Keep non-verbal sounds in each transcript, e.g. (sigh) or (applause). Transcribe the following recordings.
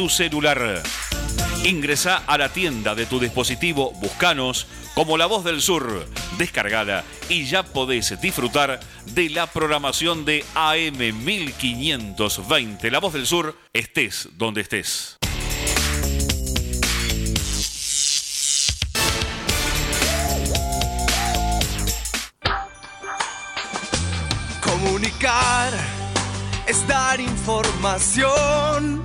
tu celular. Ingresa a la tienda de tu dispositivo, buscanos como La Voz del Sur, descargala y ya podés disfrutar de la programación de AM 1520. La Voz del Sur, estés donde estés. Comunicar es dar información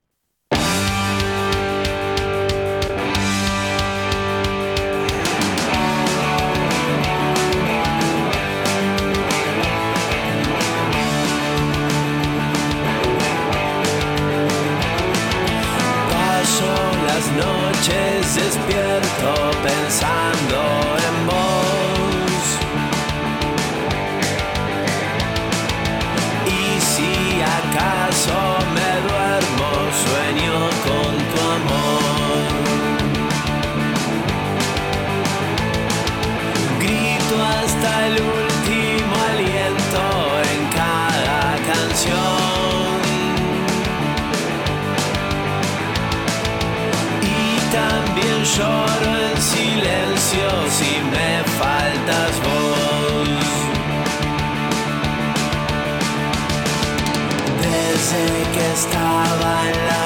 Noches despierto pensando lloro en silencio si me faltas vos. Desde que estaba en la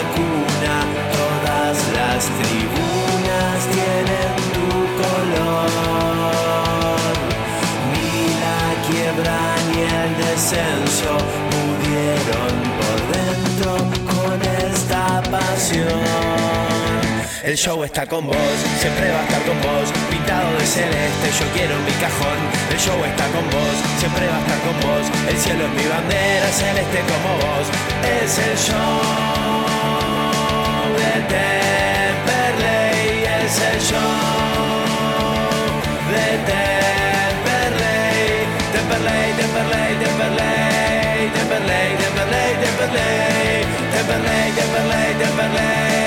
El show está con vos, siempre va a estar con vos. Pintado de celeste, yo quiero mi cajón. El show está con vos, siempre va a estar con vos. El cielo es mi bandera, celeste como vos. Es el show de Temperley, es el show de Temperley. Temperley, Temperley, Temperley, Temperley, Temperley, Temperley, Temperley, Temperley, Temperley.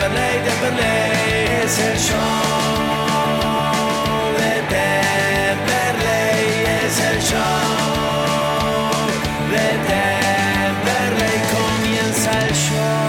Dépannez, Dépannez, c'est le chant de Dépannez, c'est le chant de Dépannez, comienza el show.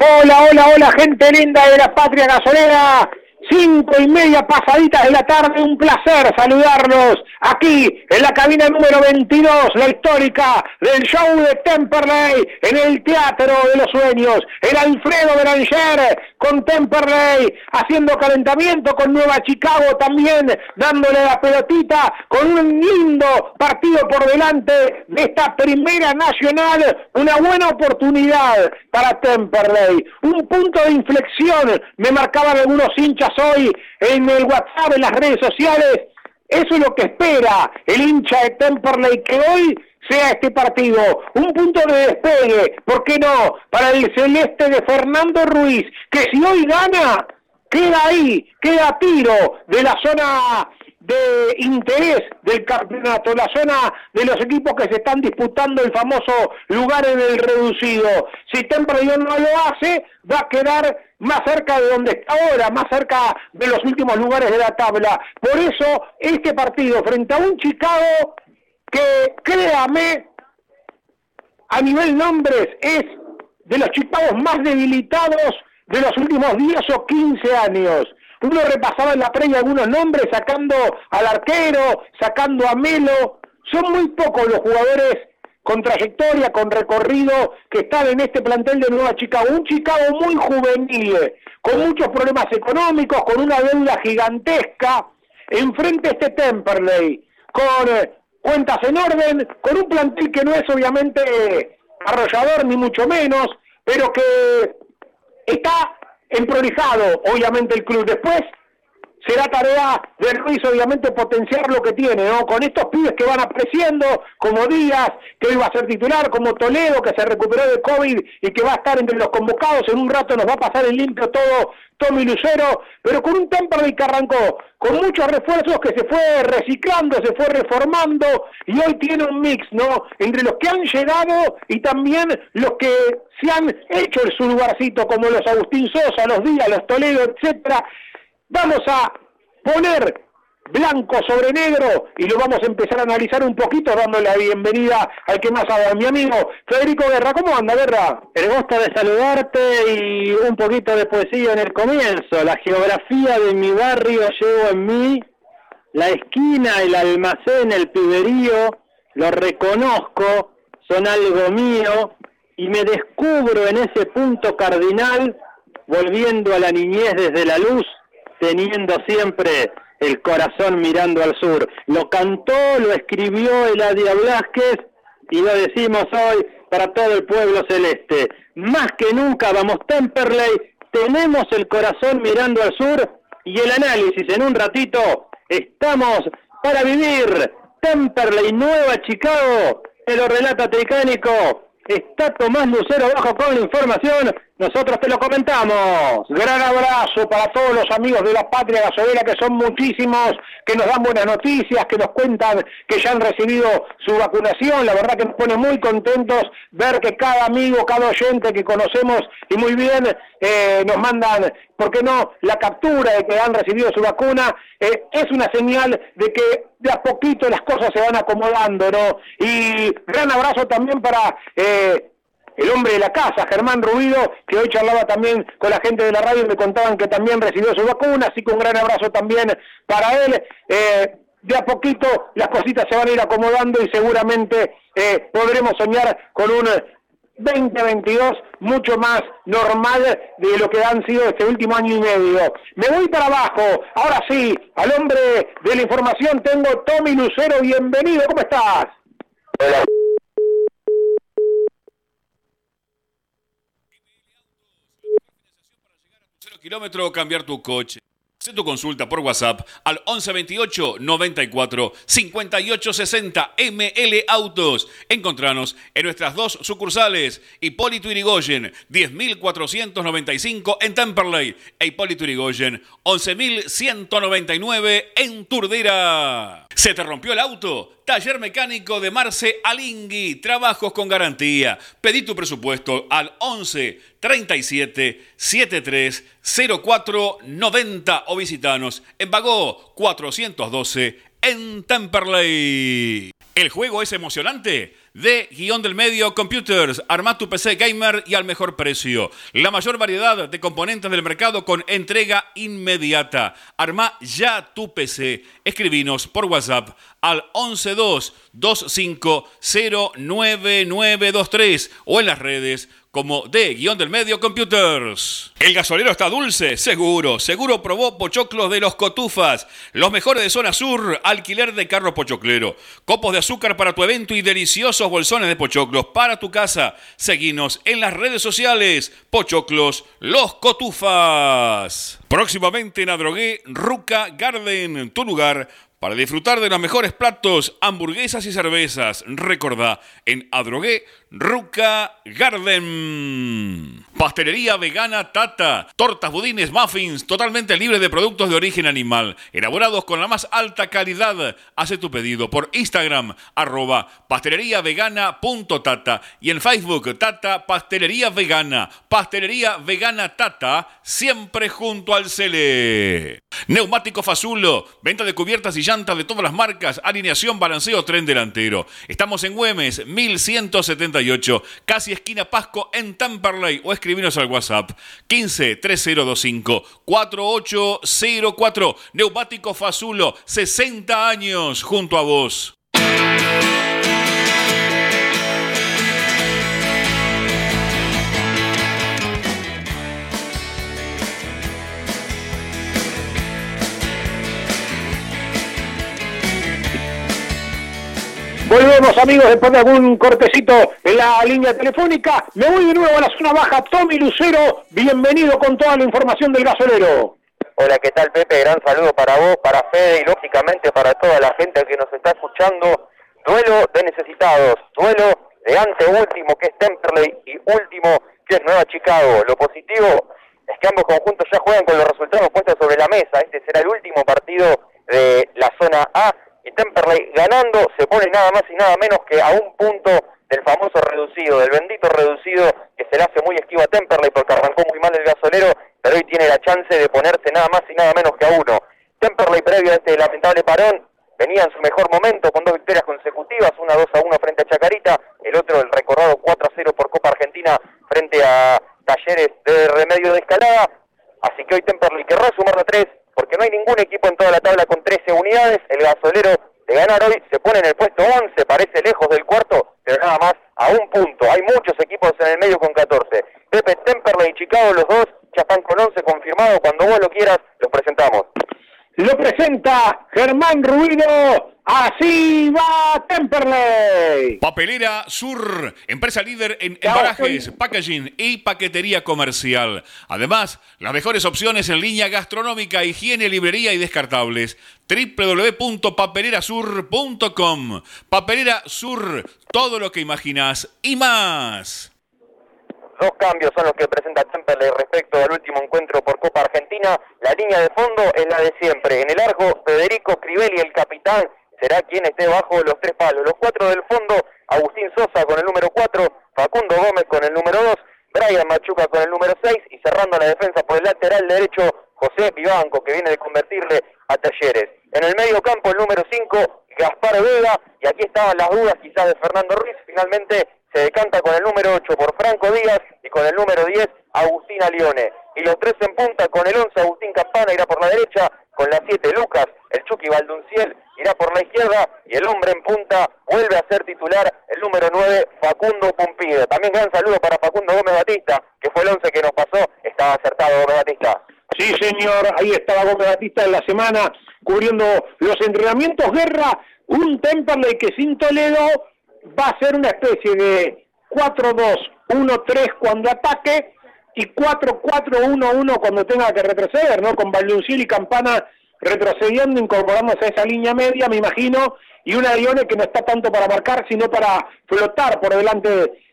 Hola, hola, hola, gente linda de la patria gasolera cinco y media pasaditas de la tarde, un placer saludarlos aquí en la cabina número 22, la histórica del show de Temperley, en el Teatro de los Sueños, el Alfredo Beranger con Temperley, haciendo calentamiento con Nueva Chicago también, dándole la pelotita, con un lindo partido por delante de esta primera nacional, una buena oportunidad para Temperley, un punto de inflexión, me marcaban algunos hinchas hoy en el WhatsApp, en las redes sociales. Eso es lo que espera el hincha de Temperley, que hoy sea este partido un punto de despegue, ¿por qué no? Para el celeste de Fernando Ruiz, que si hoy gana, queda ahí, queda tiro de la zona de interés del campeonato, la zona de los equipos que se están disputando el famoso lugar en el reducido. Si Temperley no lo hace, va a quedar más cerca de donde está ahora, más cerca de los últimos lugares de la tabla. Por eso, este partido frente a un Chicago que, créame, a nivel nombres es de los Chicagos más debilitados de los últimos 10 o 15 años. Uno repasaba en la previa algunos nombres, sacando al arquero, sacando a Melo. Son muy pocos los jugadores con trayectoria, con recorrido, que están en este plantel de Nueva Chicago. Un Chicago muy juvenil, con muchos problemas económicos, con una deuda gigantesca. Enfrente a este Temperley, con eh, cuentas en orden, con un plantel que no es obviamente arrollador, ni mucho menos, pero que está emprolijado, obviamente, el club. Después, será tarea de Ruiz obviamente potenciar lo que tiene, ¿no? Con estos pibes que van apareciendo, como Díaz, que hoy va a ser titular, como Toledo, que se recuperó de COVID y que va a estar entre los convocados, en un rato nos va a pasar en limpio todo Tommy Lucero, pero con un Temperley que arrancó con muchos refuerzos que se fue reciclando, se fue reformando y hoy tiene un mix, ¿no? Entre los que han llegado y también los que se han hecho el su lugarcito, como los Agustín Sosa, los Díaz, los Toledo, etcétera. Vamos a poner blanco sobre negro y lo vamos a empezar a analizar un poquito dándole la bienvenida al que más a mi amigo Federico Guerra. ¿Cómo anda, Guerra? El gusto de saludarte y un poquito de poesía en el comienzo. La geografía de mi barrio llevo en mí, la esquina, el almacén, el piberío, lo reconozco, son algo mío y me descubro en ese punto cardinal volviendo a la niñez desde la luz teniendo siempre el corazón mirando al sur. Lo cantó, lo escribió Eladia Blasquez y lo decimos hoy para todo el pueblo celeste. Más que nunca vamos Temperley, tenemos el corazón mirando al sur y el análisis en un ratito. Estamos para vivir Temperley, Nueva Chicago, te lo relata Tecánico. Está Tomás Lucero abajo con la información nosotros te lo comentamos. Gran abrazo para todos los amigos de la patria gasolera, que son muchísimos, que nos dan buenas noticias, que nos cuentan que ya han recibido su vacunación. La verdad que nos pone muy contentos ver que cada amigo, cada oyente que conocemos y muy bien eh, nos mandan, ¿por qué no?, la captura de que han recibido su vacuna. Eh, es una señal de que de a poquito las cosas se van acomodando, ¿no? Y gran abrazo también para... Eh, el hombre de la casa, Germán Rubido, que hoy charlaba también con la gente de la radio y me contaban que también recibió su vacuna, así que un gran abrazo también para él. Eh, de a poquito las cositas se van a ir acomodando y seguramente eh, podremos soñar con un 2022 mucho más normal de lo que han sido este último año y medio. Me voy para abajo, ahora sí, al hombre de la información tengo Tommy Lucero, bienvenido, ¿cómo estás? Hola. Kilómetro cambiar tu coche. Haz tu consulta por WhatsApp al 1128 94 58 60 ML Autos. Encontranos en nuestras dos sucursales, Hipólito Irigoyen 10495 en Temperley e Hipólito Irigoyen 11199 en Turdera. ¿Se te rompió el auto? Taller mecánico de Marce Alingui. Trabajos con garantía. Pedí tu presupuesto al 11 37 73 04 90 o visitanos en Bagó 412 en Temperley. ¿El juego es emocionante? de guion del medio Computers. Arma tu PC gamer y al mejor precio. La mayor variedad de componentes del mercado con entrega inmediata. Arma ya tu PC. Escribinos por WhatsApp al 112-2509-9923 o en las redes como de guion del medio computers. El gasolero está dulce, seguro. Seguro probó pochoclos de los cotufas. Los mejores de zona sur, alquiler de carro pochoclero. Copos de azúcar para tu evento y deliciosos bolsones de pochoclos para tu casa. Seguinos en las redes sociales. Pochoclos, los cotufas. Próximamente en Adrogué, Ruca Garden, tu lugar para disfrutar de los mejores platos, hamburguesas y cervezas. Recordá, en Adrogué, Ruca Garden. Pastelería vegana Tata. Tortas, budines, muffins, totalmente libres de productos de origen animal. Elaborados con la más alta calidad. Hace tu pedido por Instagram, arroba pasteleriavegana.tata. Y en Facebook, Tata Pastelería Vegana. Pastelería Vegana Tata, siempre junto al Cele. Neumático Fazulo. Venta de cubiertas y llantas de todas las marcas. Alineación, balanceo, tren delantero. Estamos en Güemes, 1170 casi esquina Pasco en Tamperley o escribinos al WhatsApp 15 3025 4804 Neumático Fazulo 60 años junto a vos. Volvemos amigos después de algún cortecito en la línea telefónica. Me voy de nuevo a la zona baja. Tommy Lucero, bienvenido con toda la información del gasolero. Hola, ¿qué tal Pepe? Gran saludo para vos, para Fede y lógicamente para toda la gente que nos está escuchando. Duelo de necesitados, duelo de anteúltimo que es Temperley y último que es Nueva Chicago. Lo positivo es que ambos conjuntos ya juegan con los resultados puestos sobre la mesa. Este será el último partido de la zona A Temperley ganando se pone nada más y nada menos que a un punto del famoso reducido, del bendito reducido que se le hace muy esquivo a Temperley porque arrancó muy mal el gasolero, pero hoy tiene la chance de ponerse nada más y nada menos que a uno. Temperley previo a este lamentable parón venía en su mejor momento con dos victorias consecutivas, una 2 a 1 frente a Chacarita, el otro el recordado 4 a 0 por Copa Argentina frente a Talleres de Remedio de Escalada, así que hoy Temperley querrá sumar a 3 porque no hay ningún equipo en toda la tabla con 13 unidades, el gasolero de ganar hoy se pone en el puesto 11, parece lejos del cuarto, pero nada más a un punto. Hay muchos equipos en el medio con 14. Pepe Temperley y Chicago, los dos están con 11 confirmados. Cuando vos lo quieras, los presentamos. Lo presenta Germán Ruido. Así va Temperley. Papelera Sur, empresa líder en embalajes, packaging y paquetería comercial. Además, las mejores opciones en línea gastronómica, higiene, librería y descartables. www.papelerasur.com. Papelera Sur, todo lo que imaginas y más. Dos cambios son los que presenta Temperley respecto al último encuentro por Copa Argentina. La línea de fondo es la de siempre. En el arco, Federico Crivelli, el capitán, será quien esté bajo los tres palos. Los cuatro del fondo, Agustín Sosa con el número cuatro, Facundo Gómez con el número dos, Brian Machuca con el número seis y cerrando la defensa por el lateral derecho, José Vivanco, que viene de convertirle a Talleres. En el medio campo, el número cinco, Gaspar Vega, y aquí estaban las dudas quizás de Fernando Ruiz, finalmente se decanta con el número 8 por Franco Díaz y con el número 10 Agustín Alione. Y los tres en punta con el 11 Agustín Campana irá por la derecha, con la 7 Lucas, el Chucky Valdunciel irá por la izquierda y el hombre en punta vuelve a ser titular el número 9 Facundo Pumpido. También gran saludo para Facundo Gómez Batista, que fue el 11 que nos pasó, estaba acertado Gómez Batista. Sí, señor, ahí estaba Gómez Batista en la semana cubriendo los entrenamientos guerra, un Temperley que sin Toledo va a ser una especie de 4-2-1-3 cuando ataque y 4-4-1-1 cuando tenga que retroceder, ¿no? Con Valdunciel y Campana retrocediendo, incorporándose a esa línea media, me imagino, y una Lione que no está tanto para marcar, sino para flotar por delante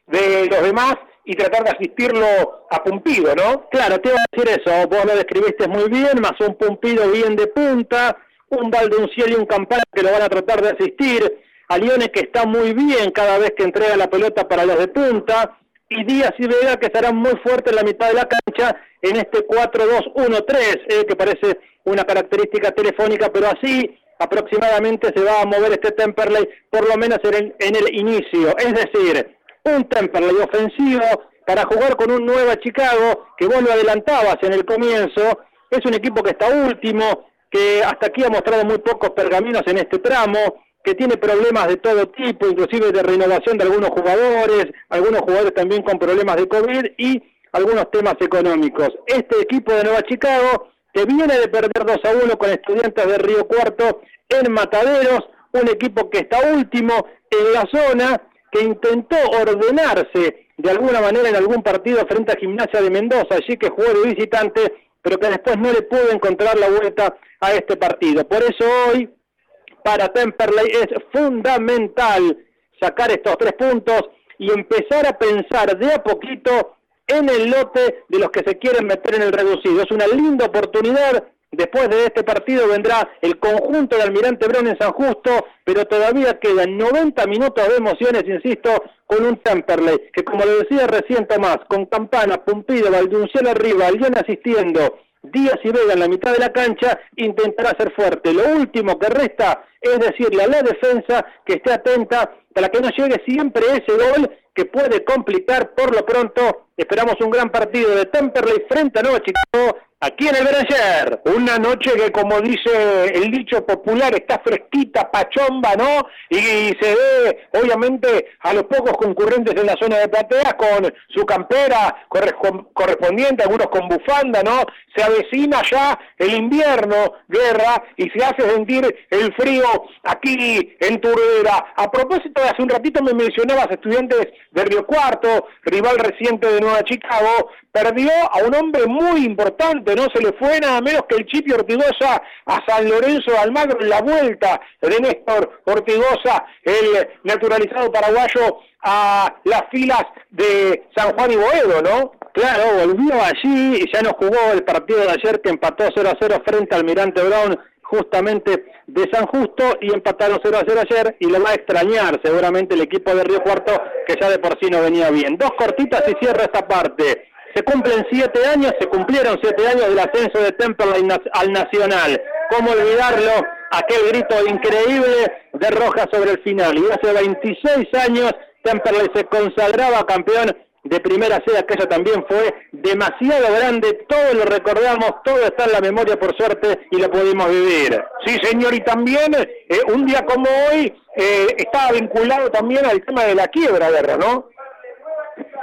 de los demás y tratar de asistirlo a Pumpido, ¿no? Claro, te iba a decir eso, vos lo describiste muy bien, más un Pumpido bien de punta, un Valdunciel y un Campana que lo van a tratar de asistir, a Lione que está muy bien cada vez que entrega la pelota para los de punta, y Díaz y Vega que estarán muy fuertes en la mitad de la cancha en este 4-2-1-3, eh, que parece una característica telefónica, pero así aproximadamente se va a mover este Temperley, por lo menos en el, en el inicio. Es decir, un Temperley ofensivo para jugar con un Nueva Chicago, que vos lo adelantabas en el comienzo, es un equipo que está último, que hasta aquí ha mostrado muy pocos pergaminos en este tramo, que tiene problemas de todo tipo, inclusive de renovación de algunos jugadores, algunos jugadores también con problemas de COVID y algunos temas económicos. Este equipo de Nueva Chicago, que viene de perder 2 a 1 con estudiantes de Río Cuarto en Mataderos, un equipo que está último en la zona, que intentó ordenarse de alguna manera en algún partido frente a Gimnasia de Mendoza, allí que jugó de visitante, pero que después no le pudo encontrar la vuelta a este partido. Por eso hoy para Temperley es fundamental sacar estos tres puntos y empezar a pensar de a poquito en el lote de los que se quieren meter en el reducido. Es una linda oportunidad. Después de este partido vendrá el conjunto de Almirante Brown en San Justo, pero todavía quedan 90 minutos de emociones, insisto, con un Temperley, que como lo decía recién Tomás, con Campana, Pumpido, Valdunciel arriba, alguien asistiendo, Díaz y Vega en la mitad de la cancha, intentará ser fuerte. Lo último que resta es decirle a la defensa que esté atenta para que no llegue siempre ese gol que puede complicar por lo pronto. Esperamos un gran partido de Temperley frente a Nueva Chicago aquí en el Beranger. Una noche que, como dice el dicho popular, está fresquita, pachomba, ¿no? Y, se ve, obviamente, a los pocos concurrentes en la zona de platea con su campera correspondiente, algunos con bufanda, ¿no? Se avecina ya el invierno, guerra, y se hace sentir el frío aquí en Turbera. A propósito hace un ratito me mencionabas estudiantes de Río Cuarto, rival reciente de Nueva Chicago, perdió a un hombre muy importante, no se le fue nada menos que el Chipi Ortigosa a San Lorenzo de Almagro la vuelta de Néstor Ortigosa, el naturalizado paraguayo a las filas de San Juan y Boedo, ¿no? Claro, volvió allí y ya no jugó el partido de ayer que empató 0 a 0 frente al Mirante Brown justamente de San Justo y empataron 0 a 0 ayer y lo va a extrañar seguramente el equipo de Río Cuarto que ya de por sí no venía bien. Dos cortitas y cierra esta parte. Se cumplen siete años, se cumplieron siete años del ascenso de Temperley al Nacional. ¿Cómo olvidarlo? Aquel grito increíble de Roja sobre el final. Y hace 26 años Temperley se consagraba campeón de primera C, aquello también fue demasiado grande, todo lo recordamos, todo está en la memoria por suerte y lo pudimos vivir. Sí, señor, y también eh, un día como hoy eh, estaba vinculado también al tema de la quiebra, ¿verdad, no?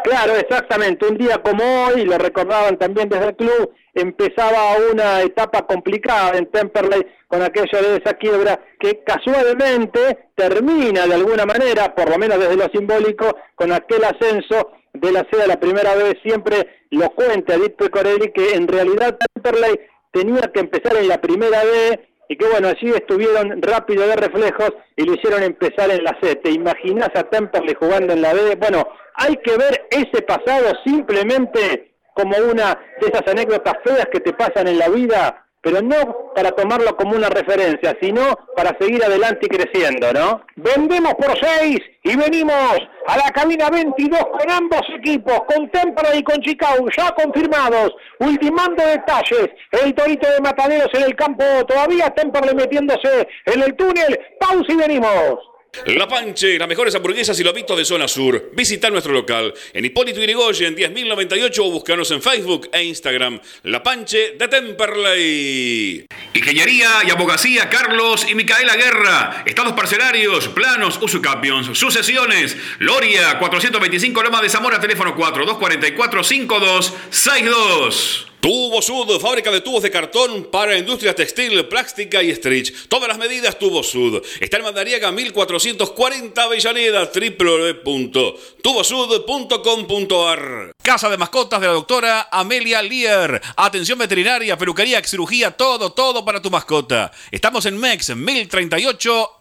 Claro, exactamente. Un día como hoy, lo recordaban también desde el club, empezaba una etapa complicada en Temperley con aquello de esa quiebra que casualmente termina de alguna manera, por lo menos desde lo simbólico, con aquel ascenso de la sede la primera vez. Siempre lo cuenta Edith Pecorelli que en realidad Temperley tenía que empezar en la primera vez y que bueno, allí estuvieron rápido de reflejos y lo hicieron empezar en la C. ¿Te imaginas a Temperley jugando en la B? Bueno, hay que ver ese pasado simplemente como una de esas anécdotas feas que te pasan en la vida pero no para tomarlo como una referencia, sino para seguir adelante y creciendo, ¿no? Vendemos por seis y venimos a la cabina 22 con ambos equipos, con Tempra y con Chicago, ya confirmados, ultimando detalles, el torito de Mataderos en el campo, todavía Tempra metiéndose en el túnel, pausa y venimos. La Panche, las mejores hamburguesas y lobitos de zona sur. Visita nuestro local en Hipólito Yrigoyen 10.098 o búscanos en Facebook e Instagram. La Panche de Temperley. Ingeniería y abogacía Carlos y Micaela Guerra. Estados parcelarios, planos, usucapions, sucesiones. Loria 425 Loma de Zamora, teléfono 4244 5262. Tubo Sud, fábrica de tubos de cartón para industria textil, plástica y stretch. Todas las medidas Tubo Sud. Está en Mandariaga 1440 Avellaneda, www.tubosud.com.ar. Casa de mascotas de la doctora Amelia Lear. Atención veterinaria, peluquería, cirugía, todo, todo para tu mascota. Estamos en MEX 1038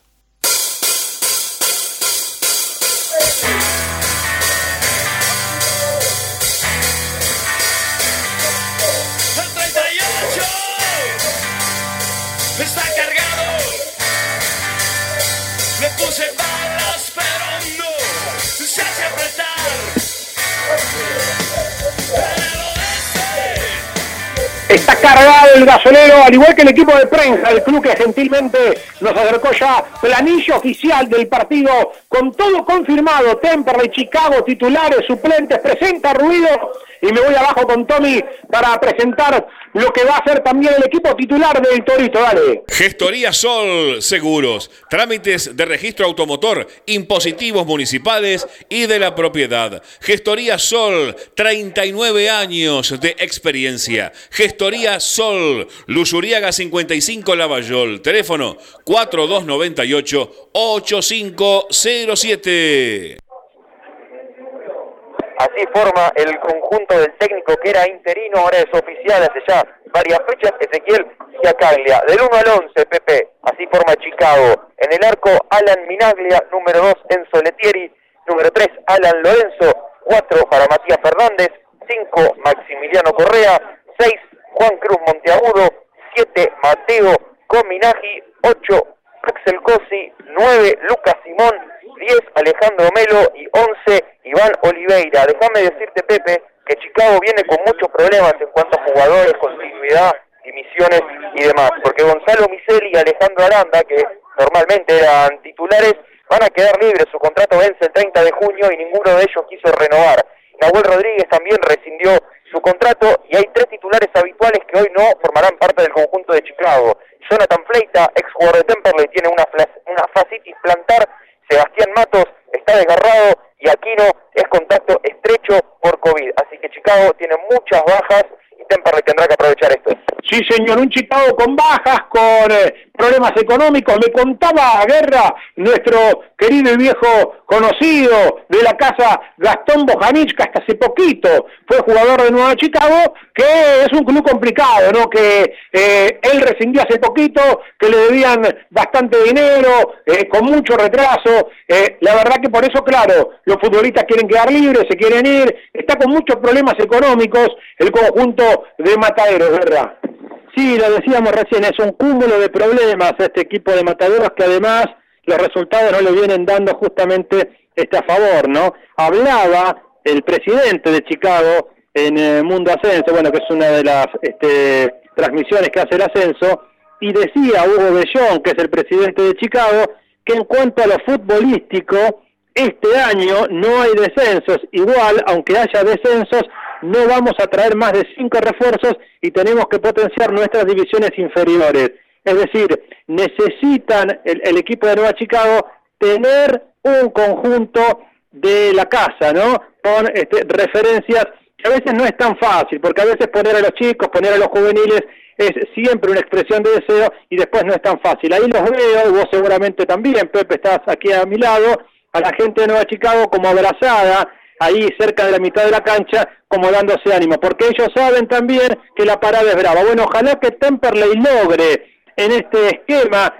Está cargado el gasolero, al igual que el equipo de prensa del club que gentilmente nos acercó ya planillo oficial del partido con todo confirmado. Temperley, Chicago, titulares, suplentes, presenta ruido y me voy abajo con Tommy para presentar lo que va a ser también el equipo titular del Torito. Dale. Gestoría Sol Seguros, trámites de registro automotor, impositivos municipales y de la propiedad. Gestoría Sol, 39 años de experiencia. Gestoría Sol, Lusuriaga 55 Lavallol, teléfono 4298 8507. Así forma el conjunto del técnico que era interino, ahora es oficial hace ya varias fechas, Ezequiel Giacaglia. Del 1 al 11, Pepe, así forma Chicago. En el arco, Alan Minaglia, número 2, Enzo Letieri, número 3, Alan Lorenzo, 4 para Matías Fernández, 5, Maximiliano Correa, 6, Juan Cruz Monteagudo, 7, Mateo Cominaji, 8, Axel Cosi, 9, Lucas Simón, 10 Alejandro Melo y 11 Iván Oliveira. Déjame decirte, Pepe, que Chicago viene con muchos problemas en cuanto a jugadores, continuidad, dimisiones y demás, porque Gonzalo Miseli y Alejandro Aranda, que normalmente eran titulares, van a quedar libres, su contrato vence el 30 de junio y ninguno de ellos quiso renovar. Nahuel Rodríguez también rescindió su contrato y hay tres titulares habituales que hoy no formarán parte del conjunto de Chicago. Jonathan Fleita, ex jugador de Temperley, tiene una, una fascitis plantar. Sebastián Matos está desgarrado y Aquino es contacto estrecho por COVID. Así que Chicago tiene muchas bajas Tendrá que aprovechar esto. Sí, señor, un Chicago con bajas, con eh, problemas económicos. Me contaba Guerra, nuestro querido y viejo conocido de la casa Gastón Bojanic, que hasta hace poquito fue jugador de Nueva Chicago, que es un club complicado, ¿no? Que eh, él rescindió hace poquito, que le debían bastante dinero, eh, con mucho retraso. la verdad que por eso, claro, los futbolistas quieren quedar libres, se quieren ir. Está con muchos problemas económicos el conjunto de Mataderos, ¿verdad? Sí, lo decíamos recién, es un cúmulo de problemas este equipo de mataderos que además los resultados no le vienen dando justamente este a favor, ¿no? Hablaba el presidente de Chicago en el Mundo Ascenso, bueno, que es una de las este, transmisiones que hace el ascenso, y decía Hugo Bellón, que es el presidente de Chicago, que en cuanto a lo futbolístico, este año no hay descensos, igual, aunque haya descensos, no vamos a traer más de cinco refuerzos y tenemos que potenciar nuestras divisiones inferiores. Es decir, necesitan el, equipo de Nueva Chicago tener un conjunto de la casa, ¿no? Con este, referencias que a veces no es tan fácil, porque a veces poner a los chicos, poner a los juveniles es siempre una expresión de deseo y después no es tan fácil. Ahí los veo, vos seguramente también, Pepe, estás aquí a mi lado, a la gente de Nueva Chicago como abrazada, ahí cerca de la mitad de la cancha, como dándose ánimo, porque ellos saben también que la parada es brava. Bueno, ojalá que Temperley logre en este esquema,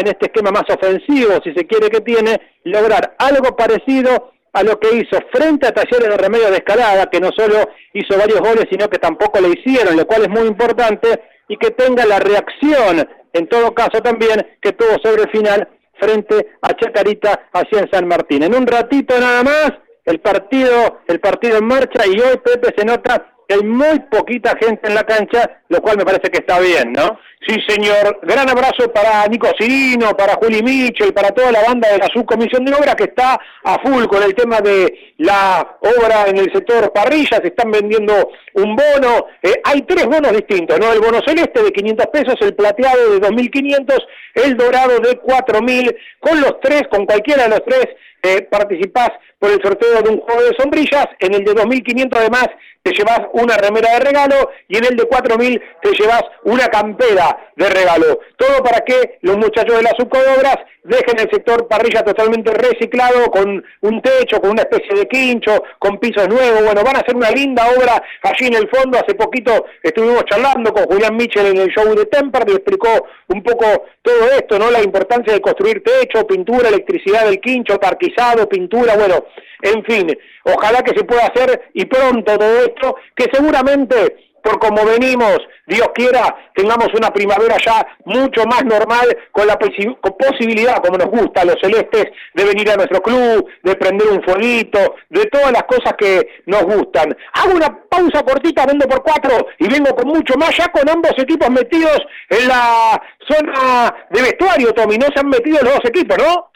en este esquema más ofensivo, si se quiere que tiene, lograr algo parecido a lo que hizo frente a Talleres de Remedio de Escalada, que no solo hizo varios goles, sino que tampoco le hicieron, lo cual es muy importante, y que tenga la reacción, en todo caso también, que tuvo sobre el final frente a Chacarita hacia en San Martín. En un ratito nada más, el partido, el partido en marcha y hoy Pepe se nota que hay muy poquita gente en la cancha, lo cual me parece que está bien, ¿no? Sí, señor. Gran abrazo para Nico Cirino, para Juli Michel, para toda la banda de la subcomisión de obra que está a full con el tema de la obra en el sector parrillas. Están vendiendo un bono. Eh, hay tres bonos distintos, ¿no? El bono celeste de 500 pesos, el plateado de 2.500, el dorado de 4.000. Con los tres, con cualquiera de los tres, eh, participás por el sorteo de un juego de sombrillas, en el de 2.500 además te llevas una remera de regalo y en el de 4.000 te llevas una campera de regalo. Todo para que los muchachos de las subcodobras dejen el sector parrilla totalmente reciclado, con un techo, con una especie de quincho, con pisos nuevos. Bueno, van a hacer una linda obra allí en el fondo. Hace poquito estuvimos charlando con Julián Mitchell en el show de Temper, le explicó un poco todo esto, ¿no? La importancia de construir techo, pintura, electricidad del quincho, parquizado, pintura, bueno, en fin, ojalá que se pueda hacer y pronto todo esto, que seguramente por como venimos, Dios quiera, tengamos una primavera ya mucho más normal, con la posibilidad, como nos gusta a los celestes, de venir a nuestro club, de prender un fueguito, de todas las cosas que nos gustan. Hago una pausa cortita, vendo por cuatro y vengo con mucho más, ya con ambos equipos metidos en la zona de vestuario, Tommy, no se han metido los dos equipos, ¿no?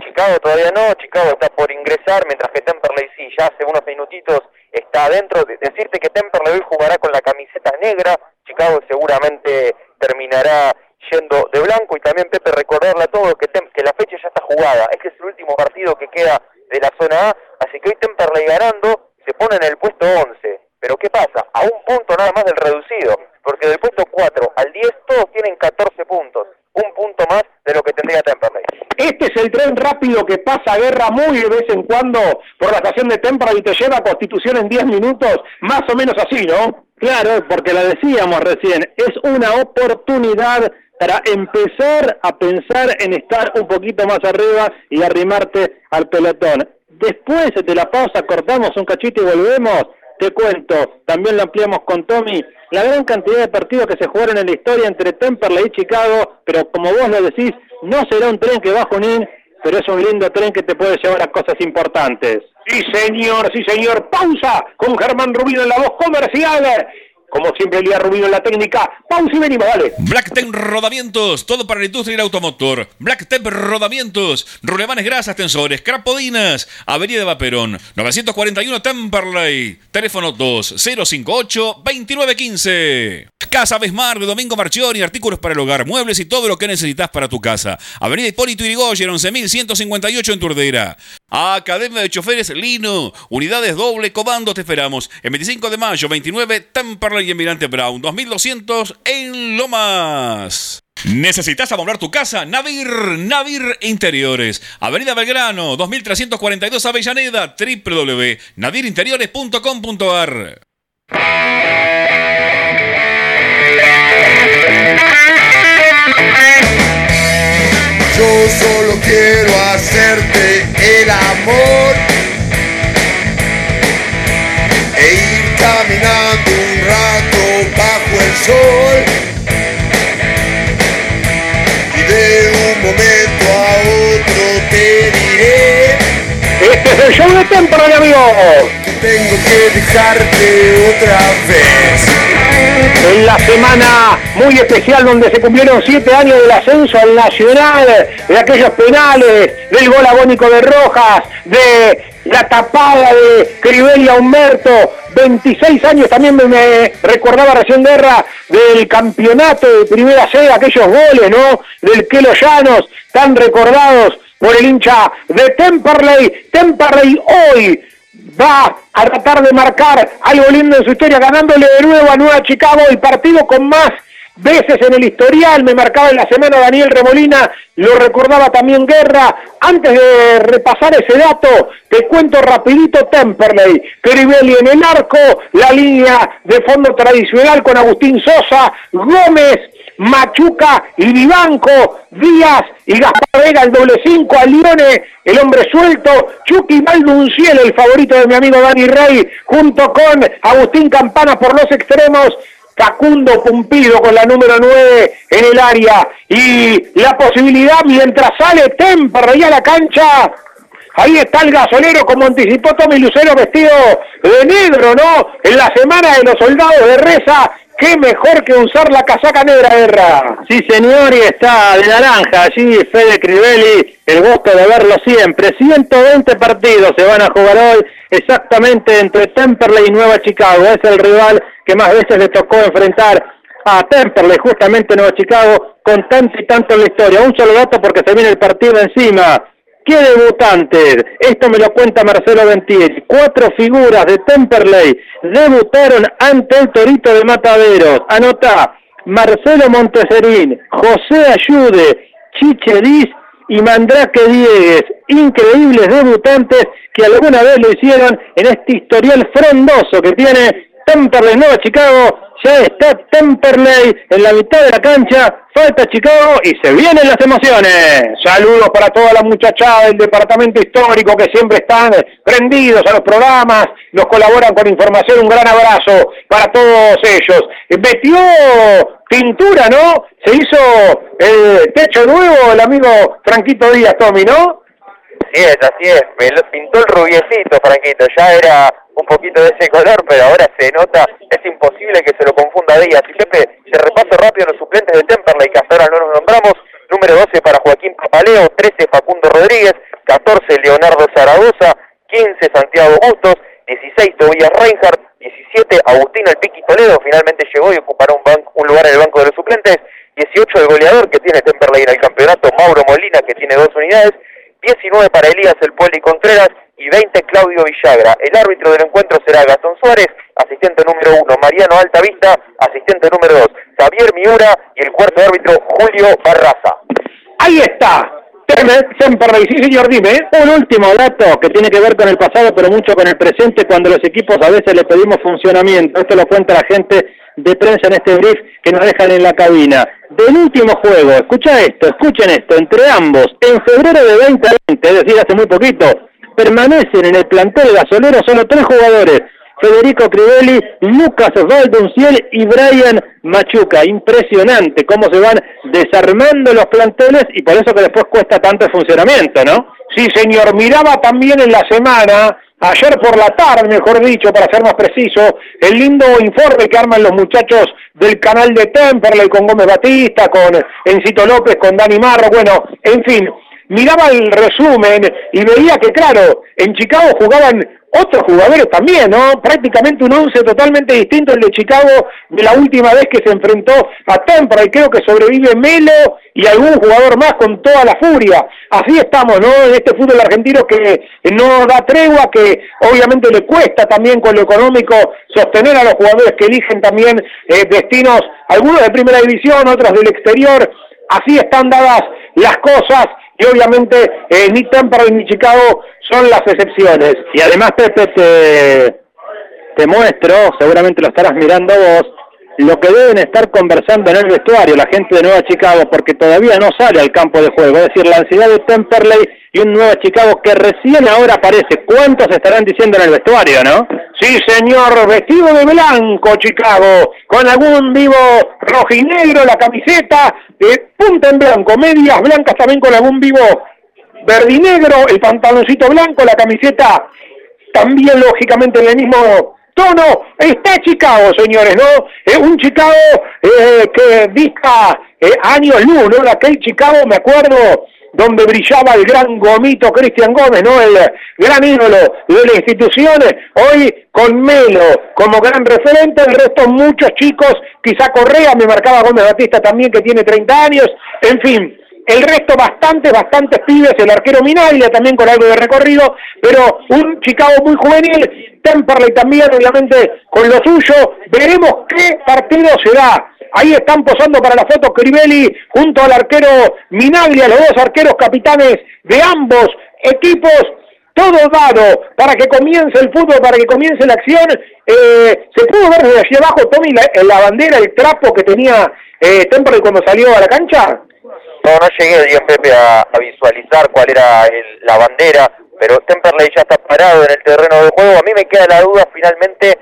Chicago todavía no, Chicago está por ingresar, mientras que Temperley sí, ya hace unos minutitos está adentro. Decirte que Temperley hoy jugará con la camiseta negra, Chicago seguramente terminará yendo de blanco y también Pepe recordarle a todos que, que la fecha ya está jugada, este es el último partido que queda de la zona A, así que hoy Temperley ganando se pone en el puesto 11. Pero ¿qué pasa? A un punto nada más del reducido, porque del puesto 4 al 10 todos tienen 14 puntos un punto más de lo que tendría Temperley. Este es el tren rápido que pasa guerra muy de vez en cuando por la estación de Temperley y te lleva a Constitución en 10 minutos, más o menos así, ¿no? Claro, porque lo decíamos recién, es una oportunidad para empezar a pensar en estar un poquito más arriba y arrimarte al pelotón. Después de la pausa cortamos un cachito y volvemos. Te cuento, también lo ampliamos con Tommy, la gran cantidad de partidos que se jugaron en la historia entre Temperley y Chicago, pero como vos lo decís, no será un tren que va a Junín, pero es un lindo tren que te puede llevar a cosas importantes. Sí, señor, sí, señor. Pausa con Germán Rubino en la voz comercial. Como siempre Elías Rubino en la técnica. Pausa y venimos, dale. Blacktep Rodamientos, todo para la industria del automotor. Blacktep Rodamientos, rulemanes grasas, tensores, crapodinas, Avenida Vaperón, 941 Temperley, teléfono 2058-2915. Casa Besmar de Domingo Marchioni, artículos para el hogar, muebles y todo lo que necesitas para tu casa. Avenida Hipólito Yrigoyen, 11158 en Turdera. Academia de Choferes Lino, unidades doble comando, te esperamos. El 25 de mayo, 29, Temperley y Emirante Brown, 2200 en Lomas. ¿Necesitas amoblar tu casa? Navir, Navir Interiores. Avenida Belgrano, 2342 Avellaneda, www.navirinteriores.com.ar. Yo solo quiero hacerte el amor e ir caminando un rato bajo el sol el show de temporada, amigos. que tengo que dejarte otra vez. En la semana muy especial donde se cumplieron siete años del ascenso al Nacional, de aquellos penales, del gol agónico de Rojas, de la tapada de Crivelli a Humberto, 26 años también me, recordaba recién Guerra del campeonato de primera C, aquellos goles, ¿no? Del Kelo Llanos, tan recordados por el hincha de Temperley. Temperley hoy va a tratar de marcar algo lindo en su historia, ganándole de nuevo a Nueva Chicago, el partido con más veces en el historial, me marcaba en la semana Daniel Remolina, lo recordaba también Guerra. Antes de repasar ese dato, te cuento rapidito Temperley, Crivelli en el arco, la línea de fondo tradicional con Agustín Sosa, Gómez, Machuca y Vivanco, Díaz y Gaspar Vega, el doble cinco, Alione, el hombre suelto, Chucky Valdunciel, el favorito de mi amigo Dani Rey, junto con Agustín Campana por los extremos, Facundo Pumpido con la número 9 en el área y la posibilidad mientras sale Temperley a la cancha Ahí está el gasolero, como anticipó Tommy Lucero, vestido de negro, ¿no? En la semana de los soldados de Reza, qué mejor que usar la casaca negra, Guerra. Sí, señor, y está de naranja allí Fede Crivelli, el gusto de verlo siempre. 120 partidos se van a jugar hoy, exactamente entre Temperley y Nueva Chicago. Es el rival que más veces le tocó enfrentar a Temperley, justamente Nueva Chicago, con tanto y tanto en la historia. Un solo dato porque se viene el partido encima. ¿Qué debutantes? Esto me lo cuenta Marcelo Ventieri. Cuatro figuras de Temperley debutaron ante el Torito de Mataderos. Anota Marcelo Monteserín, José Ayude, Chiche Diz y Mandrake Diegues. Increíbles debutantes que alguna vez lo hicieron en este historial frondoso que tiene Temperley Nueva Chicago. Ya está Temperley en la mitad de la cancha. Falta Chicago y se vienen las emociones. Saludos para toda la muchachada del departamento histórico que siempre están prendidos a los programas, nos colaboran con información. Un gran abrazo para todos ellos. Eh, Metió pintura, ¿no? Se hizo el techo nuevo el amigo Franquito Díaz, Tommy, ¿no? Así es, así es. Me lo pintó el rubiecito, Franquito. Ya era un poquito de ese color, pero ahora se nota. Es imposible que se lo confunda Díaz. Y Pepe, te repaso rápido los suplentes de Temperley, que hasta ahora no nos nombramos. Número 12 para Joaquín Papaleo, 13 Facundo Rodríguez, 14 Leonardo Zaragoza, 15 Santiago Bustos, 16 Tobías Reinhardt, 17 Agustín El Piqui Toledo, finalmente llegó y ocupará un, banco, un lugar en el banco de los suplentes. 18 el goleador que tiene Temperley en el campeonato, Mauro Molina, que tiene dos unidades. 19 para Elías El Poli Contreras y 20 Claudio Villagra. El árbitro del encuentro será Gastón Suárez, asistente número 1 Mariano Altavista, asistente número 2 Javier Miura y el cuarto árbitro Julio Barraza. Ahí está. Temperley, sí señor, dime. Un último dato que tiene que ver con el pasado, pero mucho con el presente, cuando los equipos a veces le pedimos funcionamiento. Esto lo cuenta la gente de prensa en este brief que nos dejan en la cabina. Del último juego, escucha esto, escuchen esto, entre ambos, en febrero de 2020, es decir, hace muy poquito, permanecen en el plantel gasolero solo tres jugadores, Federico Crivelli, Lucas Valdonciel y Brian Machuca. Impresionante cómo se van desarmando los planteles y por eso que después cuesta tanto el funcionamiento, ¿no? Sí, señor. Miraba también en la semana ayer por la tarde, mejor dicho, para ser más preciso, el lindo informe que arman los muchachos del canal de Temperley con Gómez Batista, con Encito López, con Dani Marro, bueno, en fin, miraba el resumen y veía que, claro, en Chicago jugaban otros jugadores también, ¿no? Prácticamente un once totalmente distinto el de Chicago de la última vez que se enfrentó a Temperley. Creo que sobrevive Melo y algún jugador más con toda la furia. Así estamos, ¿no? En este fútbol argentino que no da tregua, que obviamente le cuesta también con lo económico sostener a los jugadores que eligen también eh, destinos, algunos de primera división, otros del exterior. Así están dadas las cosas y obviamente eh, ni Temperley ni Chicago son las excepciones. Y además, Pepe, te, te muestro, seguramente lo estarás mirando vos, lo que deben estar conversando en el vestuario la gente de Nueva Chicago, porque todavía no sale al campo de juego. Es decir, la ansiedad de Temperley y un Nueva Chicago que recién ahora aparece. ¿Cuántos estarán diciendo en el vestuario, no? Sí, señor, vestido de blanco, Chicago, con algún vivo rojinegro, la camiseta, de punta en blanco, medias blancas también con algún vivo verdinegro, el pantaloncito blanco, la camiseta también lógicamente en el mismo tono. Está Chicago, señores, ¿no? Es un Chicago eh, que dista eh, años luz, ¿no? Aquel Chicago, me acuerdo, donde brillaba el gran gomito Cristian Gómez, ¿no? El gran ídolo de las instituciones, hoy con Melo como gran referente, el resto muchos chicos, quizá Correa, me marcaba Gómez Batista también que tiene 30 años, en fin, el resto bastante, bastantes pibes, el arquero Minaglia también con algo de recorrido, pero un Chicago muy juvenil, Temperley también obviamente con lo suyo, veremos qué partido será. Ahí están posando para la foto Crivelli junto al arquero Minaglia, los dos arqueros capitanes de ambos equipos. Todo dado para que comience el fútbol, para que comience la acción. Eh, se pudo ver desde allí abajo, Tommy, la, bandera, el trapo que tenía eh, Temperley cuando salió a la cancha. No, no llegué bien, Pepe, a, visualizar cuál era la bandera, pero Temperley ya está parado en el terreno de juego. A mí me queda la duda finalmente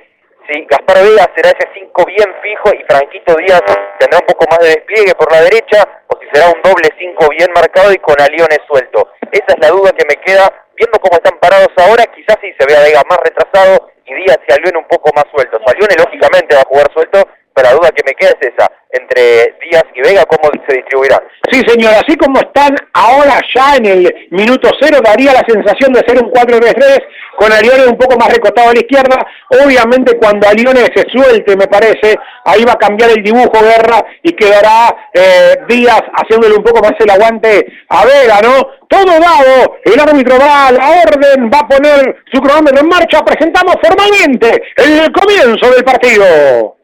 si Gaspar Vega será ese 5 bien fijo y Franquito Díaz tendrá un poco más de despliegue por la derecha o si será un doble 5 bien marcado y con Aliones suelto. Esa es la duda que me queda. Viendo cómo están parados ahora, quizás sí se vea Vega más retrasado y Díaz y Alione un poco más sueltos. Alione lógicamente va a jugar suelto, la duda que me queda es esa entre Díaz y Vega, cómo se distribuirán. Sí, señor, así como están ahora ya en el minuto cero, daría la sensación de ser un 4-3-3, con Alione un poco más recostado a la izquierda. Obviamente cuando Alione se suelte, me parece, ahí va a cambiar el dibujo Guerra y quedará eh, Díaz haciéndole un poco más el aguante a Vega, ¿no? Todo dado, el árbitro va a la orden, va a poner su cronómetro en marcha, presentamos formalmente el comienzo del partido.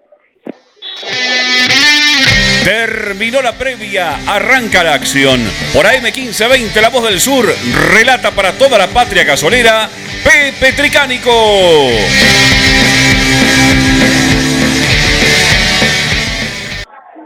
Terminó la previa, arranca la acción. Por AM1520, La Voz del Sur, relata para toda la patria gasolera, Pepe Tricánico.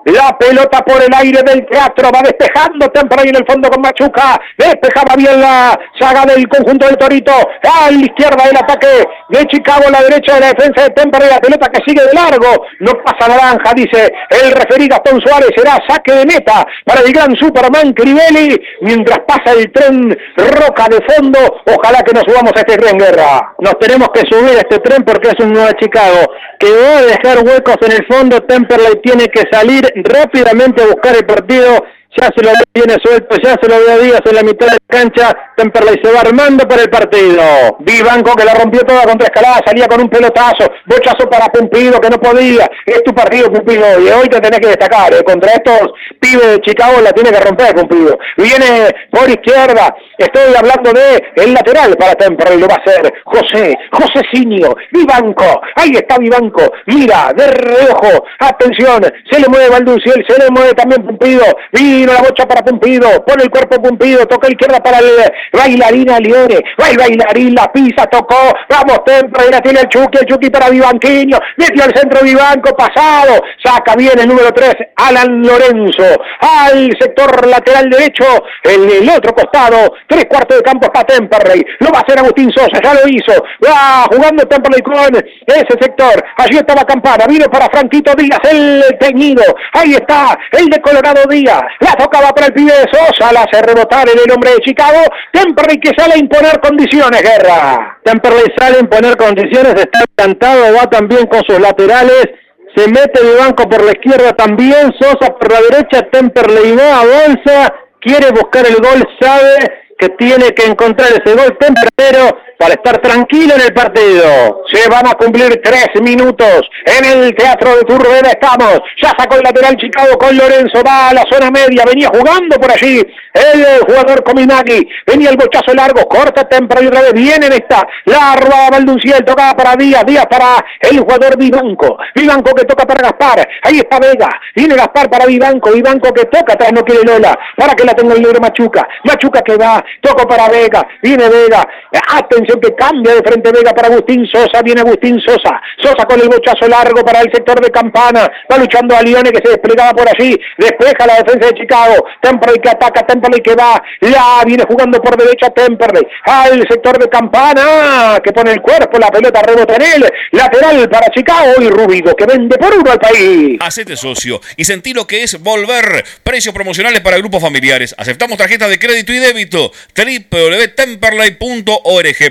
La pelota por el aire del teatro va despejando temprano en el fondo con Machuca. Despejaba bien la saga del conjunto del Torito. A la izquierda el ataque de Chicago, a la derecha de la defensa de Temperley. La pelota que sigue de largo. No pasa naranja, dice el referido Gastón Suárez. Será saque de meta para el gran Superman Crivelli. Mientras pasa el tren Roca de fondo. Ojalá que nos subamos a este tren, Guerra. Nos tenemos que subir a este tren porque es un nuevo Chicago. Que va a dejar huecos en el fondo. Temperley tiene que salir rápidamente a buscar el partido. Ya se lo viene suelto, ya se lo ve a Díaz en la mitad de la cancha, Temperley se va armando para el partido. Vivanco que la rompió toda contra Escalada, salía con un pelotazo, bochazo para Pumpido que no podía, es tu partido Pumpido y hoy te tenés que destacar, eh. contra estos pibes de Chicago la tiene que romper Pumpido. Viene por izquierda, estoy hablando de el lateral para Temperley, lo va a hacer José, José Sinio, Vivanco, ahí está Vivanco, mira, de reojo, atención, se le mueve Valduciel, se le mueve también Pumpido, vino la bocha para Pumpido, pone el cuerpo Pumpido, toca izquierda para el bailarina Lione, va el bailarín, la pisa, tocó, vamos Temple, la tiene el Chucky, el Chucky para Vivanquiño, metió al centro Vivanco, pasado, saca bien el número 3, Alan Lorenzo, al sector lateral derecho, el, el otro costado, tres cuartos de campo para Temperley, lo va a hacer Agustín Sosa, ya lo hizo, va jugando Temperley con ese sector, allí estaba Campana, vino para Franquito Díaz, el teñido, ahí está, el de Colorado Díaz, la tocaba para el de Sosa, la hace rebotar en el hombre de Chicago. Temperley que sale a imponer condiciones, guerra. Temperley sale a imponer condiciones, está encantado, va también con sus laterales. Se mete de banco por la izquierda también, Sosa por la derecha, Temperley va, avanza, quiere buscar el gol, sabe que tiene que encontrar ese gol temprano para estar tranquilo en el partido. Se van a cumplir tres minutos en el Teatro de Turbera estamos. Ya sacó el lateral Chicago con Lorenzo, va a la zona media, venía jugando por allí el jugador Cominaki, venía el bochazo largo, corta temprano y otra vez viene en esta, la roba Valdunciel, tocaba para Díaz, Díaz para el jugador Vivanco, Vivanco que toca para Gaspar, ahí está Vega, viene Gaspar para Vivanco, Vivanco que toca, atrás no quiere Lola, para que la tenga el negro Machuca, Machuca que va, toco para Vega, viene Vega, atención que cambia de frente Vega para Agustín Sosa, viene Agustín Sosa, Sosa con el bochazo largo para el sector de Campana, va luchando a Lione que se desplegaba por allí, despeja la defensa de Chicago, Temperley que ataca, Temperley que va, la viene jugando por derecha Temperley, al sector de Campana, que pone el cuerpo, la pelota rebota en él, lateral para Chicago y Rubido que vende por uno al país. Hacete socio y sentí lo que es volver. Precios promocionales para grupos familiares. Aceptamos tarjetas de crédito y débito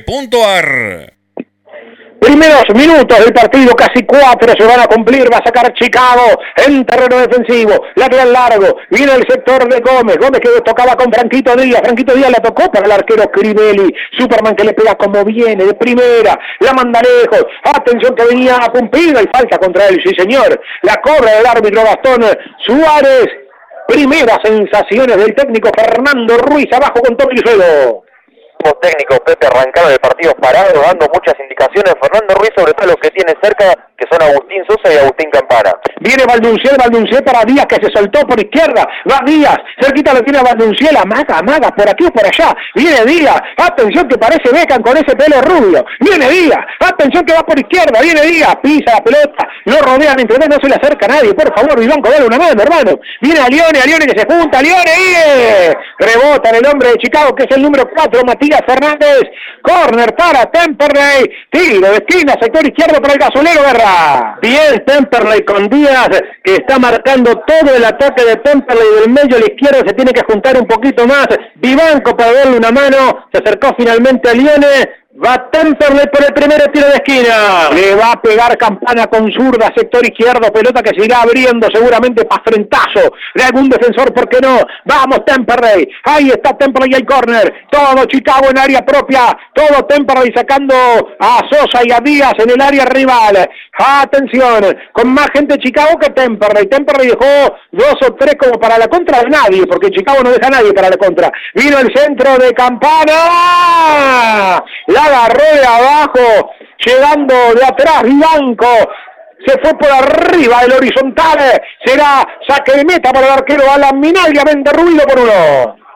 www.temperley.org.ar Primeros minutos del partido, casi cuatro se van a cumplir, va a sacar Chicago en terreno defensivo, lateral largo, viene el sector de Gómez, Gómez que tocaba con Franquito Díaz, Franquito Díaz la tocó para el arquero Crivelli, Superman que le pega como viene, de primera, la manda lejos, atención que venía a Pumpido y falta contra él, sí señor, la cobra el árbitro Bastón Suárez, primeras sensaciones del técnico Fernando Ruiz abajo con Tommy Lucedo técnico Pepe arrancaron el partido parado, dando muchas indicaciones. Fernando Ruiz, sobre todo los que tiene cerca, que son Agustín Sosa y Agustín Campana. Viene Valdunciel, Valdunciel para Díaz, que se soltó por izquierda. Va Díaz, cerquita lo tiene Valdunciel, amaga, amaga, por aquí o por allá. Viene Díaz, atención que parece Becan con ese pelo rubio. Viene Díaz, atención que va por izquierda, viene Díaz, pisa la pelota, lo rodean entre no se le acerca nadie. Por favor, Vivanco, dale una mano, hermano. Viene a Lione, a Lione que se junta, Lione, y rebota en el hombre de Chicago, que es el número 4, Matías Fernández. Corner para Temperley, tiro de esquina, sector izquierdo para el gasolero, Guerra. Bien, Temperley con Díaz, que está marcando todo el ataque de Temperley del medio a la izquierda, se tiene que juntar un poquito más. Vivanco para darle una mano, se acercó finalmente a Lione, Va Temperley por el primer tiro de esquina. Le va a pegar campana con zurda, sector izquierdo, pelota que se irá abriendo seguramente para frentazo de algún defensor, ¿por qué no? Vamos Temperley, ahí está Temperley y hay corner, todo Chicago en área propia, todo Temperley sacando a Sosa y a Díaz en el área rival. Atención, con más gente Chicago que Temperley. Temperley dejó dos o tres como para la contra de nadie, porque Chicago no deja a nadie para la contra. Vino el centro de campana. La agarró abajo, llegando de atrás Blanco, se fue por arriba el horizontal, será saque de meta para el arquero Alan Minagriamente ruido por uno.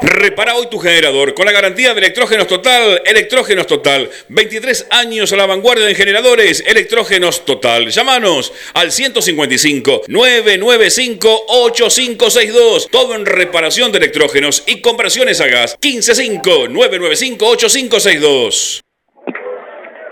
Repara hoy tu generador con la garantía de Electrógenos Total. Electrógenos Total. 23 años a la vanguardia en generadores. Electrógenos Total. Llámanos al 155 995 8562. Todo en reparación de electrógenos y conversiones a gas. 155 995 8562.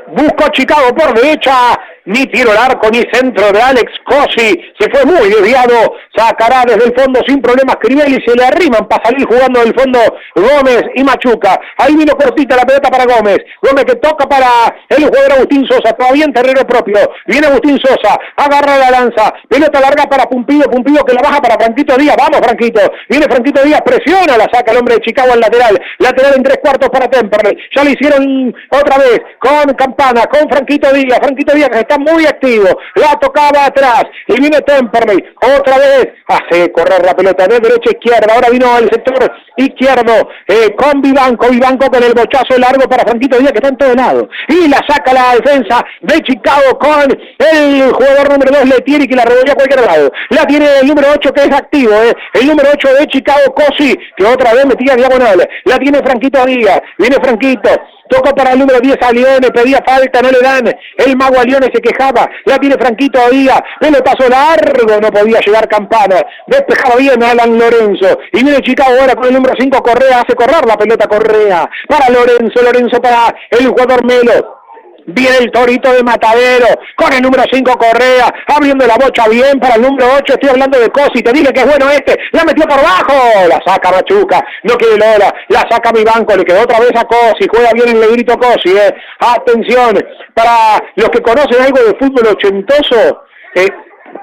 Busco Chicago por derecha ni tiro al arco, ni centro de Alex Cosi, se fue muy desviado, sacará desde el fondo sin problemas Crivelli, se le arriman para salir jugando del fondo Gómez y Machuca, ahí vino cortita la pelota para Gómez, Gómez que toca para el jugador Agustín Sosa, todavía en terreno propio, viene Agustín Sosa, agarra la lanza, pelota larga para Pumpido, Pumpido que la baja para Franquito Díaz, vamos Franquito, viene Franquito Díaz, presiona, la saca el hombre de Chicago al lateral, lateral en tres cuartos para Temperley, ya lo hicieron otra vez con Campana, con Franquito Díaz, Franquito Díaz que muy activo, la tocaba atrás y viene Temperley, otra vez hace correr la pelota de derecha a izquierda, ahora vino al sector izquierdo eh, con Vivanco, Vivanco con el bochazo largo para Franquito Díaz que está en todo lado y la saca la defensa de Chicago con el jugador número 2 Letieri que la revolvió a cualquier lado, la tiene el número 8 que es activo, eh, el número 8 de Chicago Cosi que otra vez metía diagonal, la tiene Franquito Díaz, viene Franquito, Toca para el número 10 a Leone, pedía falta, no le dan. El mago a Leone quejaba. La tiene Franquito Díaz. pasó largo, no podía llegar Campana. Despejaba bien Alan Lorenzo. Y viene Chicago ahora con el número 5 Correa. Hace correr la pelota Correa. Para Lorenzo, Lorenzo para el jugador Melo. Viene el torito de Matadero. Con el número 5 Correa. Abriendo la bocha bien para el número 8. Estoy hablando de Cosi. Te dije que es bueno este. La metió por abajo. La saca Machuca. No quiere Lola. La saca mi banco. Le quedó otra vez a Cosi. Juega bien el negrito Cosi. Eh. Atención. Para los que conocen algo de fútbol ochentoso. Eh,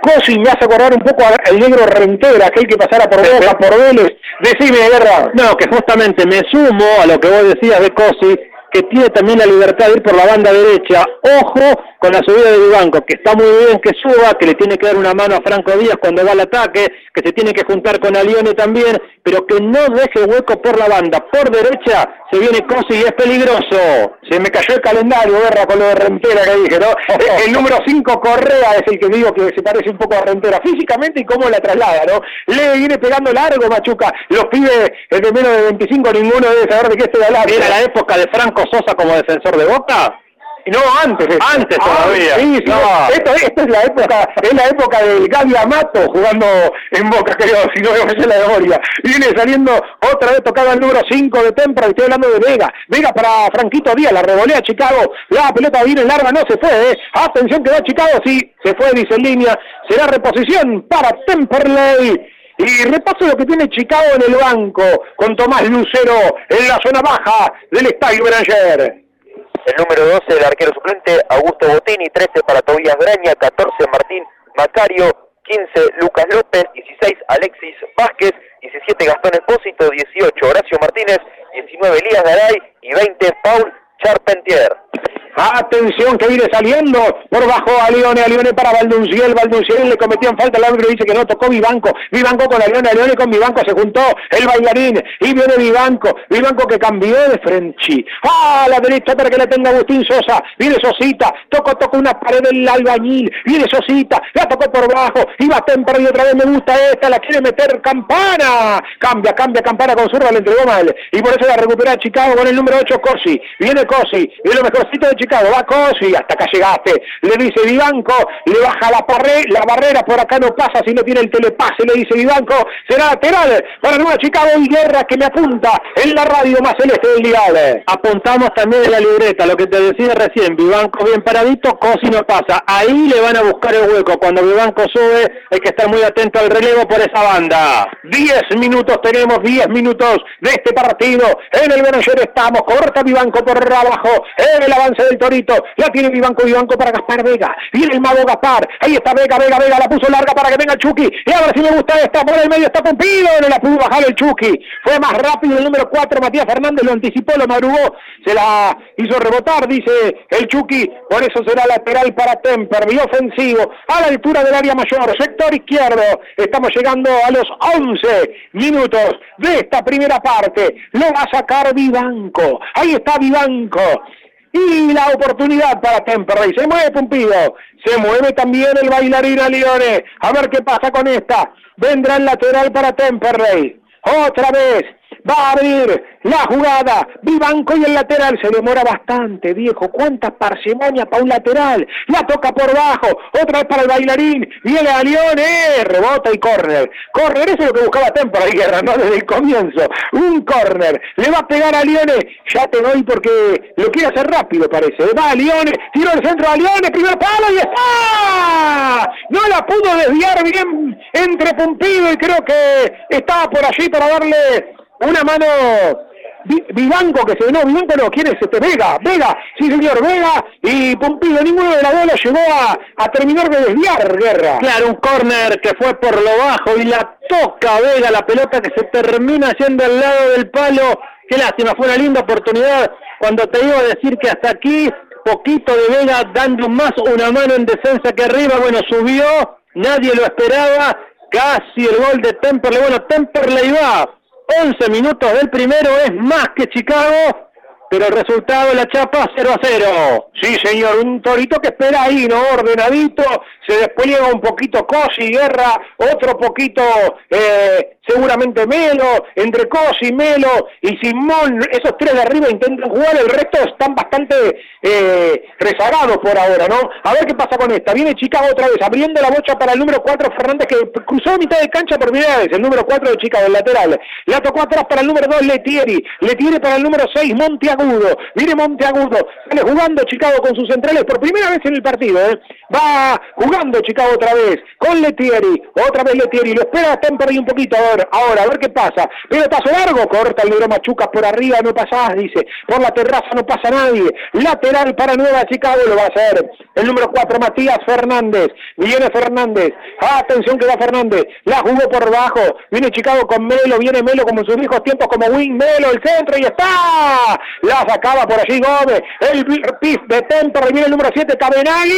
Cosi me hace acordar un poco al negro Rentera, aquel que pasara por Boca, por Vélez. Decime, Guerra. No, que justamente me sumo a lo que vos decías de Cosi, que tiene también la libertad de ir por la banda derecha. Ojo con la subida de Vivanco, que está muy bien que suba, que le tiene que dar una mano a Franco Díaz cuando va al ataque, que se tiene que juntar con Alione también, pero que no deje hueco por la banda. Por derecha se viene Cosi y es peligroso. Se me cayó el calendario, Guerra, con lo de Rentera que dije, ¿no? (laughs) el número 5 Correa es el que digo que se parece un poco a Rentera físicamente y cómo la traslada, ¿no? Le viene pegando largo Machuca. Los pibes de menos de 25 ninguno debe saber de qué estoy hablando. Era la época de Franco Sosa como defensor de Boca. No, antes. Antes todavía. sí, sí. Esto, esto, es la época, es la época del Gaby Amato jugando en Boca, creo, si no me la memoria. Viene saliendo otra vez tocado el número 5 de Tempra, estoy hablando de Vega. Vega para Franquito Díaz, la revolea Chicago. La pelota viene larga, no se fue, ¿eh? Atención que va Chicago, sí, se fue, dice en línea. Será reposición para Temperley. Y repaso lo que tiene Chicago en el banco, con Tomás Lucero en la zona baja del Estadio Beranger. El número 12, el arquero suplente, Augusto Botini, 13 para Tobías Graña, 14 Martín Macario, 15 Lucas López, 16 Alexis Vázquez, 17 Gastón Espósito, 18 Horacio Martínez, 19 Elías Garay. Y 20 Paul Charpentier. Atención que viene saliendo por bajo a Leone, a Leone para Valdunciel, Valdunciel le cometían falta, el árbitro dice que no tocó Vivanco, Vivanco con Leone, Leone con Vivanco se juntó el bailarín y viene Vivanco, Vivanco que cambió de Frenchi, a la derecha para que la tenga Agustín Sosa, viene Sosita, tocó, tocó una pared del albañil, viene Sosita, la tocó por bajo, iba Tempera y otra vez me gusta esta, la quiere meter Campana, cambia, cambia Campana con zurda, le entregó mal, y por eso la recupera Chicago con el número 8 Cosi, viene Cosi, y lo mejorcito de Chicago va Cosi, hasta acá llegaste, le dice Vivanco, le baja la, la barrera, por acá no pasa si no tiene el telepase, le dice Vivanco, será lateral para Nueva Chicago y Guerra que me apunta en la radio más celeste del dial. Apuntamos también en la libreta, lo que te decía recién, Vivanco bien paradito, Cosi no pasa, ahí le van a buscar el hueco, cuando Vivanco sube hay que estar muy atento al relevo por esa banda. 10 minutos tenemos, 10 minutos de este partido, en el Benayer estamos, corta Vivanco por abajo, en el avance del Torito, la tiene Vivanco, Vivanco para Gaspar Vega, viene el mago Gaspar, ahí está Vega, Vega, Vega, la puso larga para que venga el Chucky, y ahora sí me gusta esta, por el medio está Pompido, no la pudo bajar el Chucky, fue más rápido el número 4, Matías Fernández lo anticipó, lo madrugó, se la hizo rebotar, dice el Chucky, por eso será lateral para Temper, mi ofensivo, a la altura del área mayor, sector izquierdo, estamos llegando a los 11 minutos de esta primera parte, lo va a sacar Vivanco, ahí está Vivanco, y la oportunidad para Temperley. Se mueve Pumpido. Se mueve también el bailarín Lione. A ver qué pasa con esta. Vendrá el lateral para Temperley. Otra vez va a abrir la jugada. Vivanco y el lateral se demora bastante, viejo. Cuánta parsimonia para un lateral. La toca por bajo. Otra vez para el bailarín. Viene a León, rebota y córner. Córner, eso es lo que buscaba Tempora Guerra, ¿no? Desde el comienzo. Un córner. Le va a pegar a Lione. Ya te doy porque lo quiere hacer rápido, parece. Va a Lione. Tiro el centro a Lione. Primer palo y está. No la pudo desviar bien entre Pumpido y creo que estaba por allí para darle una mano Vivanco que se no, Vivanco no, ¿quién es este? Vega, Vega, sí señor, Vega y Pompido, ninguno de la bola llegó a, a terminar de desviar Guerra. Claro, un córner que fue por lo bajo y la toca Vega, la pelota que se termina yendo al lado del palo. Qué lástima, fue una linda oportunidad cuando te iba a decir que hasta aquí poquito de Vega dando más una mano en defensa que arriba, bueno, subió, nadie lo esperaba, casi el gol de Temperley, bueno, Temperley va 11 minutos del primero es más que Chicago, pero el resultado de la chapa 0 a 0. Sí, señor, un torito que espera ahí, ¿no? Ordenadito, se despliega un poquito Cosi, Guerra, otro poquito eh, seguramente Melo, entre Cosi, Melo y Simón, esos tres de arriba intentan jugar, el resto están bastante eh, rezagados por ahora, ¿no? A ver qué pasa con esta. Viene Chicago otra vez, abriendo la bocha para el número 4 Fernández, que cruzó mitad de cancha por primera vez, el número 4 de Chicago, el lateral. La tocó atrás para el número 2 Letieri, Letieri para el número 6 Monte Monteagudo, viene Monteagudo, sale jugando Chicago con sus centrales por primera vez en el partido, ¿eh? va jugando Chicago otra vez, con Letieri, otra vez Letieri, lo espera Temperley un poquito ahora, ahora, a ver qué pasa, paso largo, corta el negro Machuca por arriba, no pasa, dice, por la terraza no pasa nadie, lateral para Nueva Chicago lo va a hacer, el número 4 Matías Fernández, viene Fernández, atención que va Fernández, la jugó por debajo, viene Chicago con Melo, viene Melo como en sus viejos tiempos como Wing Melo, el centro y está, la sacaba por allí Gómez, el pif de Temperley, viene el número 7 Cabenagui,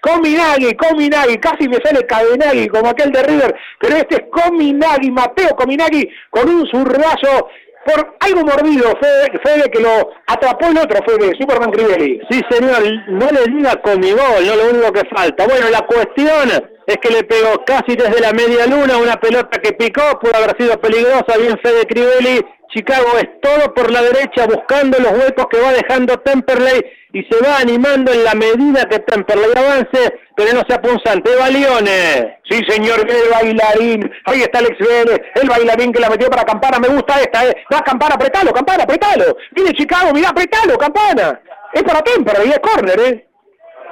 Cominagui, Cominagui, casi me sale Cabenagui como aquel de River, pero este es Cominagui, Mateo Cominagui con un zurrazo por algo mordido, Fede, que lo atrapó el otro, Fede, Superman Crivelli. Sí, señor, no le diga comigol, no lo único que falta. Bueno, la cuestión es que le pegó casi desde la media luna una pelota que picó, pudo haber sido peligrosa, bien Fede Crivelli. Chicago es todo por la derecha, buscando los huecos que va dejando Temperley y se va animando en la medida que Temperley avance, pero no se apunzante. ¡Va Lione! Sí, señor, el bailarín. Ahí está Alex Vélez, el bailarín que la metió para Campana. Me gusta esta, ¿eh? Va Campana, apretalo, Campana, apretalo. Viene Chicago, mira, apretalo, Campana. Es para Temperley, es córner, ¿eh?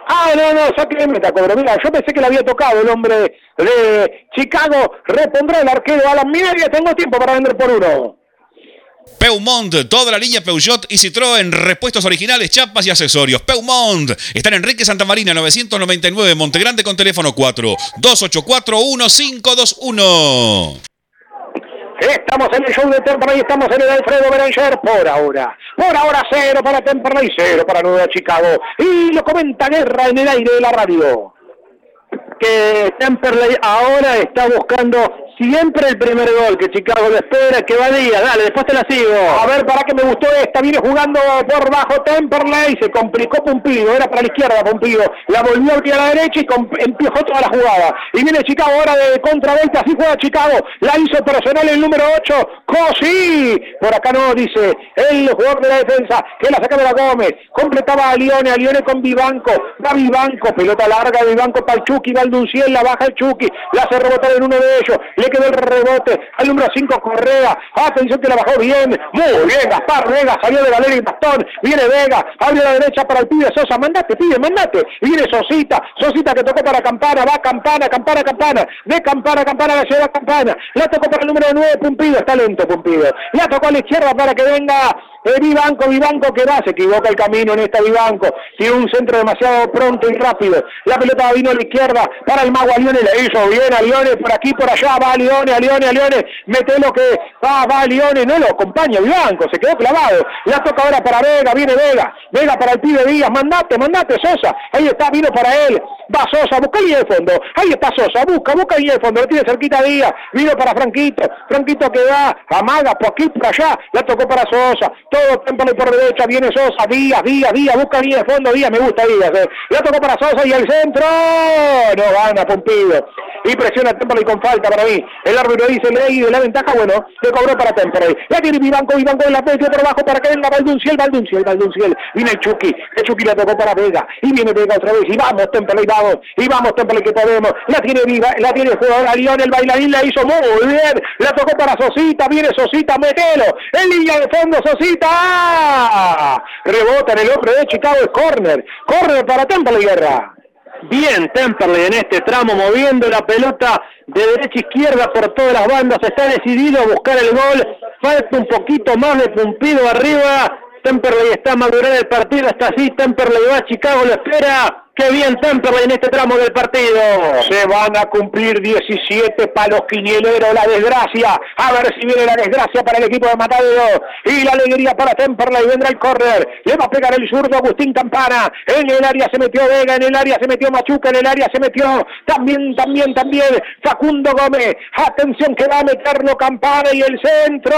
Ah, no, no, saque de meta, cobro. Mira, yo pensé que le había tocado el hombre de Chicago. Repondrá el arquero a la media. Tengo tiempo para vender por uno. Peumont, toda la línea Peugeot y Citroën, repuestos originales, chapas y accesorios. Peumont, está en Enrique Santa Marina 999, Montegrande con teléfono 4 284 1521. Estamos en el show de Temperley, estamos en el Alfredo Beranger por ahora. Por ahora cero para Temperley, cero para Nueva Chicago. Y lo comenta Guerra en el aire de la radio. Que Temperley ahora está buscando Siempre el primer gol que Chicago lo espera, que va Díaz, dale, después te la sigo. A ver, para que me gustó esta, viene jugando por bajo Temperley, se complicó Pumpido, era para la izquierda Pumpido, la volvió a a la derecha y empujó toda la jugada. Y viene Chicago ahora de contravuelta, así juega Chicago, la hizo personal el número 8, Cosi. Por acá no, dice el jugador de la defensa, que la saca de la Gómez, completaba a Lione, a Lione con Vivanco, va Vivanco, pelota larga de Vivanco para el Chucky, va el Dunciel, la baja el Chucky, la hace rebotar en uno de ellos, quedó el rebote. Al número 5 Correa, atención que la bajó bien, muy bien Gaspar Vega, salió de Valeria y Bastón, viene Vega, abre la derecha para el pibe Sosa, mandate pibe, mandate, viene Sosita, Sosita que tocó para Campana, va Campana, Campana, Campana, de Campana, Campana, la lleva Campana, la tocó para el número 9 Pumpido, está lento Pumpido, la tocó a la izquierda para que venga eh, Vivanco, Vivanco que va, se equivoca el camino en esta Vivanco, tiene un centro demasiado pronto y rápido, la pelota vino a la izquierda para el mago a Lione, le hizo bien a Lione, por aquí, por allá, va a Lione, a Lione, a Lione, mete lo que va, va a Lione, no lo acompaña Vivanco, se quedó clavado, la toca ahora para Vega, viene Vega, Vega para el pibe Díaz, mandate, mandate Sosa, ahí está, vino para él, va Sosa, busca línea de fondo, ahí está Sosa, busca, busca línea de fondo, lo tiene cerquita Díaz, vino para Franquito, Franquito que va, amaga por aquí, por allá, la tocó para Sosa, todo Temple por derecha, viene Sosa, Díaz, Díaz, Díaz, busca de fondo, Díaz, me gusta Díaz, eh. la tocó para Sosa y el centro, no gana Pompido, y presiona Temple con falta para mí, el árbitro dice, ley de la ventaja, bueno, le cobró para Temple, la tiene Vivanco, Vivanco en la metió por abajo para que venga Valdunciel, Valdunciel, Valdunciel, viene el Chucky, el Chucky la tocó para Vega, y viene Vega otra vez, y vamos Temple, y vamos, y vamos Temple que podemos, la tiene viva, la tiene el jugador León, el bailarín la hizo muy bien, la tocó para Sosita, viene Sosita, metelo, en línea de fondo Sosita, rebota en el hombre de Chicago, es corner, corner para Temple Guerra. Bien, Temperley en este tramo moviendo la pelota de derecha a izquierda por todas las bandas, está decidido a buscar el gol, falta un poquito más de Pumpido arriba, Temperley está madurando el partido, está así, Temperley va, Chicago lo espera, Qué bien Temperley en este tramo del partido. Se van a cumplir 17 palos quinieleros, la desgracia. A ver si viene la desgracia para el equipo de Matadero. Y la alegría para Temperley. Vendrá el córner. Le va a pegar el zurdo Agustín Campana. En el área se metió Vega, en el área se metió Machuca, en el área se metió también, también, también Facundo Gómez. Atención que va a meterlo Campana y el centro.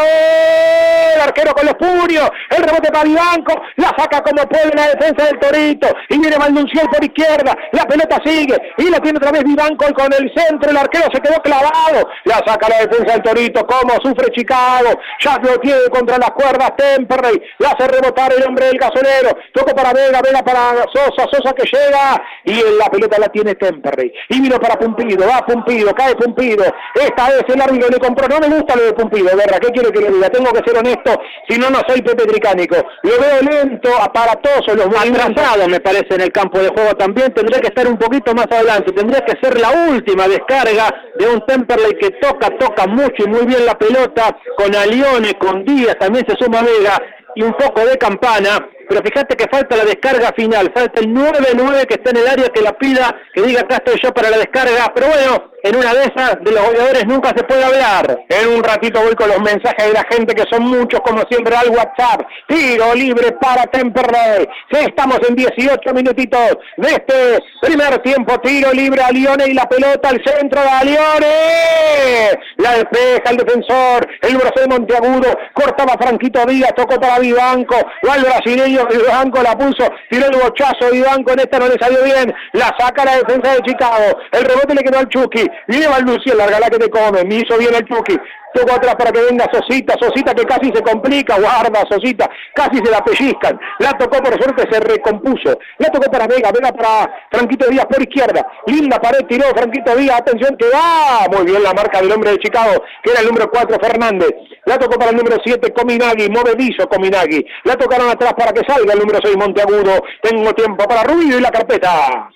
El arquero con los puños. El rebote para Vivanco. La saca como puede la defensa del Torito. Y viene Maldunciel por izquierda, la pelota sigue y la tiene otra vez Vivanco con el centro, el arquero se quedó clavado, la saca la defensa del Torito, como sufre Chicago, ya lo tiene contra las cuerdas Temperley, la hace rebotar el hombre del gasolero, toco para Vega, Vega para Sosa, Sosa que llega y en la pelota la tiene Temperley y vino para Pumpido, va Pumpido, cae Pumpido, esta vez el árbitro le compró, no me gusta lo de Pumpido, ¿verdad? ¿Qué quiere que le diga? Tengo que ser honesto, si no, no soy Pepe Tricánico, lo veo lento, aparatoso, los atrasado me parece en el campo de juego también, tendría que estar un poquito más adelante, tendría que ser la última descarga de un Temperley que toca, toca mucho y muy bien la pelota, con Alione, con Díaz, también se suma Vega y un poco de campana, pero fíjate que falta la descarga final, falta el 9-9 que está en el área que la pida, que diga acá estoy yo para la descarga, pero bueno, en una de esas de los goleadores nunca se puede hablar. En un ratito voy con los mensajes de la gente que son muchos como siempre al WhatsApp. Tiro libre para Temperley. Estamos en 18 minutitos de este primer tiempo. Tiro libre a Lione y la pelota al centro de Lione. La despeja el defensor. El brazo de Monteagudo. Cortaba Franquito Díaz. Tocó para Vivanco. Va el brasileño. Vivanco la puso. Tiró el bochazo. Vivanco en esta no le salió bien. La saca la defensa de Chicago. El rebote le quedó al Chucky. Viene Valducci, larga la que te come, me hizo bien el Chucky, toco atrás para que venga Sosita, Sosita que casi se complica, guarda Sosita, casi se la pellizcan, la tocó por suerte, se recompuso, la tocó para Vega, Vega para Franquito Díaz por izquierda, linda pared, tiró Franquito Díaz, atención que va, muy bien la marca del hombre de Chicago, que era el número 4 Fernández, la tocó para el número 7 Cominagui, movedizo Cominagui, la tocaron atrás para que salga el número 6 Monteagudo, tengo tiempo para Rubio y la carpeta.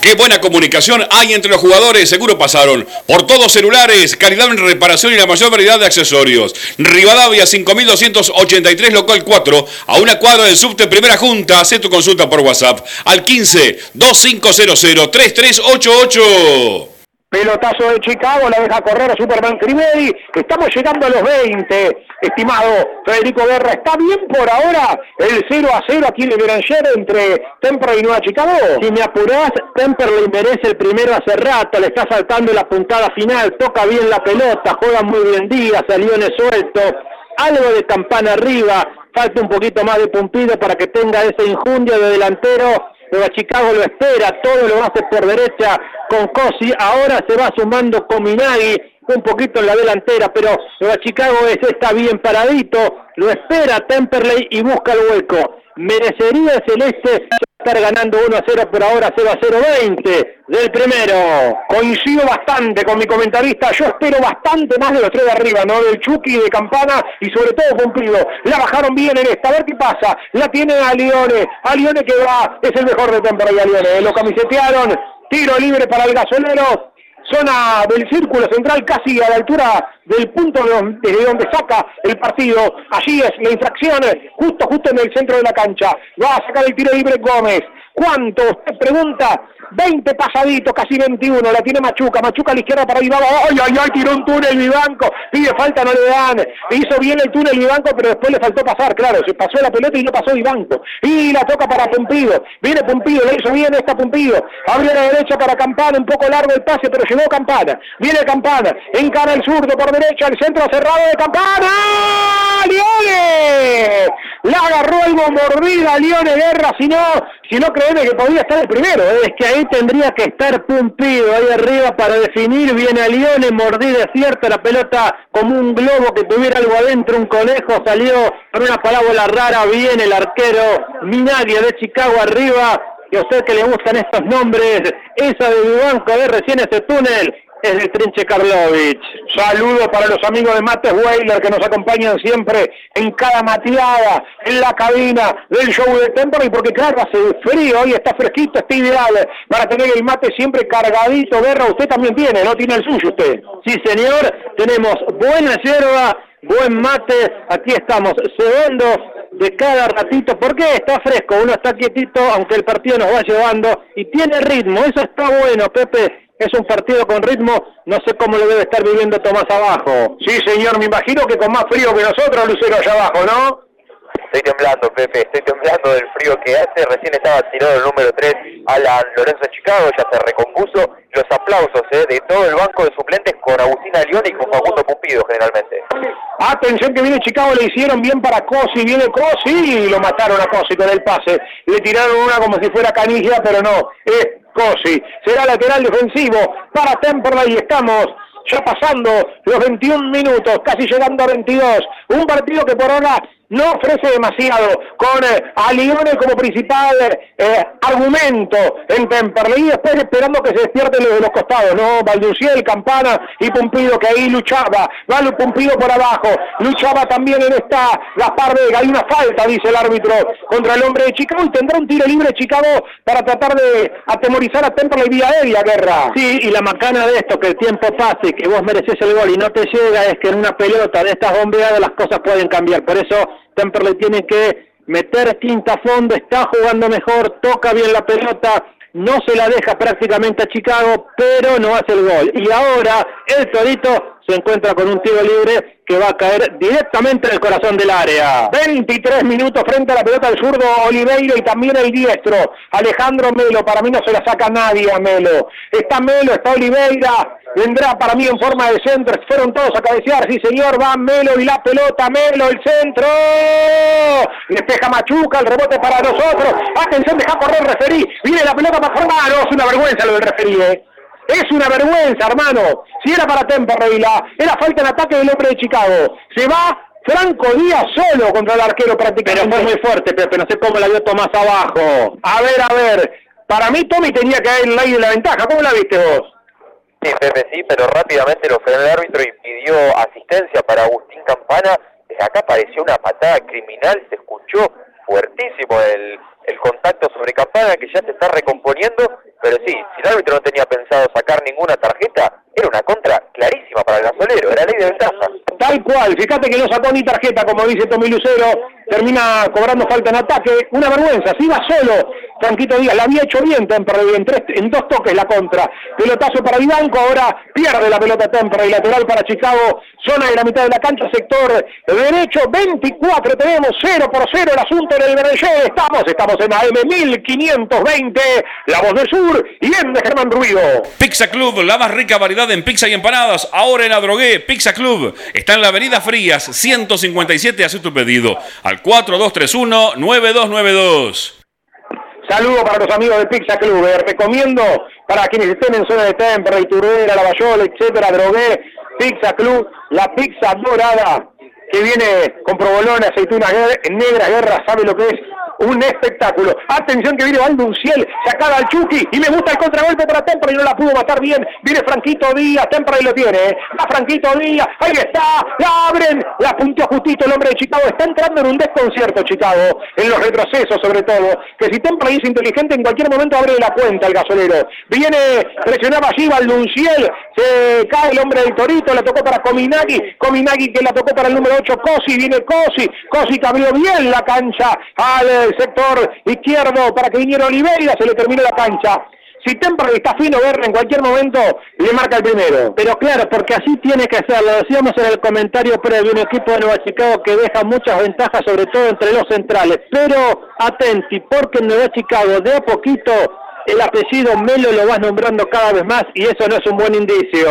Qué buena comunicación hay entre los jugadores. Seguro pasaron por todos celulares, calidad en reparación y la mayor variedad de accesorios. Rivadavia 5283 local 4, a una cuadra del subte Primera Junta. Haz tu consulta por WhatsApp al 15 2500 3388. Pelotazo de Chicago, la deja correr a Superman Crivedi. Estamos llegando a los 20, estimado Federico Guerra. ¿Está bien por ahora el 0 a 0 aquí en el entre Temperley y Nueva Chicago? Si me apurás, Temperley merece el primero hace rato, le está saltando la puntada final, toca bien la pelota, juega muy bien Díaz, salió el suelto, algo de campana arriba, falta un poquito más de pumpido para que tenga ese injundio de delantero Nueva Chicago lo espera, todo lo hace por derecha con Cosi, ahora se va sumando con Minagi, un poquito en la delantera, pero Nueva Chicago es, está bien paradito, lo espera Temperley y busca el hueco. Merecería el Celeste estar ganando 1 a 0 por ahora 0 a 0 20 del primero. Coincido bastante con mi comentarista, yo espero bastante más de los tres de arriba, ¿no? Del Chucky, de Campana y sobre todo cumplido. La bajaron bien en esta, a ver qué pasa. La tiene a Lione, a Lione que va, es el mejor de temporada a Lione. Lo camisetearon, tiro libre para el gasolero, zona del círculo central casi a la altura del punto desde donde saca el partido. Allí es la infracción, justo, justo en el centro de la cancha. Va a sacar el tiro libre Gómez. ¿Cuánto? Usted pregunta. 20 pasaditos, casi 21. La tiene Machuca. Machuca a la izquierda para Vivanco. ¡Ay, ay, ay! Tiró un túnel Vivanco. Pide falta, no le dan. Hizo bien el túnel Vivanco, pero después le faltó pasar. Claro, se pasó la pelota y no pasó Vivanco. Y la toca para Pumpido. Viene Pumpido, le hizo bien esta Pumpido. Abrió la derecha para Campana. Un poco largo el pase, pero llegó Campana. Viene Campana. Encara el zurdo por derecha. El centro cerrado de Campana. ¡Lione! La agarró algo mordida Lione Guerra. Si no, si no creeme que podía estar el primero. ¿eh? Es que ahí tendría que estar Pumpido ahí arriba para definir. Viene a Lione, mordida cierta la pelota como un globo que tuviera algo adentro, un conejo, salió con una parábola rara, viene el arquero Minaglia de Chicago arriba, y a usted que le gustan estos nombres, esa de Vivanco, de recién ese túnel, es el Trinche Karlovich. Saludos para los amigos de Mates Weiler que nos acompañan siempre en cada mateada, en la cabina del show de Temple, porque claro, hace frío, hoy está fresquito, está ideal para tener el mate siempre cargadito. Guerra, usted también tiene, ¿no? Tiene el suyo usted. Sí, señor, tenemos buena hierba, buen mate, aquí estamos cebando de cada ratito, porque está fresco, uno está quietito, aunque el partido nos va llevando, y tiene ritmo, eso está bueno, Pepe, es un partido con ritmo, no sé cómo lo debe estar viviendo Tomás abajo. Sí, señor, me imagino que con más frío que nosotros, Lucero, allá abajo, ¿no? Estoy temblando, Pepe, estoy temblando del frío que hace. Recién estaba tirado el número 3, Alan Lorenzo Chicago, ya se recompuso. Los aplausos eh, de todo el banco de suplentes con Agustina León y con Facundo Pumpido, generalmente. Atención que viene Chicago, le hicieron bien para Cosi, viene Cosi y lo mataron a Cosi con el pase. Le tiraron una como si fuera canilla, pero no, es Cosi. Será lateral defensivo para Temperley y estamos ya pasando los 21 minutos, casi llegando a 22. Un partido que por ahora no ofrece demasiado, con eh, a Lione como principal eh, argumento en Temperley, y después esperando que se despierte los de los costados, ¿no? Valduciel, Campana y Pumpido, que ahí luchaba, Vale Pumpido por abajo, luchaba también en esta Gaspar Vega, hay una falta, dice el árbitro, contra el hombre de Chicago, y tendrá un tiro libre Chicago para tratar de atemorizar a Temperley vía aérea, Guerra. Sí, y la macana de esto, que el tiempo pase, que vos mereces el gol y no te llega, es que en una pelota de estas bombeadas las cosas pueden cambiar, por eso le tiene que meter tinta a fondo, está jugando mejor, toca bien la pelota, no se la deja prácticamente a Chicago, pero no hace el gol. Y ahora el Torito se encuentra con un tiro libre que va a caer directamente en el corazón del área. 23 minutos frente a la pelota del zurdo Oliveiro y también el diestro Alejandro Melo. Para mí no se la saca nadie a Melo. Está Melo, está Oliveira. Vendrá para mí en forma de centro. Fueron todos a cabecear. Sí, señor. Va Melo y la pelota. Melo, el centro. Despeja Machuca. El rebote para nosotros. Atención, deja correr referí. Viene la pelota para formar. No, es una vergüenza lo del referí, eh. Es una vergüenza, hermano. Si era para Temperley, era falta en ataque del hombre de Chicago. Se va Franco Díaz solo contra el arquero prácticamente. Pero fue muy fuerte, Pepe. No sé cómo la vio Tomás abajo. A ver, a ver. Para mí Tommy tenía que haber el aire de la ventaja. ¿Cómo la viste vos? Sí, Pepe, sí, pero rápidamente lo frenó el árbitro y pidió asistencia para Agustín Campana. Desde acá pareció una patada criminal, se escuchó fuertísimo el, el contacto sobre Campana que ya se está recomponiendo, pero sí, si el árbitro no tenía pensado sacar ninguna tarjeta, era una contra clarísima para el gasolero, era ley de ventaja. Tal cual, fíjate que no sacó ni tarjeta, como dice Tommy Lucero, termina cobrando falta en ataque, una vergüenza, si va solo, Franquito Díaz, la había hecho bien Temperley, en, tres, en dos toques la contra, pelotazo para Vivanco, ahora pierde la pelota Temperley, lateral para Chicago, zona de la mitad de la cancha, sector derecho, 24, tenemos 0 por 0 el asunto en el Berger, estamos, estamos en AM 1520, La Voz del Sur, y en de Germán Ruido. Pizza Club, la más rica variedad en pizza y empanadas, ahora en Adrogué, Pizza Club, está en la avenida Frías, 157, hace tu pedido, al 4231-9292. Saludo para los amigos de Pizza Club. Eh. Recomiendo para quienes estén en zona de Temperley, Turbera, Lavayola, etcétera, Drogué, Pizza Club, la pizza dorada que viene con provolone, aceitunas negras, guerra, sabe lo que es un espectáculo. Atención que viene Valdunciel, sacada al Chucky y me gusta el contragolpe para Tempra y no la pudo matar bien. Viene Franquito Díaz, Tempra y lo tiene. ¿eh? Va Franquito Díaz, ahí está, la abren, la punteó justito el hombre de Chicago. Está entrando en un desconcierto Chicago, en los retrocesos sobre todo. Que si Tempra es inteligente, en cualquier momento abre la cuenta el gasolero. Viene, presionaba allí Valdunciel, se cae el hombre del Torito, la tocó para Cominagui, Cominagui que la tocó para el número 8, Cosi, viene Cosi, Cosi que abrió bien la cancha al sector izquierdo para que viniera Oliveira, se le terminó la cancha. Si Temperley está fino, verlo en cualquier momento le marca el primero. Pero claro, porque así tiene que ser. Lo decíamos en el comentario previo, un equipo de Nueva Chicago que deja muchas ventajas, sobre todo entre los centrales. Pero atenti, porque en Nueva Chicago de a poquito el apellido Melo lo vas nombrando cada vez más y eso no es un buen indicio.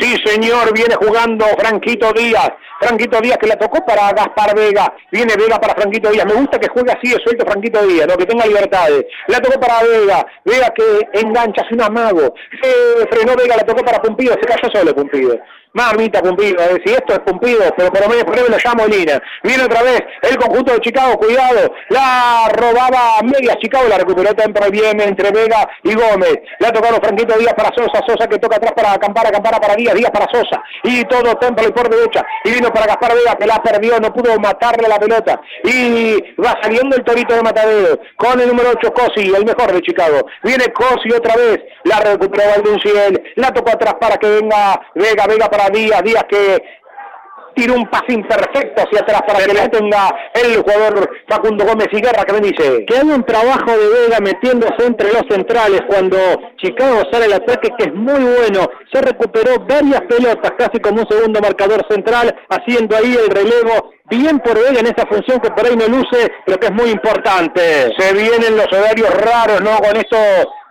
Sí, señor, viene jugando Franquito Díaz. Franquito Díaz que la tocó para Gaspar Vega. Viene Vega para Franquito Díaz. Me gusta que juegue así de suelto Franquito Díaz, ¿no? que tenga libertades. La tocó para Vega. Vega que engancha, es un amago. Se frenó Vega, la tocó para Pumpido. Se cayó solo Pumpido. Mamita Pumpido, eh, si esto es Pumpido, pero por lo menos por lo llamo Lina. Viene otra vez el conjunto de Chicago, cuidado. La robaba media Chicago, la recuperó Temple bien entre Vega y Gómez. Le ha tocado Franquito Díaz para Sosa, Sosa que toca atrás para Campara, Campara para Díaz, Díaz para Sosa. Y todo Temple por derecha. Y vino para Gaspar Vega que la perdió, no pudo matarle la pelota. Y va saliendo el torito de Matadero con el número 8 Cosi, el mejor de Chicago. Viene Cosi otra vez, la recuperó Valdunciel, la tocó atrás para que venga Vega, Vega para Díaz, Díaz que tira un pase imperfecto hacia atrás para que le tenga el jugador Facundo Gómez y Guerra que me dice que hay un trabajo de Vega metiéndose entre los centrales cuando Chicago sale al ataque que es muy bueno. Se recuperó varias pelotas casi como un segundo marcador central haciendo ahí el relevo bien por él en esa función que por ahí no luce, pero que es muy importante. Se vienen los horarios raros, ¿no? Con esto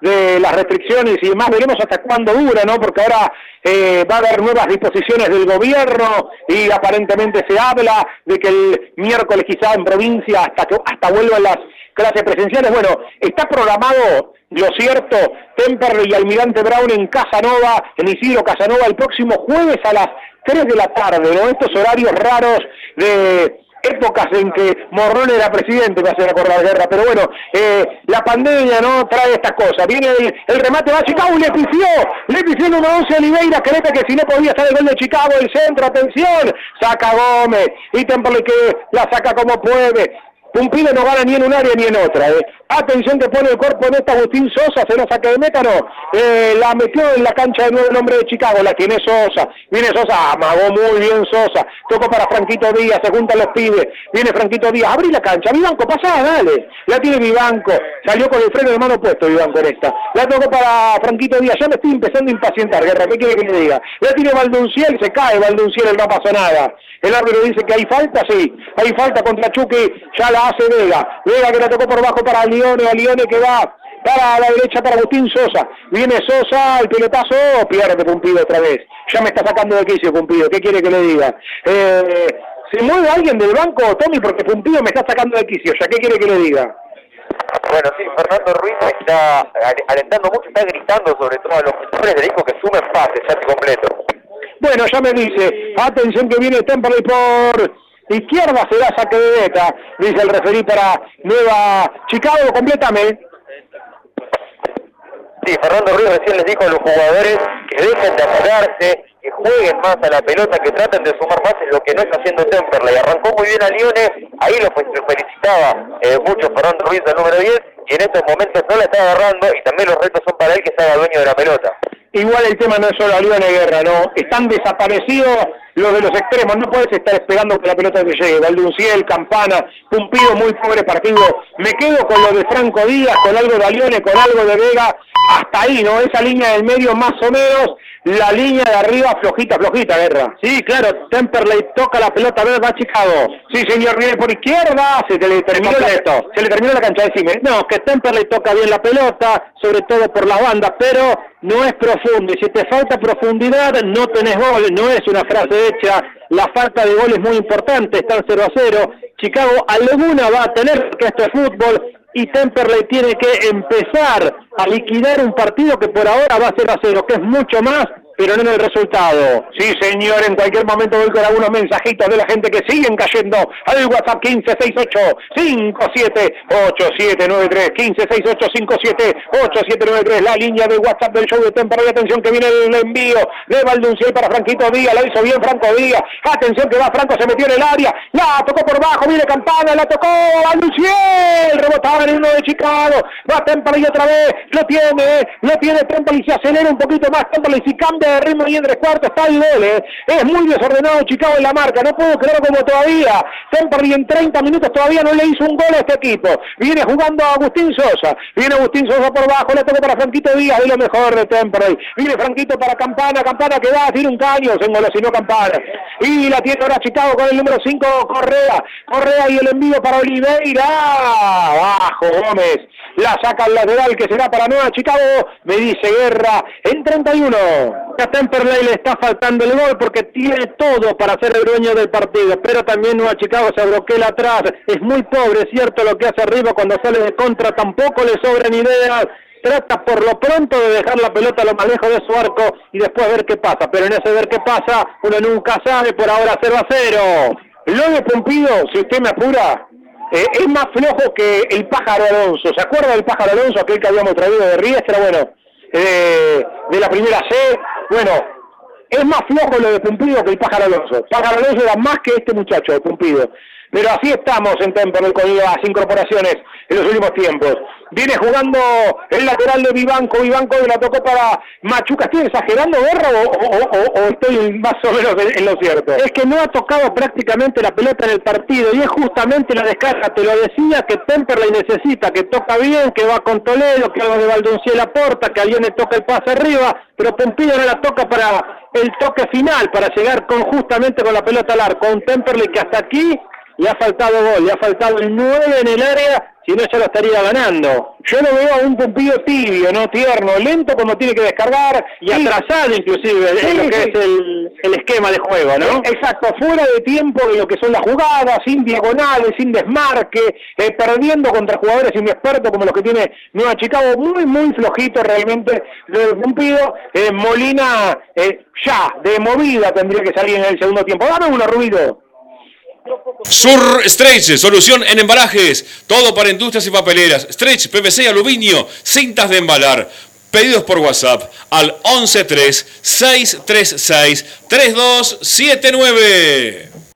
de las restricciones y demás, veremos hasta cuándo dura, ¿no? Porque ahora eh, va a haber nuevas disposiciones del gobierno y aparentemente se habla de que el miércoles quizá en provincia hasta que hasta vuelvan las clases presenciales. Bueno, está programado, lo cierto, Temperley y Almirante Brown en Casanova, en Isidro Casanova, el próximo jueves a las 3 de la tarde, ¿no? Estos horarios raros de épocas en que Morrón era presidente, me hace recordar guerra, pero bueno, eh, la pandemia no trae estas cosas. Viene el, remate, va a Chicago y le pifió, le pifió el número 11 Oliveira, cree que si no podía estar el gol de Chicago, el centro, atención, saca Gómez, y Temple que la saca como puede, Pumpido no gana ni en un área ni en otra. Eh. Atención que pone el cuerpo en esta Agustín Sosa, se la saca de métano. Eh, la metió en la cancha de nuevo el hombre de Chicago, la tiene Sosa. Viene Sosa, amagó muy bien Sosa. Tocó para Franquito Díaz, se juntan los pibes. Viene Franquito Díaz, abrí la cancha. Vivanco, pasá, dale. La tiene Vivanco. Salió con el freno de mano puesto Vivanco en esta. La tocó para Franquito Díaz. Ya me estoy empezando a impacientar, Guerra. ¿Qué quiere que le diga? La tiene Valdunciel, se cae Valdunciel, no pasó nada. El árbitro dice que hay falta, sí. Hay falta contra Chucky, ya la hace Vega. Vega que la tocó por bajo para Lione, a Lione que va para la derecha para Agustín Sosa. Viene Sosa, el pelotazo, pierde Pumpido otra vez. Ya me está sacando de quicio Pumpido, ¿qué quiere que le diga? Eh, ¿Se mueve alguien del banco, Tommy? Porque Pumpido me está sacando de quicio, ¿ya qué quiere que le diga? Bueno, sí, Fernando Ruiz está alentando mucho, está gritando sobre todo a los jugadores le dijo que sumen pases, ya completo. Bueno, ya me dice, atención que viene Temperley por izquierda se da saque de beta, dice el referí para Nueva Chicago, completamente. Sí, Fernando Ríos recién les dijo a los jugadores que dejen de apurarse, que jueguen más a la pelota, que traten de sumar más en lo que no está haciendo Temperley. Arrancó muy bien a Lione, ahí lo felicitaba eh, mucho Fernando Ruiz, el número 10, y en estos momentos no la está agarrando y también los retos son para él que se haga dueño de la pelota. Igual el tema no es solo Lione Guerra, ¿no? Están desaparecidos los de los extremos, no puedes estar esperando que la pelota te llegue. Valdunciel, Campana, Pumpido, muy pobre partido. Me quedo con lo de Franco Díaz, con algo de Alione, con algo de Vega, hasta ahí, ¿no? Esa línea del medio más o menos, la línea de arriba flojita, flojita, Guerra. Sí, claro, Temperley toca la pelota, a ver, va Chicago. Sí, señor, viene por izquierda, se le terminó la, se le terminó la cancha, decime. No, que Temperley toca bien la pelota, sobre todo por la banda, pero no es profundo. Y si te falta profundidad, no tenés gol, no es una frase hecha. La falta de gol es muy importante, están 0 a 0. Chicago alguna va a tener, que esto es fútbol, y Temperley tiene que empezar a liquidar un partido que por ahora va a ser a cero, que es mucho más pero no en el resultado. Sí, señor, en cualquier momento voy con algunos mensajitos de la gente que siguen cayendo al WhatsApp 1568-578793, 1568-578793, la línea de WhatsApp del show de Temper. Y atención que viene el envío de Valdunciel para Franquito Díaz, la hizo bien Franco Díaz. Atención que va Franco, se metió en el área, la tocó por bajo, viene Campana, la tocó Valdunciel, rebotaba en uno de Chicago, va Temper y otra vez, lo tiene, lo tiene Temper y se acelera un poquito más Temper y si cambia de ritmo y en tres cuartos está el gol, ¿eh? Es muy desordenado Chicago en la marca, no puedo creer como todavía. Temperley en 30 minutos todavía no le hizo un gol a este equipo. Viene jugando Agustín Sosa. Viene Agustín Sosa por bajo, le toca para Franquito Díaz, de lo mejor de Temperley. Viene Franquito para Campana, Campana que va, tiene un caño, se engolosinó Campana. Y la tiene ahora Chicago con el número 5, Correa. Correa y el envío para Oliveira. Abajo Gómez. La saca al lateral que será para Nueva Chicago. Me dice Guerra en 31 a Temperley le está faltando el gol porque tiene todo para ser el dueño del partido, pero también Nueva Chicago se bloquea atrás, es muy pobre, cierto lo que hace arriba cuando sale de contra, tampoco le sobran ideas, trata por lo pronto de dejar la pelota lo más lejos de su arco y después ver qué pasa, pero en ese ver qué pasa uno nunca sabe, por ahora 0 a 0. Lo de Pompido, si usted me apura, eh, es más flojo que el pájaro Alonso. ¿Se acuerda del pájaro Alonso, aquel que habíamos traído de Riestra? Bueno, eh, de la primera C. Bueno, es más flojo lo de Pumpido que el Pájaro Alonso. Pájaro Alonso era más que este muchacho de Pumpido. Pero así estamos en Temperley con las incorporaciones en los últimos tiempos. Viene jugando el lateral de Vivanco, Vivanco la tocó para Machuca. ¿Estoy exagerando, Guerra, o, estoy más o menos en lo cierto? Es que no ha tocado prácticamente la pelota en el partido y es justamente la descarga. Te lo decía que Temperley necesita, que toca bien, que va con Toledo, que algo de Valdonciel aporta, que alguien le toca el pase arriba, pero Pompido no la toca para el toque final, para llegar con justamente con la pelota al arco. Un Temperley que hasta aquí le ha faltado gol, le ha faltado el 9 en el área, si no ya lo estaría ganando. Yo lo veo a un Pompido tibio, no tierno, lento como tiene que descargar y atrasado inclusive, es lo que es el, esquema de juego, ¿no? Eh, exacto, fuera de tiempo de lo que son las jugadas, sin diagonales, sin desmarque, eh, perdiendo contra jugadores inexpertos como los que tiene Nueva Chicago, muy, muy flojito realmente de Pompido. Eh, Molina ya, de movida tendría que salir en el segundo tiempo. Dame uno, Rubido. Sur Stretch, solución en embalajes, todo para industrias y papeleras. Stretch, PVC aluminio, cintas de embalar. Pedidos por WhatsApp al 113 636 3279.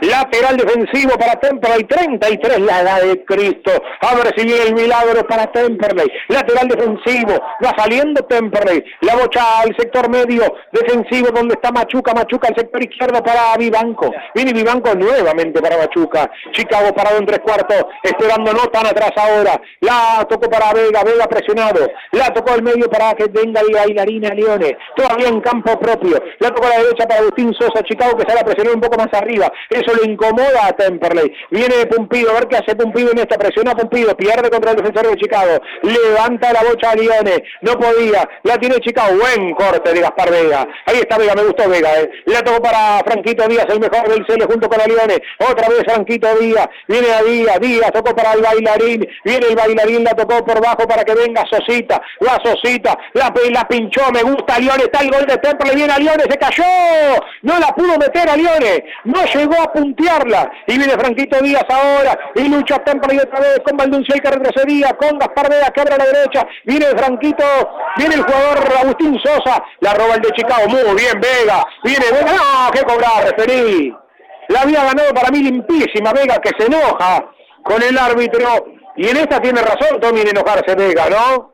Lateral defensivo para Temperley, 33 la edad de Cristo. A ver si el milagro para Temperley. Lateral defensivo, va saliendo Temperley. La bocha al sector medio defensivo donde está Machuca. Machuca al sector izquierdo para Vivanco. Viene Vivanco nuevamente para Machuca. Chicago parado en tres cuartos, esperando no tan atrás ahora. La tocó para Vega, Vega presionado. La tocó al medio para que venga la bailarina Leone. Todavía en campo propio. La tocó a la derecha para Agustín Sosa. Chicago que se la presionó un poco más arriba. Eso le incomoda a Temperley. Viene Pumpido, a ver qué hace Pumpido en esta presión. A Pumpido, pierde contra el defensor de Chicago, levanta la bocha a Lione, no podía, la tiene Chicago, buen corte de Gaspar Vega, ahí está Vega, me gustó Vega, eh. la tocó para Franquito Díaz, el mejor del Cele junto con Lione, otra vez Franquito Díaz, viene a Díaz, Díaz tocó para el bailarín, viene el bailarín, la tocó por bajo para que venga Sosita, la Sosita, la, la pinchó, me gusta Lione, está el gol de Temperley, viene a Lione, se cayó, no la pudo meter a Lione, no llegó a puntearla. Y viene Franquito Díaz ahora. Y lucha y otra vez con Valdunciel que retrocedía. Con Gaspar Vega que abre a la derecha. Viene Franquito. Viene el jugador Agustín Sosa. La roba el de Chicago. Muy bien, Vega. Viene Vega. No, que cobrar, referí. La había ganado para mí limpísima Vega que se enoja con el árbitro. Y en esta tiene razón Tommy en enojarse Vega, ¿no?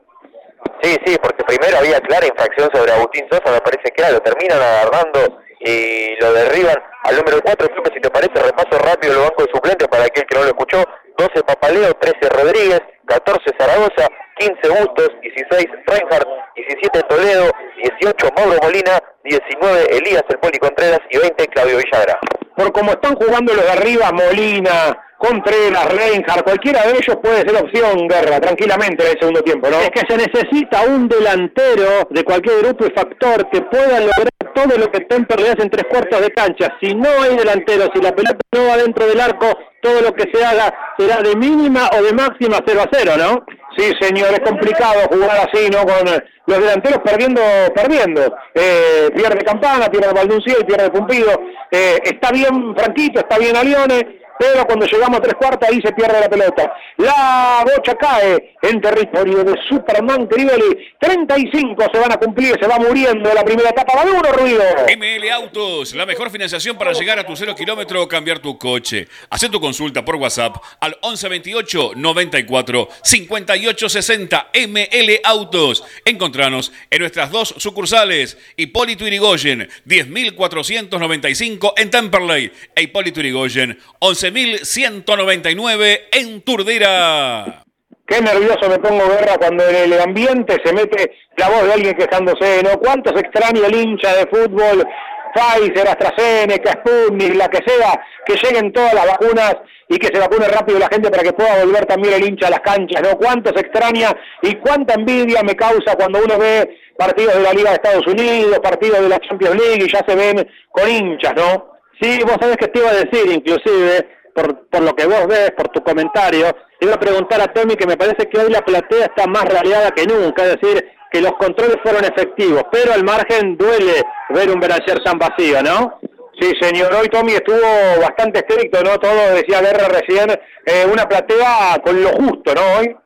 Sí, sí, porque primero había clara infracción sobre Agustín Sosa, me parece que lo terminan agarrando y lo derriban al número 4, creo que si te parece repaso rápido el banco de suplentes para aquel que no lo escuchó, 12 Papaleo, 13 Rodríguez, 14 Zaragoza, 15 Bustos, 16 Reinhardt, 17 Toledo, 18 Mauro Molina, 19 Elías El Poli Contreras y 20 Claudio Villagra. Por como están jugando los de arriba, Molina, Contreras, Reinhardt, cualquiera de ellos puede ser opción, Guerra, tranquilamente en el segundo tiempo, ¿no? Es que se necesita un delantero de cualquier grupo y factor que pueda lograr todo lo que Temper le hace en tres cuartos de cancha. Si no hay delantero, si la pelota no va dentro del arco, todo lo que se haga será de mínima o de máxima 0 a 0, ¿no? Sí, señor, es complicado jugar así, ¿no? Con los delanteros perdiendo, perdiendo. Eh, pierde Campana, pierde Valdunciel, pierde Pumpido. Eh, está bien Franquito, está bien Alione, pero cuando llegamos a tres cuartos ahí se pierde la pelota. La bocha cae en territorio de Superman Crivelli. 35 se van a cumplir, se va muriendo la primera etapa. Va duro ruido. ML Autos, la mejor financiación para llegar a tu cero kilómetro o cambiar tu coche. Haz tu consulta por WhatsApp al 1128 94 58 60 ML Autos. Encontranos en nuestras dos sucursales, Hipólito Irigoyen, 10.495 en Temperley e Hipólito Irigoyen, 11 11.199 en Turdera. Qué nervioso me pongo, Guerra, cuando en el ambiente se mete la voz de alguien quejándose, ¿no? ¿Cuántos extraños el hincha de fútbol, Pfizer, AstraZeneca, Sputnik, la que sea, que lleguen todas las vacunas y que se vacune rápido la gente para que pueda volver también el hincha a las canchas, ¿no? ¿Cuántos extraña y cuánta envidia me causa cuando uno ve partidos de la Liga de Estados Unidos, partidos de la Champions League y ya se ven con hinchas, ¿no? Sí, vos sabés que te iba a decir, inclusive, por, por lo que vos ves, por tu comentario, iba a preguntar a Tommy que me parece que hoy la platea está más raleada que nunca, es decir, que los controles fueron efectivos, pero al margen duele ver un Beranger tan vacío, ¿no? Sí, señor, hoy Tommy estuvo bastante estricto, ¿no? Todo decía Guerra recién, eh, una platea con lo justo, ¿no? Hoy.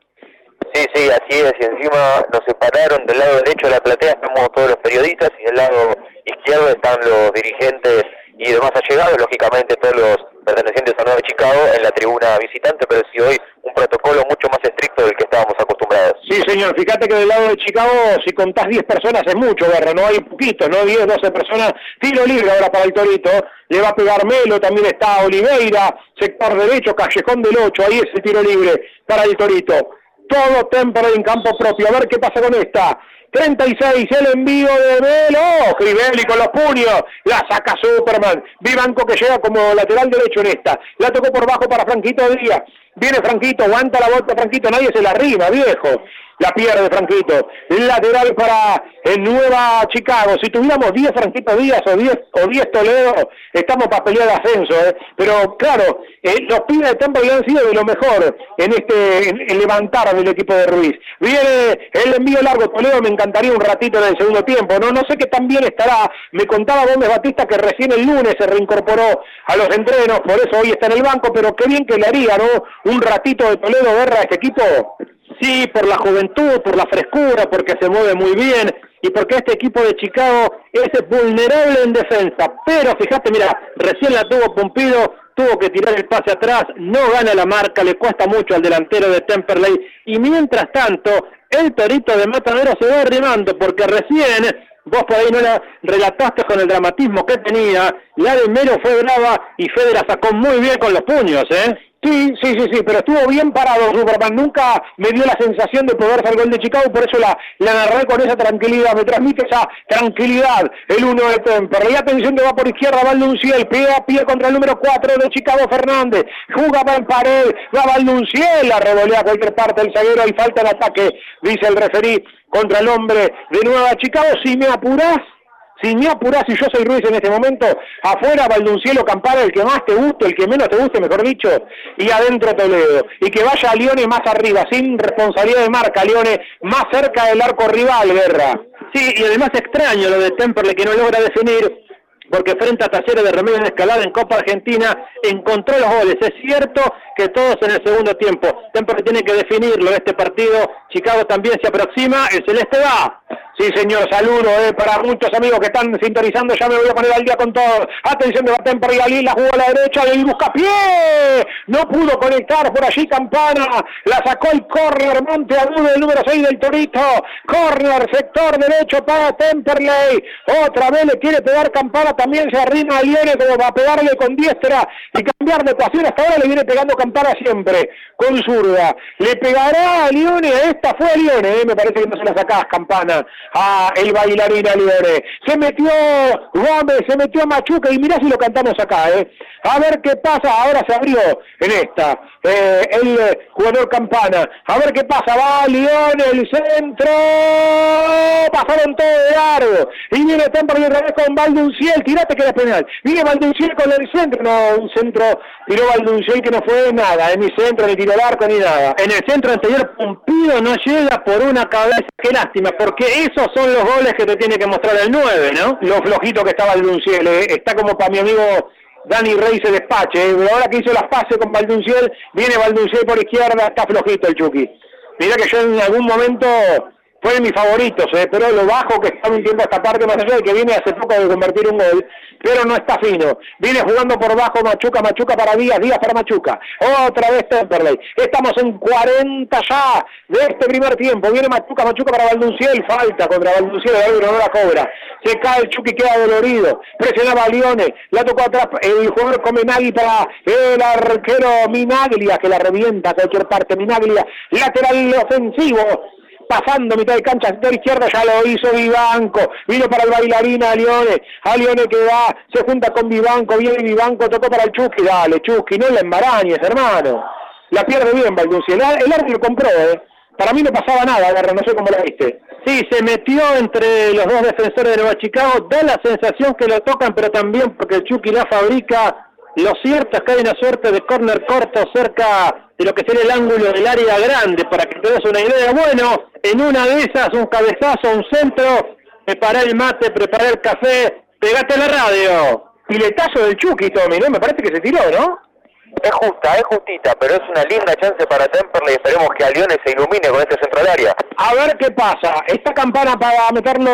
Sí, sí, así es, y encima nos separaron del lado derecho de la platea, estamos todos los periodistas, y del lado izquierdo están los dirigentes y demás allegados, lógicamente todos los pertenecientes a Nueva una visitante, pero sí hoy un protocolo mucho más estricto del que estábamos acostumbrados. Sí, señor, fíjate que del lado de Chicago, si contás 10 personas es mucho, Guerra, no hay poquito, ¿no? 10, 12 personas, tiro libre ahora para el Torito, le va a pegar Melo, también está Oliveira, sector derecho, Callejón del 8, ahí es el tiro libre para el Torito. Todo temporada en campo propio, a ver qué pasa con esta. 36, el envío de Melo, Crivelli con los puños, la saca Superman, Vivanco que llega como lateral derecho en esta, la tocó por bajo para Franquito Díaz, viene Franquito, aguanta la vuelta Franquito, nadie se la arriba, viejo, la pierde Franquito, lateral para el Nueva Chicago, si tuviéramos 10 Franquito Díaz o 10 o 10 Toledo, estamos para pelear de ascenso, ¿eh? pero claro, eh, los pibes de Tampa han sido de lo mejor en este en, levantar del equipo de Ruiz, viene el envío largo, Toledo me encantaría un ratito en el segundo tiempo, no no sé qué tan bien estará, me contaba Gómez Batista que recién el lunes se reincorporó a los entrenos, por eso hoy está en el banco, pero qué bien que le haría, ¿no? Un ratito de Toledo Guerra a este equipo. Sí, por la juventud, por la frescura, porque se mueve muy bien y porque este equipo de Chicago es vulnerable en defensa. Pero fíjate, mira, recién la tuvo Pumpido, tuvo que tirar el pase atrás, no gana la marca, le cuesta mucho al delantero de Temperley. Y mientras tanto, el torito de Matadero se va arrimando porque recién vos por ahí no la relataste con el dramatismo que tenía, la de Mero fue brava y Fede la sacó muy bien con los puños, ¿eh? Sí, sí, sí, sí, pero estuvo bien parado Superman, nunca me dio la sensación de poder hacer gol de Chicago, por eso la, la narré con esa tranquilidad, me transmite esa tranquilidad el uno de Temper. La atención que va por izquierda, Valdunciel, pie a pie contra el número 4 de Chicago Fernández, jugaba en pared, va Valdunciel, la revolea a cualquier parte el zaguero, hay falta en ataque, dice el referí, contra el hombre de Nueva Chicago, si me apurás, si me apurás, si yo soy Ruiz en este momento, afuera Valduncielo Campana, el que más te guste, el que menos te guste, mejor dicho, y adentro Toledo. Y que vaya a Lione más arriba, sin responsabilidad de marca, Lione más cerca del arco rival, Guerra. Sí, y además extraño lo de Temperley que no logra definir porque frente a Talleres de Remedios de Escalada en Copa Argentina encontró los goles. Es cierto que todos en el segundo tiempo. Temperley tiene que definirlo este partido. Chicago también se aproxima. El Celeste va. Sí, señor, saludo eh, para muchos amigos que están sintonizando. Ya me voy a poner al día con todo. Atención de Batemper y Galín, la jugó a la derecha y busca pie. No pudo conectar por allí Campana. La sacó el córner Monteagudo, el número 6 del Torito. Córner, sector derecho para Temperley. Otra vez le quiere pegar Campana. También se arrima a Lione como va a pegarle con diestra y cambiar de ecuación. Hasta ahora le viene pegando Campana siempre con zurda. Le pegará a Lione. Esta fue a Lione. Eh. Me parece que no se la sacás, Campana a el bailarín libre. Se metió Gómez, se metió Machuca y mirá si lo cantamos acá, ¿eh? A ver qué pasa, ahora se abrió en esta eh, el jugador Campana. A ver qué pasa, va León, el centro, pasaron todo de largo. Y viene Temper y revés con Valdunciel, tirate que era penal. Viene Valdunciel con el centro, no, un centro, tiró Valdunciel que no fue nada, en mi centro, ni tiró el arco, ni nada. En el centro anterior, Pumpido no llega por una cabeza, qué lástima, porque esos son los goles que te tiene que mostrar el 9, ¿no? Lo flojito que estaba Valdunciel, eh. está como para mi amigo Dani Rey se despache. ¿eh? Ahora que hizo las pases con Valdunciel, viene Valdunciel por izquierda, está flojito el Chucky. Mira que yo en algún momento fue de mis favoritos, ¿eh? pero lo bajo que está un esta parte, más que viene hace poco de convertir un gol, pero no está fino. Viene jugando por bajo Machuca, Machuca para Díaz, Díaz para Machuca. Otra vez Temperley. Estamos en 40 ya de este primer tiempo. Viene Machuca, Machuca para Valdunciel, falta contra Valdunciel, el no la cobra. Se cae el Chucky, queda dolorido. Presionaba a Lione, la tocó atrás el jugador come Nagui para el arquero Minaglia, que la revienta a cualquier parte. Minaglia, lateral ofensivo pasando mitad de cancha sector izquierda, ya lo hizo Vivanco, vino para el bailarín a Lione, a Lione que va, se junta con Vivanco, viene Vivanco, tocó para el Chusky, dale Chusky, no le embarañes hermano, la pierde bien Balducci, el, el árbitro compró, eh. para mí no pasaba nada, no sé cómo la viste. Sí, se metió entre los dos defensores de Nueva Chicago, da la sensación que lo tocan, pero también porque el Chucky la fabrica, lo cierto es que hay una suerte de córner corto cerca de lo que sería el ángulo del área grande, para que te des una idea. Bueno, en una de esas, un cabezazo, un centro, preparé el mate, preparé el café, pegate la radio. Piletazo del Chucky, Tommy, ¿no? Me parece que se tiró, ¿no? Es justa, es justita, pero es una linda chance para Temperley. Esperemos que Alione se ilumine con este centro del área. A ver qué pasa. Esta campana para meterlo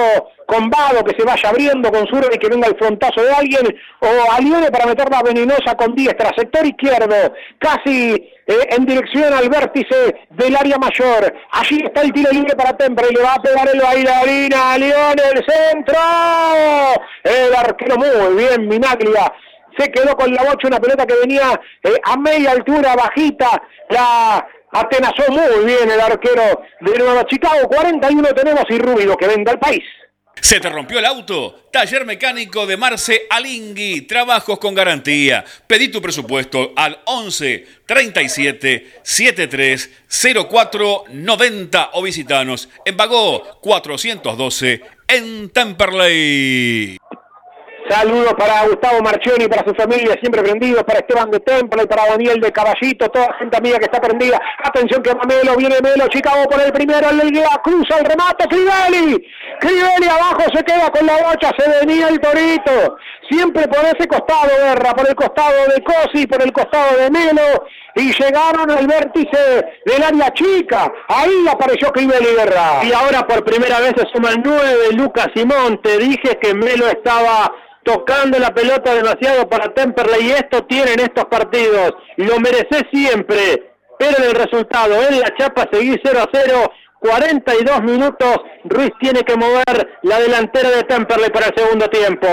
con Vado, que se vaya abriendo con Sur y que venga el frontazo de alguien, o Alione para meterla venenosa con diestra, sector izquierdo, casi eh, en dirección al vértice del área mayor. Allí está el tiro libre para Temperley, le va a pegar el bailarín a Alione, el centro. El arquero muy bien, Minaglia se quedó con la bocha, una pelota que venía eh, a media altura, bajita, la atenazó muy bien el arquero de Nueva Chicago, 41 tenemos y Rubio que venda al país. ¿Se te rompió el auto? Taller mecánico de Marce Alingui. Trabajos con garantía. Pedí tu presupuesto al 11 37 73 04 90 o visitanos en Bagó 412 en Temperley. Saludos para Gustavo Marchioni, para su familia, siempre prendidos, para Esteban de Temple, para Daniel de Caballito, toda gente amiga que está prendida. Atención que va Melo, viene Melo, Chicago por el primero, el idea, cruza el remate, Crivelli. Crivelli abajo se queda con la bocha, se venía el torito. Siempre por ese costado, Guerra, por el costado de Cosi, por el costado de Melo, y llegaron al vértice del área chica. Ahí apareció Crivelli Guerra. Y ahora por primera vez se suman nueve, Lucas Simón. Te dije que Melo estaba tocando la pelota demasiado para Temperley y esto tienen estos partidos. Lo mereces siempre, pero en el resultado, en la chapa seguí 0 a 0 42 minutos, Ruiz tiene que mover la delantera de Temperley para el segundo tiempo.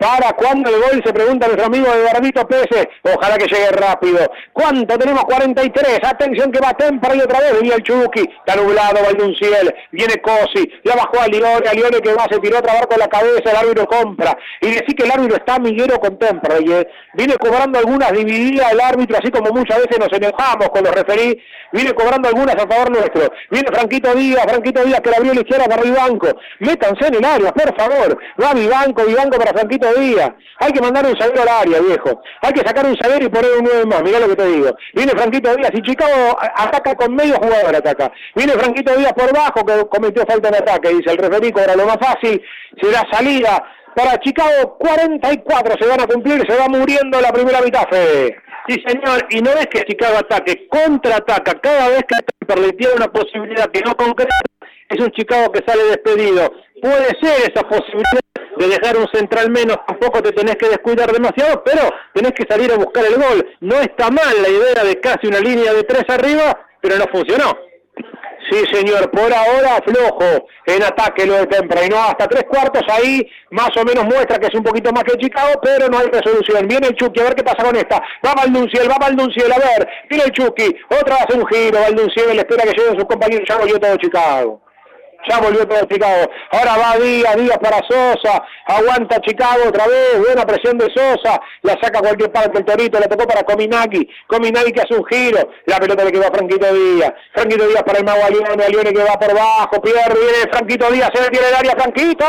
¿Para cuándo el gol? Se pregunta nuestro amigo Eduardito Pérez. Ojalá que llegue rápido. ¿Cuánto tenemos? 43. Atención que va Temperley otra vez. Venía el Chucky. Está nublado, Valdunciel. Viene Cosi. Ya bajó a Lione. A Lione que va, se tiró otra vez con la cabeza. El árbitro compra. Y decir que el árbitro está amiguero con Temperley. ¿eh? Viene cobrando algunas divididas el árbitro, así como muchas veces nos enojamos con los referí. Viene cobrando algunas a favor nuestro. Viene Franquito Díaz, Franquito Díaz que la abrió la izquierda para Vivanco. Métanse en el área, por favor. Va Vivanco, Vivanco para Franquito Díaz. Hay que mandar un zaguero al área, viejo. Hay que sacar un zaguero y poner un 9 más. Mirá lo que te digo. Viene Franquito Díaz y Chicago ataca con medio jugador, ataca. Viene Franquito Díaz por bajo que cometió falta en ataque. Dice el referico, era lo más fácil. Será salida para Chicago 44 se van a cumplir, se va muriendo la primera mitad, Fede. Sí, señor, y no es que Chicago ataque, contraataca. Cada vez que Temperley tiene una posibilidad que no concreta, es un Chicago que sale despedido. Puede ser esa posibilidad de dejar un central menos, tampoco te tenés que descuidar demasiado, pero tenés que salir a buscar el gol. No está mal la idea de casi una línea de tres arriba, pero no funcionó. Sí, señor, por ahora flojo en ataque lo de Tempra y no hasta tres cuartos ahí más o menos muestra que es un poquito más que Chicago, pero no hay resolución. Viene el Chucky, a ver qué pasa con esta. Va Valdunciel, va Valdunciel, a ver, viene el Chucky, otra vez un giro, Valdunciel espera que lleguen sus compañeros, ya volvió todo Chicago. Ya volvió todo Chicago. Ahora va Díaz, Díaz para Sosa. Aguanta Chicago otra vez. Buena presión de Sosa. La saca cualquier parte el Torito. La tocó para Cominaki. Cominaki que hace un giro. La pelota le quedó a Franquito Díaz. Franquito Díaz para el mago Alione. Alione que va por bajo. Pierde. Viene Franquito Díaz. Se detiene el área. Franquito.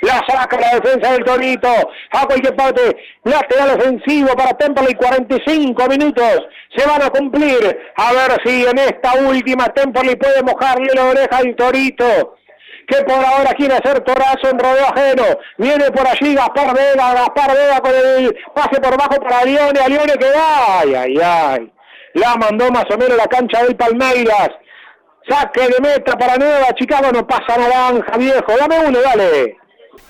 La saca la defensa del Torito. A cualquier parte. Lateral ofensivo para Temperley. 45 minutos. Se van a cumplir. A ver si en esta última Temperley puede mojarle la oreja al Torito que por ahora quiere hacer torazo en rodeo ajeno. Viene por allí Gaspar Vega, Gaspar Vega con el pase por bajo para Lione, a Lione que va, ay, ay, ay. La mandó más o menos la cancha del Palmeiras. Saque de meta para Nueva Chicago, no pasa naranja, viejo. Dame uno, dale.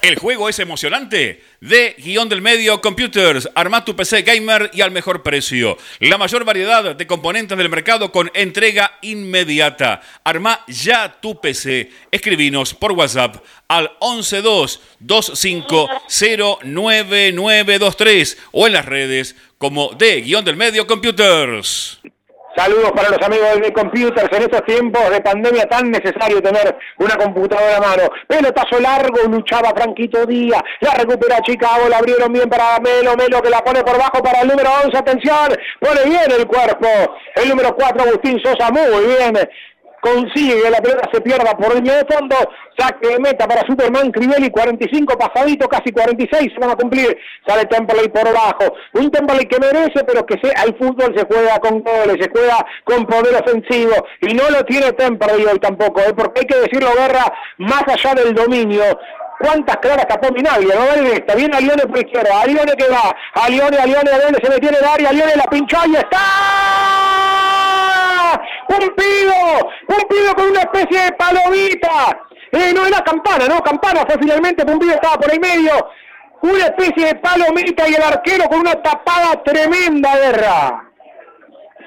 El juego es emocionante. De guion del medio Computers, arma tu PC gamer y al mejor precio. La mayor variedad de componentes del mercado con entrega inmediata. Arma ya tu PC. Escribinos por WhatsApp al 112-2509-923 o en las redes como de guion del medio Computers. Saludos para los amigos de Computers en estos tiempos de pandemia tan necesario tener una computadora a mano. Pelotazo largo, luchaba Franquito Díaz, la recupera Chicago, la abrieron bien para Melo, Melo que la pone por bajo para el número 11, atención, pone bien el cuerpo. El número 4, Agustín Sosa, muy bien consigue la pelota se pierda por línea de fondo, saque de meta para Superman Crivelli, 45 pasadito, casi 46 se van a cumplir, sale Temperley por abajo, un Temperley que merece, pero que sea, el fútbol se juega con goles, se juega con poder ofensivo, y no lo tiene Temperley hoy tampoco, ¿eh? porque hay que decirlo, Guerra, más allá del dominio, cuántas claras tapó Minaglia, no vale esta, viene a Lione por izquierda, a Lione que va, a Lione, a Lione, a Lione se metió en el área, a Lione la pinchó y está. ¡Pumpido! ¡Pumpido con una especie de palomita! Eh, no era campana, no, campana fue finalmente, Pumpido estaba por el medio, una especie de palomita y el arquero con una tapada tremenda, guerra.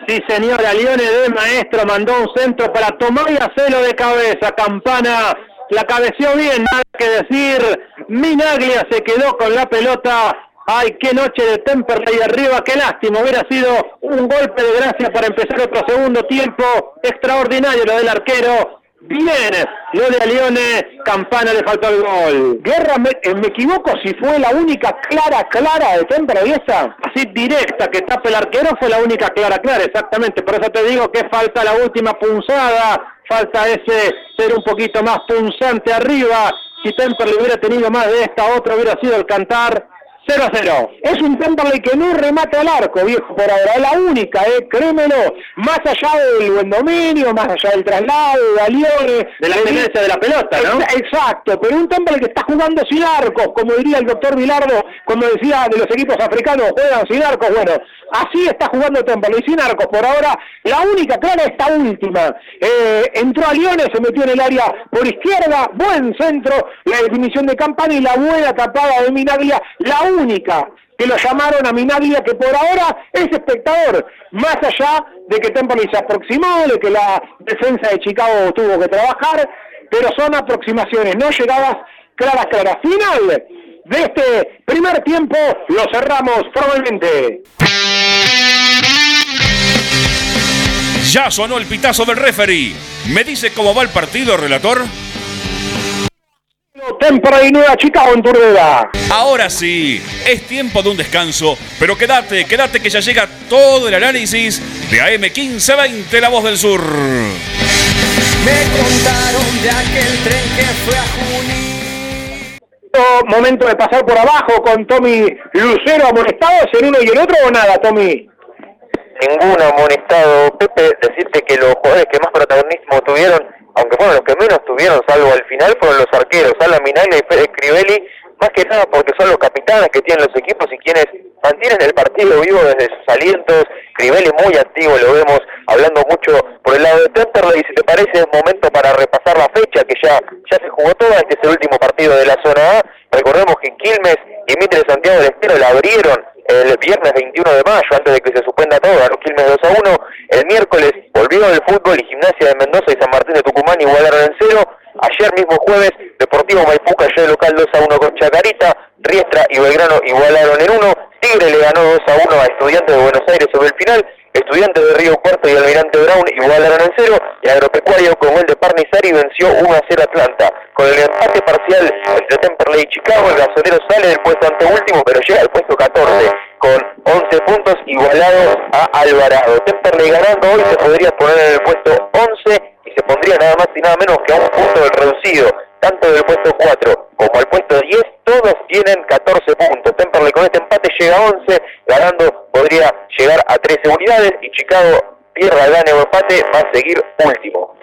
Sí, señora, Lione de Maestro mandó un centro para tomar y hacerlo de cabeza. Campana la cabeció bien, nada que decir. Minaglia se quedó con la pelota. Ay, qué noche de Temperley arriba, qué lástima. Hubiera sido un golpe de gracia para empezar otro segundo tiempo. Extraordinario lo del arquero. Bien, lo de Alione, Campana le faltó el gol. Guerra, me, eh, me equivoco si fue la única clara, clara de Temperley esa. Así directa que tapa el arquero fue la única clara, clara, exactamente. Por eso te digo que falta la última punzada, falta ese ser un poquito más punzante arriba. Si Temperley hubiera tenido más de esta, otra hubiera sido el cantar 0 a 0. Es un Temperley que no remata al arco, viejo, por ahora. Es la única, eh, créemelo. Más allá del buen dominio, más allá del traslado, de Alione. De la tenencia de la pelota, ¿no? Exacto, pero un Temperley que está jugando sin arcos, como diría el doctor Vilardo cuando decía de los equipos africanos juegan sin arcos. Bueno, así está jugando Temperley, sin arcos. Por ahora, la única clara esta última. Eh, entró Alione, se metió en el área por izquierda, buen centro, la definición de Campana y la buena tapada de Minaglia, la única que lo llamaron a Minaglia, que por ahora es espectador, más allá de que Temperley se aproximó, de que la defensa de Chicago tuvo que trabajar, pero son aproximaciones, no llegadas claras, claras. Final de este primer tiempo, lo cerramos formalmente. Ya sonó el pitazo del referee. ¿Me dice cómo va el partido, relator? Temperley Nueva Chicago en Turdera. Ahora sí, es tiempo de un descanso, pero quédate, quédate que ya llega todo el análisis de AM1520, La Voz del Sur. Me contaron de aquel tren que fue a Junín. Momento de pasar por abajo con Tommy Lucero amonestados en uno y el otro o nada, Tommy. Ninguno amonestado. Pepe, decirte que los jugadores que más protagonismo tuvieron, aunque fueron los que menos tuvieron, salvo al final, fueron los arqueros, Alan Minaglia y Fede más que nada porque son los capitanes que tienen los equipos y quienes mantienen el partido vivo desde sus alientos. Crivelli muy activo, lo vemos hablando mucho por el lado de Temperley. Y si te parece, es momento para repasar la fecha que ya, ya se jugó toda. Este es último partido de la zona A. Recordemos que Quilmes y Mitre Santiago del Estero la abrieron el viernes 21 de mayo, antes de que se suspenda todo, ganó Quilmes 2 a 1. El miércoles volvió el fútbol y Gimnasia de Mendoza y San Martín de Tucumán igualaron en cero. Ayer mismo jueves, Deportivo Maipú cayó de local 2 a 1 con Chacarita, Riestra y Belgrano igualaron en 1. Tigre le ganó 2 a 1 a Estudiantes de Buenos Aires sobre el final. Estudiantes de Río Cuarto y Almirante Brown igualaron en 0. Y Agropecuario con gol de Parnizari venció 1 a 0 Atlanta. Con el empate parcial entre Temperley y Chicago, el gasolero sale del puesto anteúltimo, pero llega al puesto 14 con 11 puntos igualados a Alvarado. Temperley ganando hoy se podría poner en el puesto 11 y se pondría nada más y nada menos que a un punto del reducido, tanto del puesto 4 como al puesto 10, todos tienen 14 puntos. Temperley con este empate llega a 11, ganando podría llegar a 13 unidades y Chicago pierda, gane o empate, va a seguir último.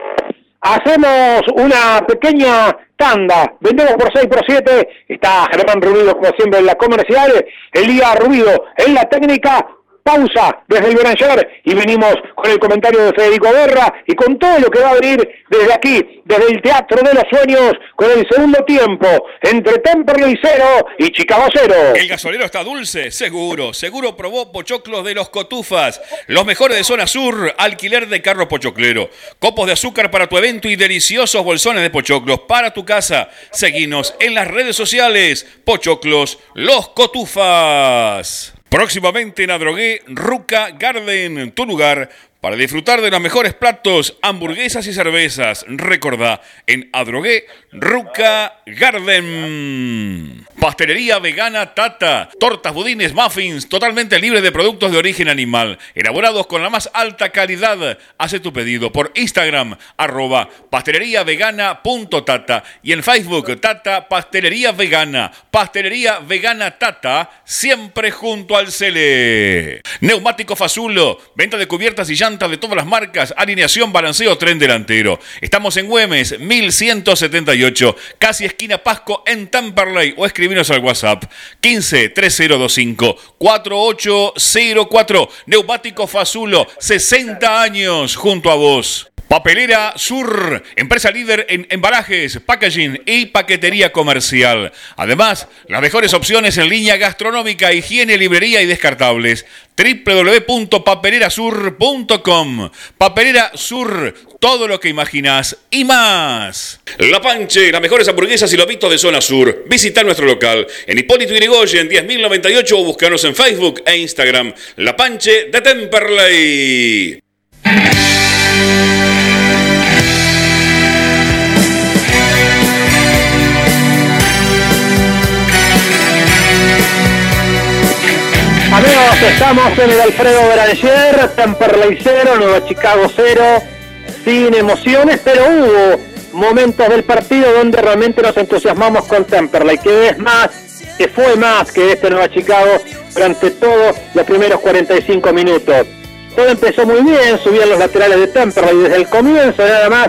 Hacemos una pequeña tanda, vendemos por 6 por 7, está Germán Rubido como siempre en las comerciales, Elías Rubido en la técnica, pausa desde el Beranger y venimos con el comentario de Federico Guerra y con todo lo que va a venir desde aquí, desde el Teatro de los Sueños, con el segundo tiempo entre Temperley 0 y 0. El gasolero está dulce, seguro. Seguro probó pochoclos de los cotufas. Los mejores de zona sur, alquiler de carro pochoclero. Copos de azúcar para tu evento y deliciosos bolsones de pochoclos para tu casa. Seguinos en las redes sociales. Pochoclos, los cotufas. Próximamente en Adrogué, Ruca Garden, tu lugar para disfrutar de los mejores platos, hamburguesas y cervezas. Recordá, en Adrogué, Ruca Garden. Pastelería vegana Tata. Tortas, budines, muffins, totalmente libres de productos de origen animal. Elaborados con la más alta calidad. Hace tu pedido por Instagram, arroba pasteleriavegana.tata. Y en Facebook, Tata Pastelería Vegana. Pastelería Vegana Tata, siempre junto al Cele. Neumático Fazulo. Venta de cubiertas y llantas de todas las marcas, alineación, balanceo, tren delantero. Estamos en Güemes, 1178, casi esquina Pasco en Tamperley o escribinos al WhatsApp 15 3025 4804. Neumático Fazulo, 60 años junto a vos. Papelera Sur, empresa líder en embalajes, packaging y paquetería comercial. Además, las mejores opciones en línea gastronómica, higiene, librería y descartables. www.papelerasur.com Papelera Sur, todo lo que imaginas y más. La Panche, las mejores hamburguesas y lobitos de zona sur. Visita nuestro local en Hipólito Yrigoyen 10.098 o búscanos en Facebook e Instagram. La Panche de Temperley. Estamos en el Alfredo Branger, Temperley 0, Nueva Chicago 0, sin emociones, pero hubo momentos del partido donde realmente nos entusiasmamos con Temperley, que es más, que fue más que este Nueva Chicago durante todos los primeros 45 minutos. Todo empezó muy bien, subían los laterales de Temperley desde el comienzo, nada más,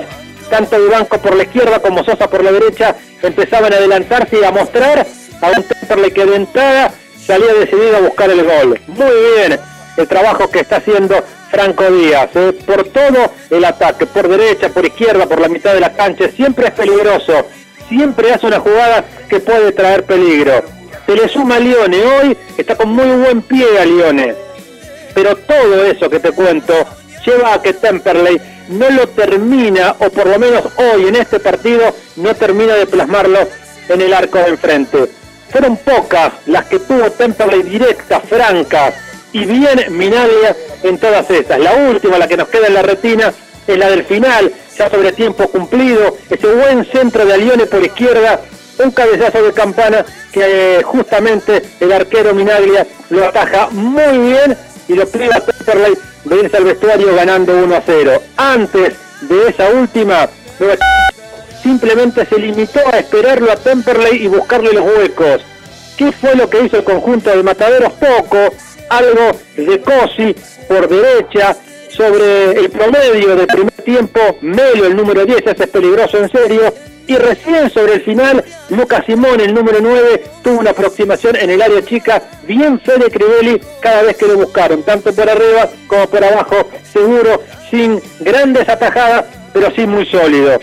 tanto Banco por la izquierda como Sosa por la derecha empezaban a adelantarse y a mostrar a un Temperley que de entrada salía decidido a buscar el gol. Muy bien el trabajo que está haciendo Franco Díaz, eh, por todo el ataque, por derecha, por izquierda, por la mitad de la cancha, siempre es peligroso, siempre hace una jugada que puede traer peligro. Se le suma Lione, hoy está con muy buen pie a Lione, pero todo eso que te cuento lleva a que Temperley no lo termina, o por lo menos hoy en este partido, no termina de plasmarlo en el arco de enfrente. Fueron pocas las que tuvo Temperley directas, francas y bien Minaglia en todas estas. La última, la que nos queda en la retina, es la del final, ya sobre tiempo cumplido, ese buen centro de Alione por izquierda, un cabezazo de campana que eh, justamente el arquero Minaglia lo ataja muy bien y lo priva a de irse al vestuario ganando 1 a 0. Antes de esa última, simplemente se limitó a esperarlo a Temperley y buscarle los huecos. ¿Qué fue lo que hizo el conjunto de Mataderos? Poco, algo de Cosi por derecha, sobre el promedio del primer tiempo, Melo, el número 10, ese es peligroso en serio, y recién sobre el final, Lucas Simón, el número 9, tuvo una aproximación en el área chica, bien Fede Crivelli cada vez que lo buscaron, tanto por arriba como por abajo, seguro, sin grandes atajadas, pero sí muy sólido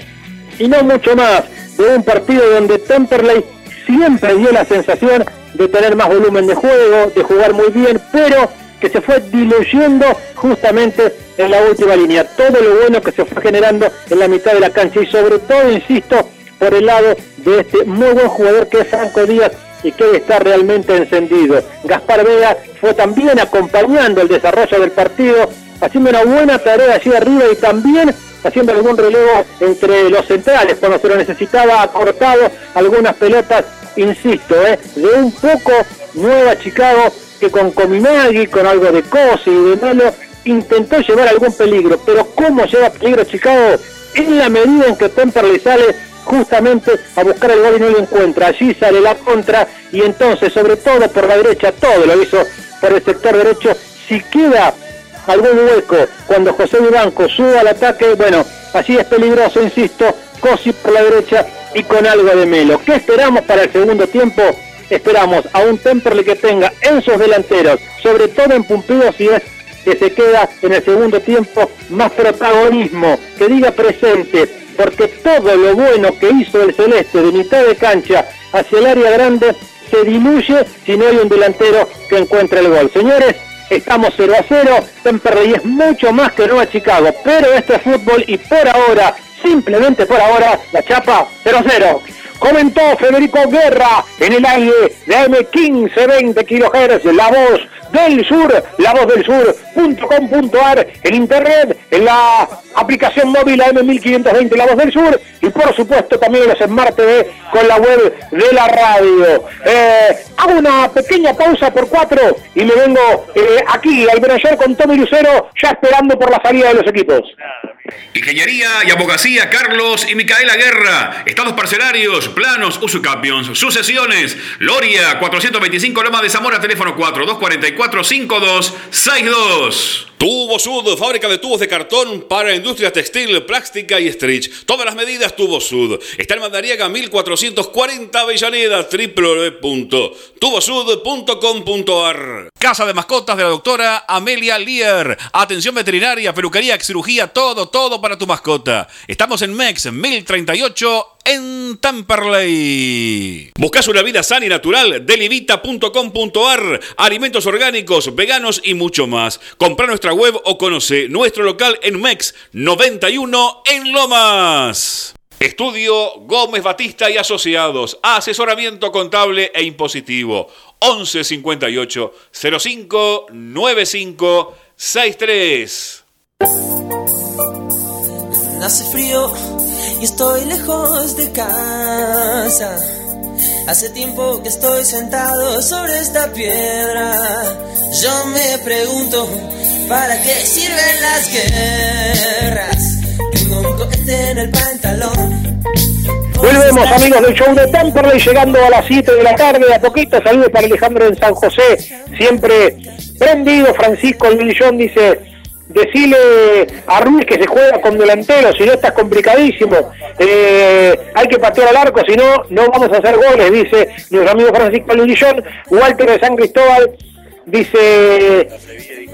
y no mucho más de un partido donde Temperley siempre dio la sensación de tener más volumen de juego, de jugar muy bien, pero que se fue diluyendo justamente en la última línea. Todo lo bueno que se fue generando en la mitad de la cancha y sobre todo, insisto, por el lado de este muy buen jugador que es Franco Díaz y que está realmente encendido. Gaspar Vega fue también acompañando el desarrollo del partido, haciendo una buena tarea allí arriba y también haciendo algún relevo entre los centrales cuando se lo necesitaba, ha cortado algunas pelotas, insisto, ¿eh? de un poco Nueva Chicago que con Cominagui, con algo de Cosi y de Melo, intentó llevar algún peligro, pero ¿cómo lleva peligro Chicago? En la medida en que Temperley sale justamente a buscar el gol y no lo encuentra, allí sale la contra y entonces sobre todo por la derecha, todo lo hizo por el sector derecho, si queda algún hueco cuando José Vivanco sube al ataque, bueno, así es peligroso, insisto, Cosi por la derecha y con algo de Melo. ¿Qué esperamos para el segundo tiempo? Esperamos a un Temperley que tenga en sus delanteros, sobre todo en Pumpido si es que se queda en el segundo tiempo más protagonismo, que diga presente, porque todo lo bueno que hizo el Celeste de mitad de cancha hacia el área grande se diluye si no hay un delantero que encuentre el gol. Señores, Estamos 0 a 0. Temperley es mucho más que Nueva Chicago. Pero este es fútbol y por ahora, simplemente por ahora, la chapa 0 a 0. Comentó Federico Guerra en el aire de M1520 kHz, la voz del sur, la voz del sur.com.ar, en internet, en la aplicación móvil AM1520 La Voz del Sur y por supuesto también en los Smart TV con la web de la radio. Eh, hago una pequeña pausa por cuatro y me vengo eh, aquí al Benayer con Tommy Lucero ya esperando por la salida de los equipos. Ingeniería y abogacía Carlos y Micaela Guerra. Estados parcelarios Planos, usucapions, sucesiones. Loria, 425 Loma de Zamora, teléfono 4244 5262. Tubo Sud, fábrica de tubos de cartón para industria textil, plástica y stretch. Todas las medidas Tubo Sud. Está en Mandariaga 1440 Avellaneda, www.tubosud.com.ar. Casa de mascotas de la doctora Amelia Lear. Atención veterinaria, peluquería, cirugía, todo, todo para tu mascota. Estamos en MEX 1038 en Tamperley. ¿Buscas una vida sana y natural? Delivita.com.ar Alimentos orgánicos, veganos y mucho más. Compra web o conoce nuestro local en MEX 91 en Lomas. Estudio Gómez Batista y Asociados. Asesoramiento contable e impositivo. 11 58 05 95 63. Hace frío y estoy lejos de casa. Hace tiempo que estoy sentado sobre esta piedra. Yo me pregunto, ¿para qué sirven las guerras? Tengo un cohete en el pantalón. Volvemos amigos del show de Temperley, llegando a las 7 de la tarde, a poquito, saludos para Alejandro en San José, siempre prendido, Francisco el Millón dice, decile a Ruiz que se juega con delantero, si no está complicadísimo, eh, hay que patear al arco, si no, no vamos a hacer goles, dice nuestro amigo Francisco Millón, Walter de San Cristóbal, dice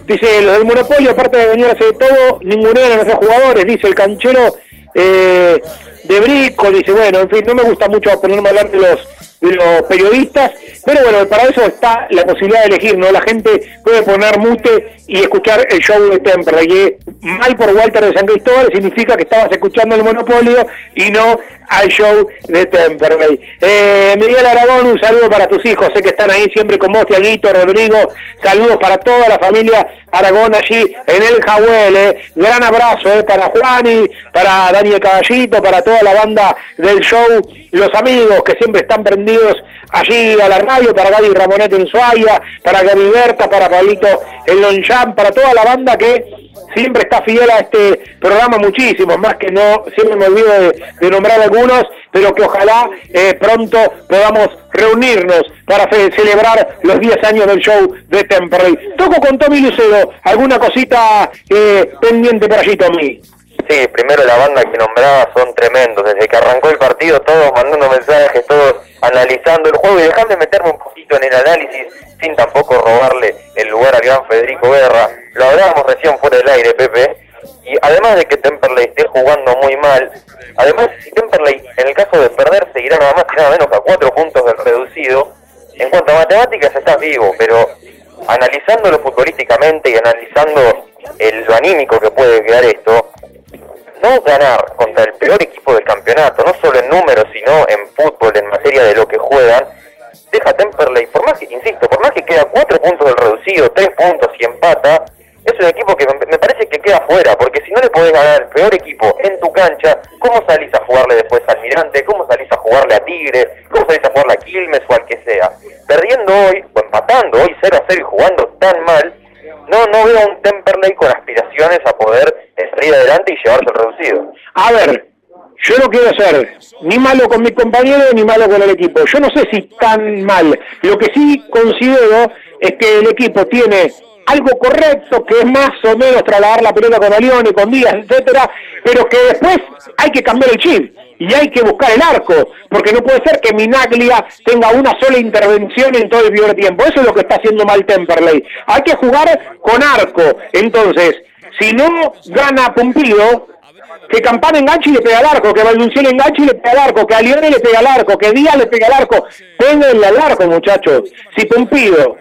dice los del monopolio, aparte de venir a hacer todo, ninguno de nuestros jugadores, dice el canchero eh, de Brico, dice, bueno, en fin, no me gusta mucho ponerme a hablar de los, los periodistas, pero bueno, para eso está la posibilidad de elegir, ¿no? La gente puede poner mute y escuchar el show de Temperley, mal por Walter de San Cristóbal significa que estabas escuchando el Monopolio y no al show de Temperley. Eh, Miguel Aragón, un saludo para tus hijos, sé que están ahí siempre con vos, Tiaguito, Rodrigo, saludos para toda la familia Aragón allí en el Jahuel, eh. gran abrazo eh, para Juani, para Daniel Caballito, para toda la banda del show, los amigos que siempre están prendidos allí a la radio, para Gaby Ramonet en Suaya, para Gaby Berta, para Pablito en Lonchan, para toda la banda que siempre está fiel a este programa muchísimo, más que no, siempre me olvido de, nombrar algunos, pero que ojalá eh, pronto podamos reunirnos para celebrar los 10 años del show de Temperley. Toco con Tommy Lucero, alguna cosita eh, pendiente por allí, Tommy. Sí, primero la banda que nombraba son tremendos. Desde que arrancó el partido, todos mandando mensajes, todos analizando el juego y dejando de meterme un poquito en el análisis sin tampoco robarle el lugar al gran Federico Guerra. Lo hablábamos recién fuera del aire, Pepe. Y además de que Temperley esté jugando muy mal, además si Temperley en el caso de perder seguirá nada más y nada menos a cuatro puntos del reducido, en cuanto a matemáticas estás vivo, pero analizándolo futbolísticamente y analizando el, lo anímico que puede quedar esto, no ganar contra el peor equipo del campeonato, no solo en números, sino en fútbol, en materia de lo que juegan, deja a Temperley, por más que, insisto, por más que queda cuatro puntos del reducido, tres puntos y empata, es un equipo que me parece que queda fuera, porque si no le podés ganar al peor equipo en tu cancha, ¿cómo salís a jugarle después al Almirante? ¿Cómo salís a jugarle a Tigre? ¿Cómo salís a jugarle a Quilmes o al que sea? Perdiendo hoy, o empatando hoy 0 a 0 y jugando tan mal, no, no veo un Temperley con aspiraciones a poder salir adelante y llevarse el reducido. A ver, yo no quiero ser ni malo con mis compañeros ni malo con el equipo. Yo no sé si tan mal. Lo que sí considero es que el equipo tiene algo correcto, que es más o menos trasladar la pelota con Alione, con Díaz, etcétera, pero que después hay que cambiar el chip y hay que buscar el arco, porque no puede ser que Minaglia tenga una sola intervención en todo el primer tiempo. Eso es lo que está haciendo mal Temperley. Hay que jugar con arco. Entonces, si no gana Pompido, que Campana enganche y le pega al arco, que Valdunciel enganche y le pega al arco, que Alione le pega al arco, que Díaz le pega al arco. Péguenle al arco, muchachos. Si Pompido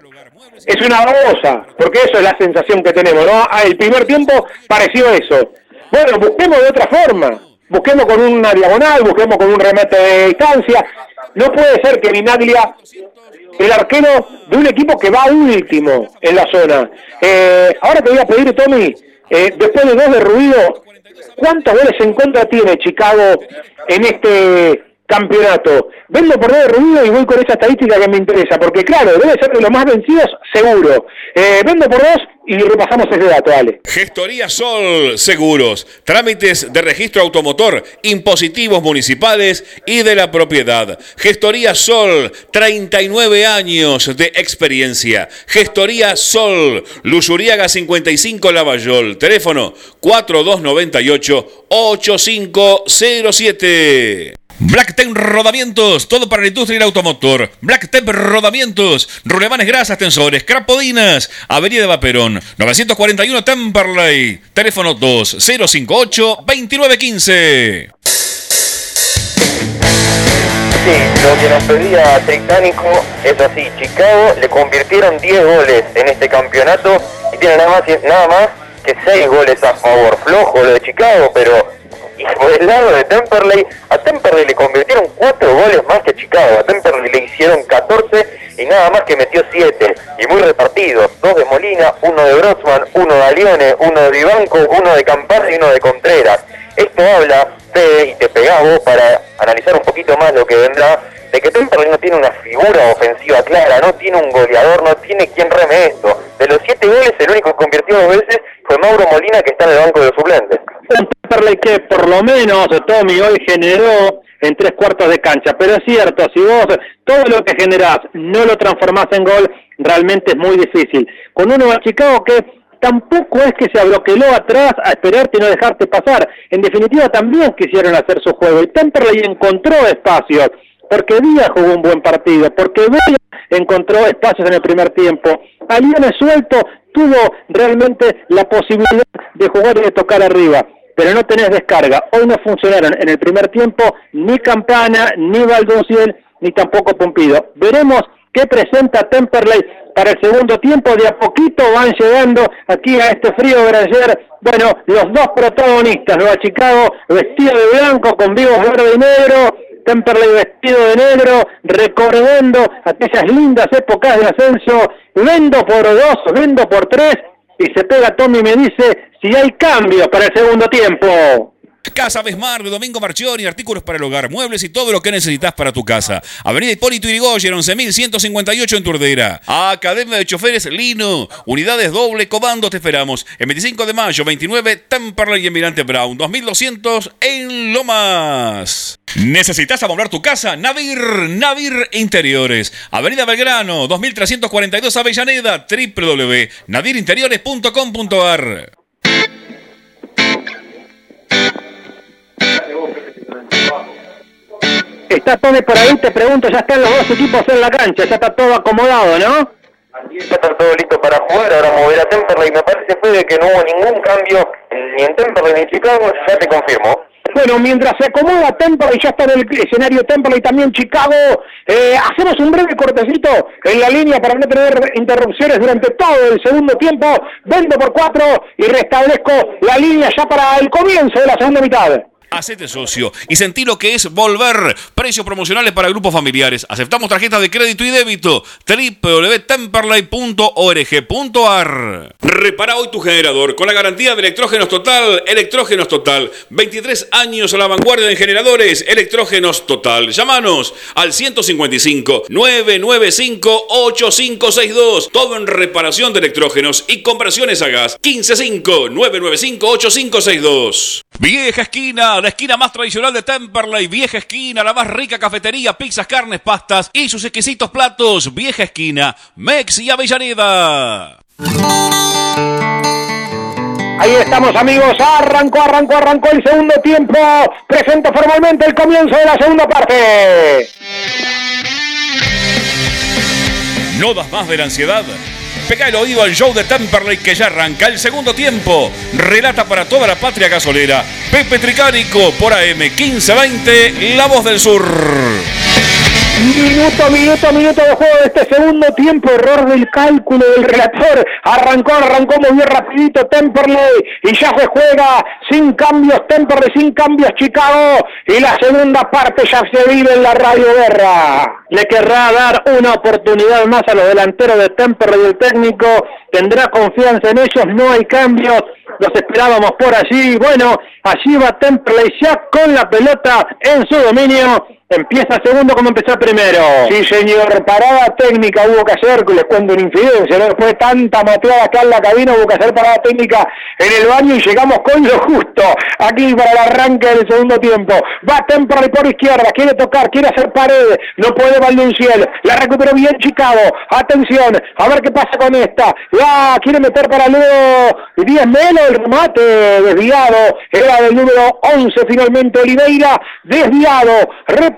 es una babosa, porque eso es la sensación que tenemos, ¿no? Ah, el primer tiempo pareció eso. Bueno, busquemos de otra forma. Busquemos con una diagonal, busquemos con un remate de distancia. No puede ser que Vinaglia, el arquero de un equipo que va último en la zona. Eh, ahora te voy a pedir, Tommy, eh, después de dos de ruido, ¿cuántos goles en contra tiene Chicago en este campeonato. Vendo por de ruido y voy con esa estadística que me interesa, porque claro, debe ser de los más vencidos, seguro. Eh, vendo por dos y repasamos ese dato, Ale. Gestoría Sol Seguros, trámites de registro automotor, impositivos municipales y de la propiedad. Gestoría Sol, 39 años de experiencia. Gestoría Sol, Lusuriaga 55 Lavallol, teléfono 4298 8507. Blacktep Rodamientos, todo para la industria y el automotor. Blacktep Rodamientos, rulemanes grasas, tensores, crapodinas, Avenida Vaperón, 941 Temperley, teléfono 2058-2915. Sí, lo que nos pedía Tectánico es así, Chicago le convirtieron 10 goles en este campeonato y tiene nada más, nada más que 6 goles a favor. Flojo lo de Chicago, pero y por el lado de Temperley, a Temperley le convirtieron 4 goles más que Chicago. A Temperley le hicieron 14 y nada más que metió 7. Y muy repartidos. Dos de Molina, uno de Grossman, uno de Alione, uno de Vivanco, uno de Campar y uno de Contreras. Esto habla, Y te pegás para analizar un poquito más lo que vendrá, de que Temperley no tiene una figura ofensiva clara, no tiene un goleador, no tiene quien reme esto. De los 7 goles, el único que convirtió dos veces fue Mauro Molina, que está en el banco de suplentes. Un Temperley que por lo menos Tommy hoy generó en tres cuartos de cancha, pero es cierto, si vos todo lo que generás no lo transformás en gol, realmente es muy difícil. Con uno a Chicago que tampoco es que se abroqueló atrás a esperarte y no dejarte pasar. En definitiva, también quisieron hacer su juego. Y Temperley encontró espacios, porque Díaz jugó un buen partido, porque Díaz encontró espacios en el primer tiempo. Alione suelto tuvo realmente la posibilidad de jugar y de tocar arriba. Pero no tenés descarga. Hoy no funcionaron en el primer tiempo ni Campana, ni Valdonciel, ni tampoco Pompido. Veremos qué presenta Temperley para el segundo tiempo. De a poquito van llegando aquí a este frío Granger. Bueno, los dos protagonistas, Nueva Chicago vestido de blanco con vivos verde y negro. Temperley vestido de negro, recordando aquellas lindas épocas de ascenso. Vendo por dos, vendo por tres. Y se pega Tommy y me dice si hay cambios para el segundo tiempo. Casa Besmar de Domingo Marchioni, artículos para el hogar, muebles y todo lo que necesitas para tu casa. Avenida Hipólito Yrigoyen, 11.158 en Turdera. Academia de Choferes Lino, unidades doble comando, te esperamos. El 25 de mayo, 29, Temperley y Emirante Brown, 2200 en Lomas. ¿Necesitas amoblar tu casa? Navir, Navir Interiores. Avenida Belgrano, 2342 Avellaneda, www.navirinteriores.com.ar. Está Tommy por ahí, te pregunto, ya están los dos equipos en la cancha, ya está todo acomodado, ¿no? Ya está todo listo para jugar, ahora mover a Temperley. Me parece fue de que no hubo ningún cambio ni en Temperley ni en Chicago, ya te confirmo. Bueno, mientras se acomoda Temperley, ya está en el escenario Temperley también Chicago, eh, hacemos un breve cortecito en la línea para no tener interrupciones durante todo el segundo tiempo. Vendo por cuatro y restablezco la línea ya para el comienzo de la segunda mitad. Hacete socio y sentí lo que es volver. Precios promocionales para grupos familiares. Aceptamos tarjetas de crédito y débito. www.temperley.org.ar Repara hoy tu generador con la garantía de Electrógenos Total. Electrógenos Total. 23 años a la vanguardia en generadores. Electrógenos Total. Llámanos al 155 995 8562. Todo en reparación de electrógenos y conversiones a gas. 155 995 8562. Vieja esquina, la esquina más tradicional de Temperley. Vieja esquina, la más rica cafetería, pizzas, carnes, pastas y sus exquisitos platos. Vieja esquina, Mex y Avellaneda. Ahí estamos amigos, arrancó, arrancó, arrancó el segundo tiempo. Presento formalmente el comienzo de la segunda parte. No das más de la ansiedad. Pega el oído al show de Temperley que ya arranca el segundo tiempo. Relata para toda la patria gasolera. Pepe Tricánico por AM 1520, La Voz del Sur. Minuto, minuto, minuto de juego de este segundo tiempo. Error del cálculo del relator. Arrancó, arrancó bien rapidito Temperley. Y ya se juega sin cambios Temperley, sin cambios Chicago. Y la segunda parte ya se vive en la Radio Guerra. Le querrá dar una oportunidad más a los delanteros de Temperley el técnico. Tendrá confianza en ellos, no hay cambios. Los esperábamos por allí. Bueno, allí va Temperley ya con la pelota en su dominio Empieza segundo como empezó primero. Sí, señor, parada técnica hubo que hacer, les cuento una infidencia, ¿no? después de tanta mateada acá en la cabina hubo que hacer parada técnica en el baño y llegamos con lo justo, aquí para el arranque del segundo tiempo. Va Temperley por izquierda, quiere tocar, quiere hacer pared, no puede Valdenciel, la recuperó bien Chicago, atención, a ver qué pasa con esta, ya quiere meter para luego 10 menos el remate, desviado, era del número 11 finalmente Oliveira, desviado,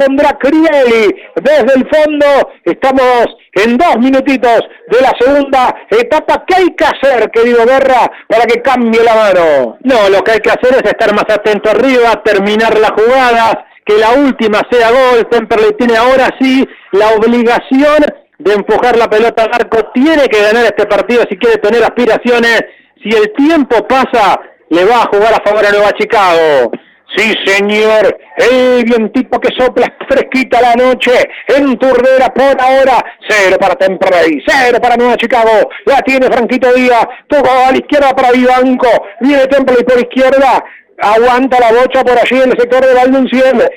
pondrá Crieli desde el fondo. Estamos en dos minutitos de la segunda etapa. ¿Qué hay que hacer, querido Guerra, para que cambie la mano? No, lo que hay que hacer es estar más atento arriba, terminar las jugadas, que la última sea gol. Temperley tiene ahora sí la obligación de empujar la pelota al arco. Tiene que ganar este partido si quiere tener aspiraciones. Si el tiempo pasa, le va a jugar a favor a Nueva Chicago. Sí, señor, el vientito que sopla fresquita la noche en Turdera por ahora. Cero para Temperley, cero para Nueva Chicago. La tiene Franquito Díaz, tocó a la izquierda para Vivanco. Viene Temperley por izquierda, aguanta la bocha por allí en el sector de Valdenciel.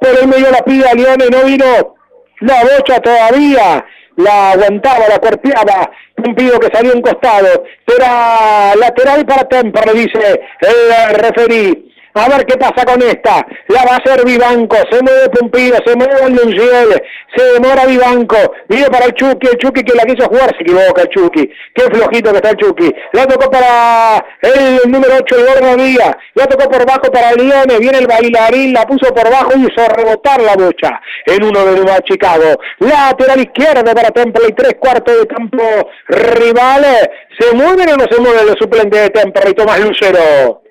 Por el medio la pide a Leone, no vino la bocha todavía. La aguantaba, la cuerpeaba, un pido que salió en costado. Era lateral para Temperley, dice el referí. A ver qué pasa con esta. La va a hacer Vivanco. Se mueve Pumpido, se mueve el Se demora Vivanco. Viene para el Chucky. El Chucky que la quiso jugar. Se equivoca el Chucky. Qué flojito que está el Chucky. La tocó para el número 8, el Gordo Díaz. La tocó por bajo para Leone. Viene el bailarín. La puso por bajo y hizo rebotar la bocha. En uno de Nueva Chicago. Lateral izquierda para Temple. Y tres cuartos de campo rivales. ¿Se mueven o no se mueven los suplentes de Temple? Y Tomás Lucero.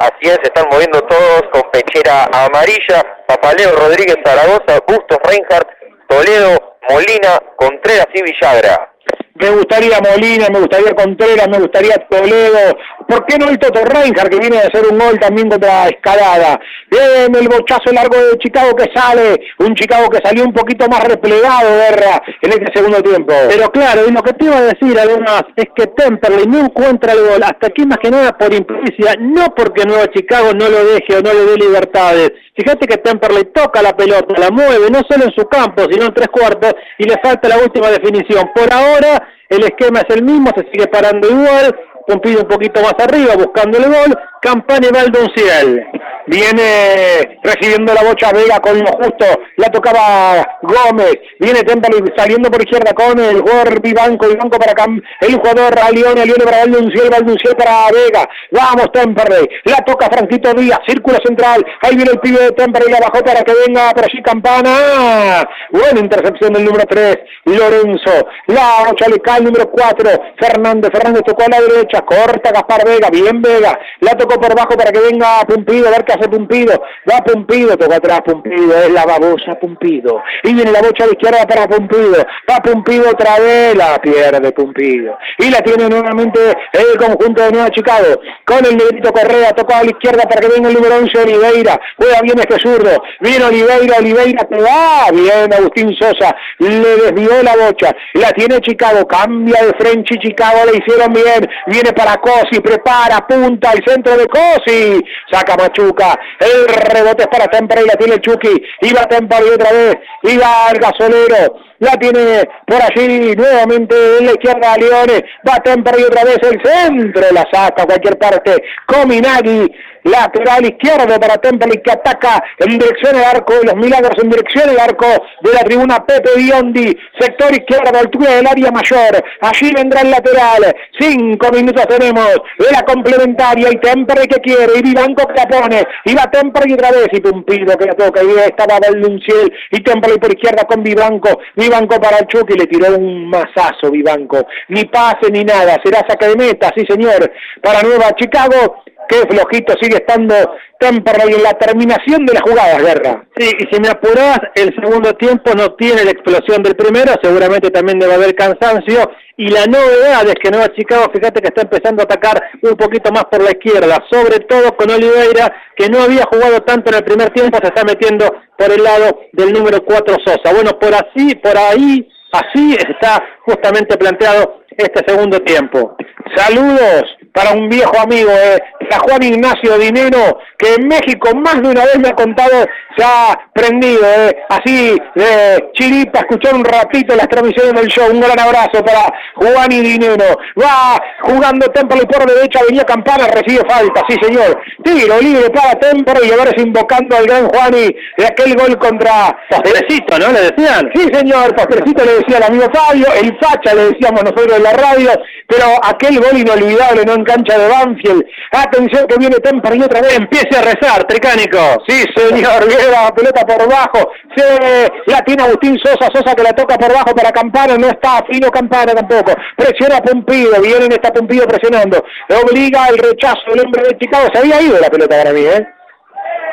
Así es, se están moviendo todos con pechera amarilla. Papaleo Rodríguez Zaragoza, Bustos Reinhardt, Toledo, Molina, Contreras y Villagra. Me gustaría Molina, me gustaría Contreras, me gustaría Toledo. ¿Por qué no el Toto Reinhardt que viene a hacer un gol también contra Escalada? Bien, el bochazo largo de Chicago que sale. Un Chicago que salió un poquito más replegado, Guerra, en este segundo tiempo. Pero claro, y lo que te iba a decir además es que Temperley no encuentra el gol. Hasta aquí más que nada por implicia, no porque Nueva Chicago no lo deje o no le dé libertades. Fíjate que Temperley toca la pelota, la mueve, no solo en su campo, sino en tres cuartos, y le falta la última definición. Por ahora el esquema es el mismo, se sigue parando igual, Pompido un poquito más arriba buscando el gol, Campana y Valdonciel. Viene recibiendo la bocha Vega con lo justo, la tocaba Gómez, viene Temple saliendo por izquierda con el jugador Vivanco, Vivanco para Cam el jugador Alione, Alione para Valdonciel, Valdonciel para Vega, vamos Temperley, la toca Franquito Díaz, círculo central, ahí viene el pibe de Temperley, la bajó para que venga por allí Campana, buena intercepción del número 3, Lorenzo, la bocha le cae el número 4, Fernández, Fernández tocó a la derecha, corta Gaspar Vega, bien Vega, la por bajo para que venga Pumpido, a ver qué hace Pumpido, va Pumpido, toca atrás Pumpido, es la babosa Pumpido, y viene la bocha de izquierda para Pumpido, va Pumpido otra vez, la pierde Pumpido, y la tiene nuevamente el conjunto de Nueva Chicago, con el negrito Correa, tocó a la izquierda para que venga el número 11 Oliveira, juega bien este zurdo, viene Oliveira, Oliveira te va, bien Agustín Sosa, le desvió la bocha, la tiene Chicago, cambia de frente Chicago, le hicieron bien, viene para Cosi, prepara, punta, el centro de Cosi, saca Machuca, el rebote es para Temperley, la tiene Chucky, iba Temperley otra vez, iba el gasolero, la tiene por allí nuevamente en la izquierda Leones, va Temperley otra vez el centro, la saca a cualquier parte, Cominagui, lateral izquierdo para Temperley que ataca en dirección al arco de los milagros, en dirección al arco de la tribuna Pepe Biondi, sector izquierdo, altura del área mayor, allí vendrá el lateral, cinco minutos tenemos de la complementaria y Temperley que quiere, y Vivanco que la pone, y va Temperley otra vez, y Pumpido que la toca, y estaba Valdunciel, y Temperley por izquierda con Vivanco, Vivanco para el Chucky, le tiró un mazazo Vivanco, ni pase ni nada, será saca de meta, sí señor, para Nueva Chicago, qué flojito sigue estando Temperley en la terminación de las jugadas, Guerra. Sí, y si me apuras, el segundo tiempo no tiene la explosión del primero, seguramente también debe haber cansancio, y la novedad es que Nueva Chicago, fíjate que está empezando a atacar un poquito más por la izquierda, sobre todo con Oliveira, que no había jugado tanto en el primer tiempo, se está metiendo por el lado del número 4 Sosa. Bueno, por así, por ahí, así está justamente planteado este segundo tiempo. Saludos para un viejo amigo, eh, a Juan Ignacio Dinero, que en México más de una vez me ha contado, se ha prendido, eh, así de chiripa, escuchar un ratito las transmisiones del show. Un gran abrazo para Juan y Dinero. Va jugando Temple por derecha, venía Campana, recibe falta, sí señor. Tiro libre para Temple y ahora es invocando al gran Juani de aquel gol contra... Postrecito, ¿no? Le decían. Sí, señor, postrecito le decía el amigo Fabio, el facha le decíamos nosotros la radio, pero aquel gol inolvidable, ¿no? En cancha de Banfield. Atención que viene Temper y otra vez. Empiece a rezar, Tricánico. Sí, señor, (laughs) viene la pelota por bajo. Se la tiene Agustín Sosa, Sosa que la toca por bajo para Campana, no está fino Campana tampoco. Presiona a Pumpido, viene está Pumpido presionando. Obliga el rechazo del hombre de Chicago. Se había ido la pelota para mí, ¿eh?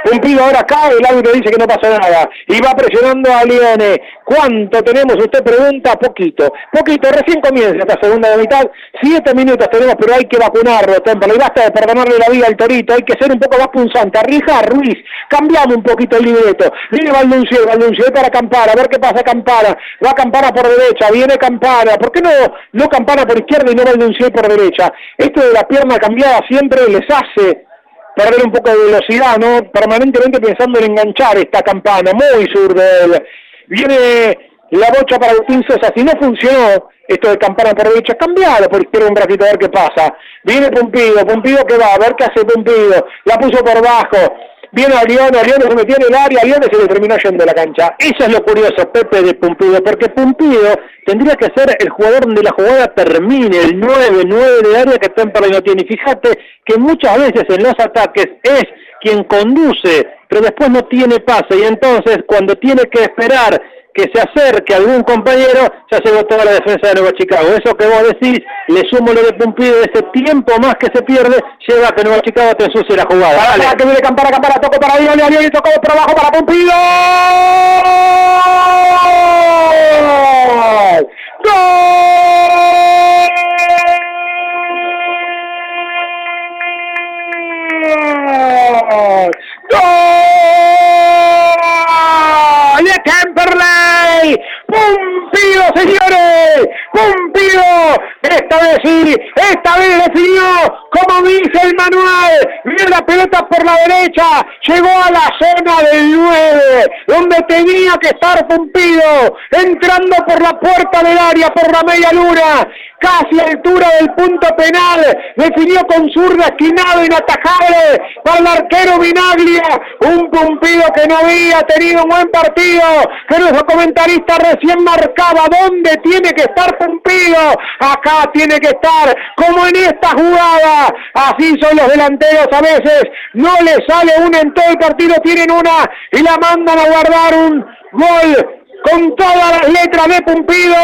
Cumplido ahora acá, el árbitro dice que no pasa nada. Y va presionando a Lione. ¿Cuánto tenemos? Usted pregunta, poquito. Poquito, recién comienza esta segunda de mitad. Siete minutos tenemos, pero hay que vacunarlo, Temple. Y basta de perdonarle la vida al Torito. Hay que ser un poco más punzante. Arrija, Ruiz, cambiamos un poquito el libreto. Viene Valduncio, Valduncio para Campana. A ver qué pasa Campana. Va Campana por derecha, viene Campana. ¿Por qué no, no Campana por izquierda y no Valduncio por derecha? Esto de la pierna cambiada siempre les hace perder un poco de velocidad, ¿no? Permanentemente pensando en enganchar esta campana, muy zurdo Viene la bocha para Agustín Sosa, si no funcionó esto de campana por derecha, cambiado por izquierda un ratito a ver qué pasa. Viene Pumpido, Pumpido que va, a ver qué hace Pumpido, la puso por bajo, Viene a León, a León se metió en el área, a León se le terminó yendo la cancha. Eso es lo curioso, Pepe, de Pumpido, porque Pumpido tendría que ser el jugador donde la jugada termine, el 9, 9 de área que Temperley no tiene. Y fíjate que muchas veces en los ataques es quien conduce, pero después no tiene pase, y entonces cuando tiene que esperar que se acerque algún compañero, ya llegó toda la defensa de Nueva Chicago. Eso que vos decís, le sumo lo de Pumpido, ese tiempo más que se pierde, lleva a que Nueva Chicago te ensucie la jugada. Para, para que viene Campana, Campana, toco para Dios, y tocó por abajo para Pumpido. ¡Gol! ¡Gol! ¡De Temperley! ¡Pumpido, señores! ¡Pumpido! Esta vez sí, esta vez definió, como dice el manual, viene la pelota por la derecha, llegó a la zona del 9, donde tenía que estar Pumpido, entrando por la puerta del área, por la media luna, casi a altura del punto penal, definió con zurda esquinado inatajable para el arquero Vinaglia, un Pumpido que no había tenido un buen partido, que nuestro comentarista recién marcaba dónde tiene que estar Pumpido, acá tiene que estar, como en esta jugada, así son los delanteros a veces, no le sale una en todo el partido, tienen una y la mandan a guardar un gol con todas las letras de Pumpido,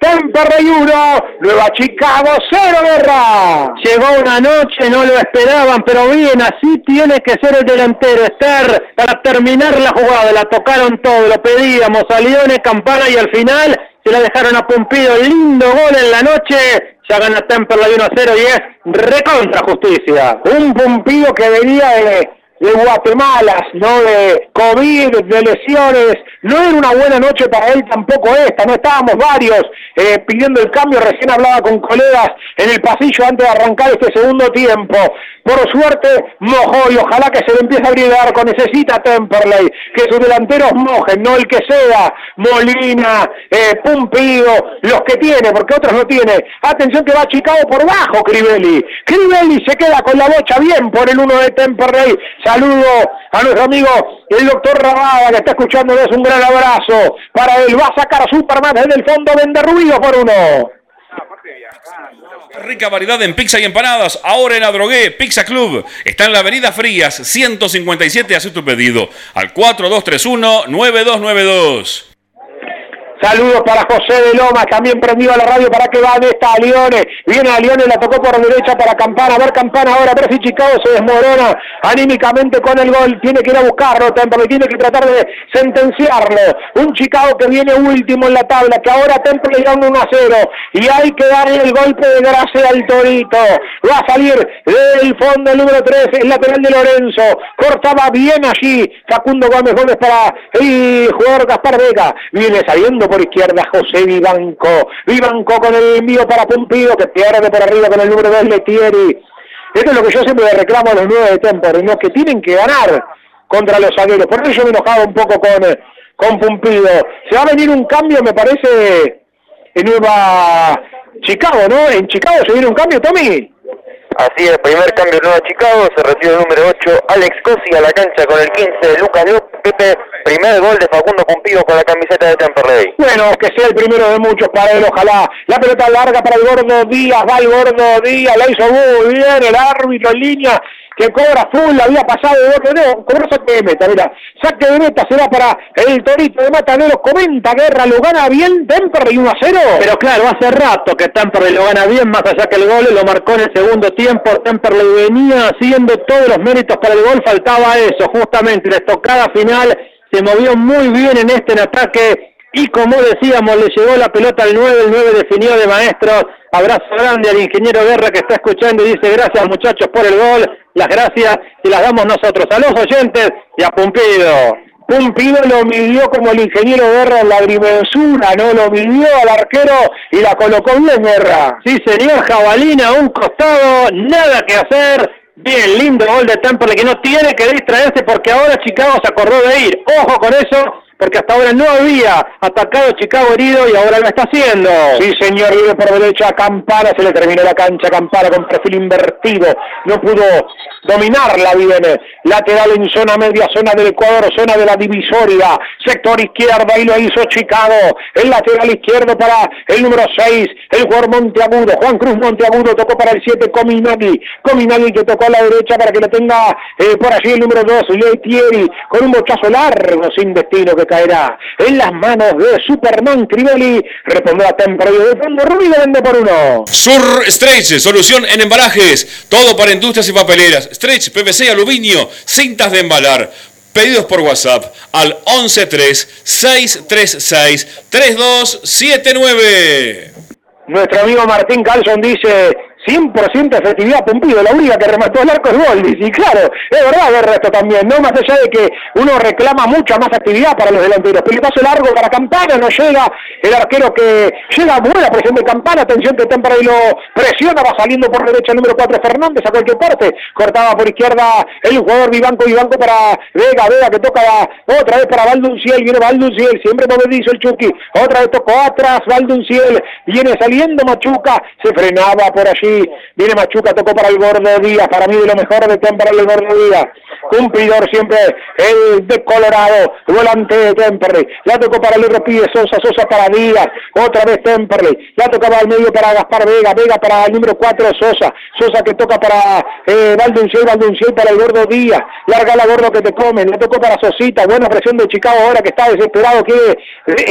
Temperley 1, Nueva Chicago 0 guerra. Llegó una noche, no lo esperaban, pero bien, así tiene que ser el delantero, estar para terminar la jugada, la tocaron todo, lo pedíamos, a Leone, Campana y al final se la dejaron a Pumpido, lindo gol en la noche, ya gana Temperley 1 a 0 y es recontra justicia. Un Pumpido que venía de de Guatemala, ¿no? De COVID, de lesiones. No era una buena noche para él tampoco esta, no estábamos varios eh, pidiendo el cambio, recién hablaba con colegas en el pasillo antes de arrancar este segundo tiempo. Por suerte mojó y ojalá que se le empiece a abrir el arco, necesita Temperley, que sus delanteros mojen, no el que sea, Molina, eh, Pumpido, los que tiene, porque otros no tiene. Atención que va Chicago por bajo, Crivelli. Crivelli se queda con la bocha bien por el uno de Temperley Saludo a nuestro amigo el doctor Rabada que está escuchando. Es un gran abrazo para él. Va a sacar Superman desde el fondo. Vende ruido por uno. Rica variedad en pizza y empanadas. Ahora en Adrogué, Pizza Club. Está en la Avenida Frías, 157. Haz tu pedido al 4231-9292. Saludos para José de Lomas, también prendido a la radio para que van esta a Leones. Viene a Leones, la tocó por derecha para Campana. A ver Campana ahora, ver si Chicago se desmorona anímicamente con el gol. Tiene que ir a buscarlo, Temple, tiene que tratar de sentenciarlo. Un Chicago que viene último en la tabla, que ahora Temple le un 1 a 0. Y hay que darle el golpe de gracia al Torito. Va a salir del fondo el número 3, el lateral de Lorenzo. Cortaba bien allí Facundo Gómez Gómez para el jugador Gaspar Vega. Viene saliendo por izquierda José Vivanco. Vivanco con el envío para Pumpido que pierde por arriba con el número 2 Letieri. Esto es lo que yo siempre reclamo a los nueve de Temperley, ¿no? que tienen que ganar contra los zagueros. Por eso yo me enojaba un poco con, con Pumpido. Se va a venir un cambio, me parece, en Nueva Chicago, ¿no? En Chicago se viene un cambio, Tommy. Así es, primer cambio nuevo a Chicago, se recibe el número 8, Alex Cosi a la cancha con el 15 de Lucas López, primer gol de Facundo Pumpido con la camiseta de Temperley. Bueno, que sea el primero de muchos para él, ojalá. La pelota larga para el gordo Díaz, va el gordo Díaz, la hizo muy bien, el árbitro en línea, que cobra full, había pasado de otro, no, cobró saque de meta, mira, saque de meta será para el Torito de Mataderos, comenta Guerra, lo gana bien Temperley 1 a 0. Pero claro, hace rato que Temperley lo gana bien, más allá que el gol lo marcó en el segundo tiempo. Temperley venía haciendo todos los méritos para el gol, faltaba eso, justamente. La estocada final se movió muy bien en este en ataque y como decíamos, le llegó la pelota al 9, el 9 definió de maestros. Abrazo grande al ingeniero Guerra que está escuchando y dice gracias muchachos por el gol, las gracias y las damos nosotros a los oyentes y a Pumpido. Pumpido lo midió como el ingeniero Guerra en la agrimensura, ¿no? Lo midió al arquero y la colocó bien Guerra. Sí, señor, jabalina a un costado, nada que hacer. Bien, lindo gol de Temple que no tiene que distraerse porque ahora Chicago se acordó de ir. Ojo con eso, porque hasta ahora no había atacado Chicago herido y ahora lo está haciendo. Sí, señor, vive por derecha, Campana, se le terminó la cancha, Campana con perfil invertido, no pudo dominarla bien, lateral en zona media, zona del Ecuador, zona de la divisoria, sector izquierda, y lo hizo Chicago, el lateral izquierdo para el número 6, el jugador Monteagudo, Juan Cruz Monteagudo tocó para el 7, Cominagui, Cominagui que tocó a la derecha para que lo tenga eh, por allí el número 2, Leitieri, con un bochazo largo sin destino que caerá en las manos de Superman Crivelli. Respondió a temporada de fondo, Ruido vende por uno. Sur Stretch, solución en embalajes, todo para industrias y papeleras. Stretch, PVC, aluminio, cintas de embalar. Pedidos por WhatsApp al 113-636-3279. Nuestro amigo Martín Carlson dice 100% efectividad Pumpido, la única que remató el arco es gol. Y claro, es verdad ver esto también, no más allá de que uno reclama mucha más actividad para los delanteros. Peletazo largo para Campana, no llega. El arquero que llega buena presión de Campana, atención que Tempera y lo presiona, va saliendo por derecha el número 4 Fernández a cualquier parte, cortaba por izquierda el jugador Vivanco, Vivanco para Vega, Vega que toca otra vez para Valdunciel, viene Valdunciel, siempre movedizo el Chucky, otra vez tocó atrás Valdunciel, viene saliendo Machuca, se frenaba por allí viene Machuca, tocó para el Gordo Díaz, para mí de lo mejor de Temperley el Gordo Díaz, cumplidor siempre el de Colorado, volante de Temperley, la tocó para el otro pibe Sosa, Sosa para Díaz, otra vez Temperley, la tocaba al medio para Gaspar Vega, Vega para el número 4 Sosa, Sosa que toca para eh, Valdunciel para el Gordo Díaz, larga la Gordo que te comen, la tocó para Sosita, buena presión de Chicago ahora que está desesperado, quiere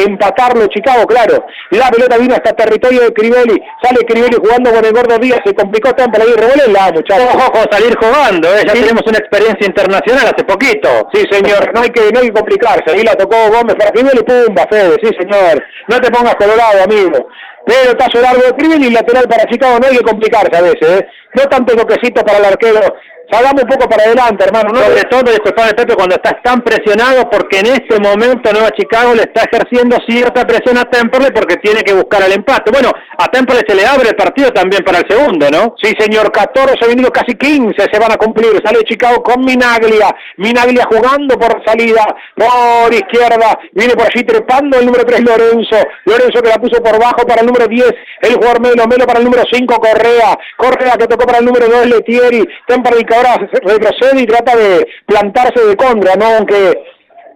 empatarlo Chicago, claro, la pelota vino hasta territorio de Crivelli, sale Crivelli jugando con el Gordo Díaz, se complicó tanto ahí, revolenla, muchachos. Ojo, salir jugando, ¿eh? ya tenemos una experiencia internacional hace poquito. Sí, señor, no hay que, no hay que complicarse. Ahí la tocó Gómez para Crivelli, pumba, Fede, sí, señor. No te pongas colorado, amigo. Pero tazo largo de y lateral para Chicago, no hay que complicarse a veces, ¿eh? No tanto toquecito para el arquero salgamos un poco para adelante, hermano. ¿no? Sobre todo, disculpame Pepe, cuando estás tan presionado, porque en este momento Nueva Chicago le está ejerciendo cierta presión a Temple porque tiene que buscar el empate. Bueno, a Temple se le abre el partido también para el segundo, ¿no? Sí, señor, 14, ha venido casi 15, se van a cumplir. Sale Chicago con Minaglia, Minaglia jugando por salida, por izquierda, viene por allí trepando el número 3 Lorenzo, Lorenzo que la puso por bajo para el número 10, el jugador Melo, Melo para el número 5 Correa, Correa que tocó para el número 2 Letieri, Temple ahora retrocede y trata de plantarse de contra, ¿no? Aunque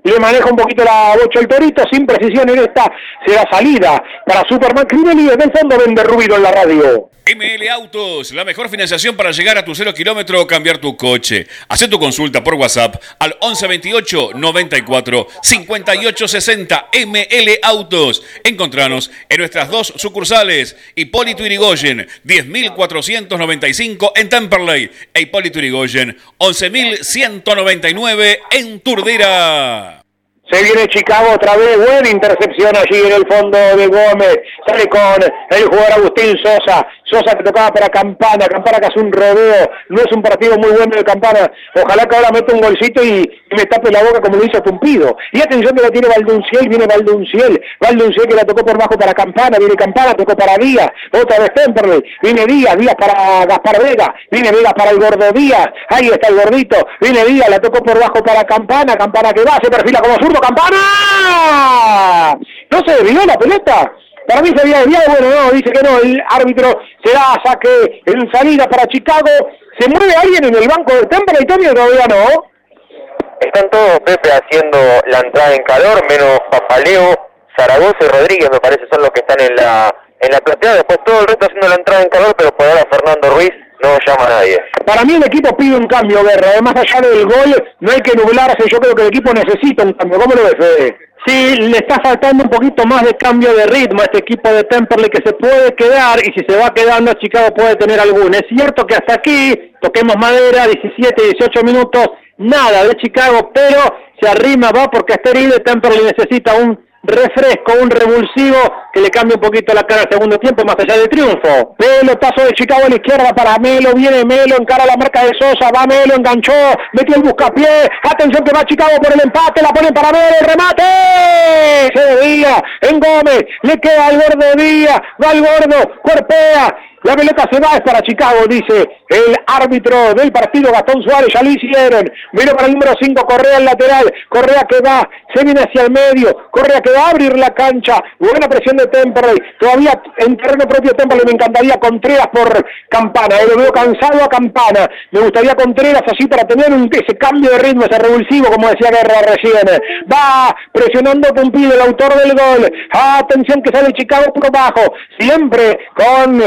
le maneja un poquito la bocha el torito, sin precisión en esta será salida para Superman Crivelli, en el fondo vende ruido en la radio. ML Autos, la mejor financiación para llegar a tu cero kilómetro o cambiar tu coche. Haz tu consulta por WhatsApp al 1128 94 58 60 ML Autos. Encontranos en nuestras dos sucursales, Hipólito Irigoyen, 10.495 en Temperley e Hipólito Irigoyen, 11.199 en Turdera. Se viene Chicago otra vez, buena intercepción allí en el fondo de Gómez. Sale con el jugador Agustín Sosa. Sosa que tocaba para Campana, Campana que hace un rodeo, no es un partido muy bueno de Campana, ojalá que ahora meta un golcito y, me tape la boca como lo hizo Tumpido. Y atención que la tiene Valdunciel, viene Valdunciel, Valdunciel que la tocó por bajo para Campana, viene Campana, tocó para Díaz, otra vez Temperley, viene Díaz, Díaz para Gaspar Vega, viene Vega para el gordo Díaz, ahí está el gordito, viene Díaz, la tocó por bajo para Campana, Campana que va, se perfila como zurdo, Campana, no se desvió la pelota, para mí se había desviado, bueno, no, dice que no, el árbitro se da saque en salida para Chicago, se mueve alguien en el banco de Temperley, Tony, todavía no. Están todos, Pepe, haciendo la entrada en calor, menos Papaleo, Zaragoza y Rodríguez, me parece, son los que están en la en la platea. Después todo el resto haciendo la entrada en calor, pero por ahora Fernando Ruiz no llama a nadie. Para mí el equipo pide un cambio, Guerra. Más allá del gol, no hay que nublarse. Yo creo que el equipo necesita un cambio. ¿Cómo lo ves, Fede? Sí, le está faltando un poquito más de cambio de ritmo a este equipo de Temperley que se puede quedar y si se va quedando Chicago puede tener algún. Es cierto que hasta aquí, toquemos madera, 17, 18 minutos, nada de Chicago, pero se arrima, va porque y Temperley necesita un refresco, un revulsivo que le cambie un poquito la cara al segundo tiempo, más allá del triunfo. Pelotazo de Chicago a la izquierda para Melo, viene Melo, encara la marca de Sosa, va Melo, enganchó, metió el buscapié, atención que va Chicago por el empate, la ponen para Melo, el remate, se debía, en Gómez, le queda al gordo Díaz, va el gordo, cuerpea, la pelota se va, es para Chicago, dice el árbitro del partido, Gastón Suárez, ya lo hicieron. Vino para el número 5, Correa al lateral, Correa que va, se viene hacia el medio, Correa que va a abrir la cancha, buena presión de Temperley, todavía en terreno propio Temperley, me encantaría Contreras por Campana, eh, lo veo cansado a Campana, me gustaría Contreras así para tener un, ese cambio de ritmo, ese revulsivo, como decía Guerra recién. Va presionando Pumpido, el autor del gol, atención que sale Chicago por bajo, siempre con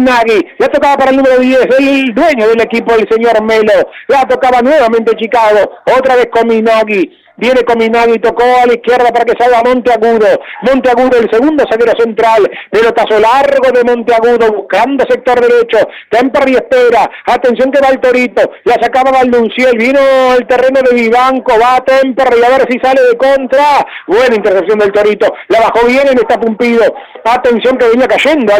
Tominagui, ya tocaba para el número 10, el dueño del equipo, el señor Melo, ya tocaba nuevamente Chicago, otra vez Cominagui, viene Cominagui, tocó a la izquierda para que salga Monteagudo, Monteagudo el segundo zaguero central, pelotazo largo de Monteagudo, buscando sector derecho, Temperley espera, atención que va el Torito, la sacaba Valdunciel, vino al terreno de Vivanco, va a Temperley, a ver si sale de contra, buena intercepción del Torito, la bajó bien en esta Pumpido, atención que venía cayendo a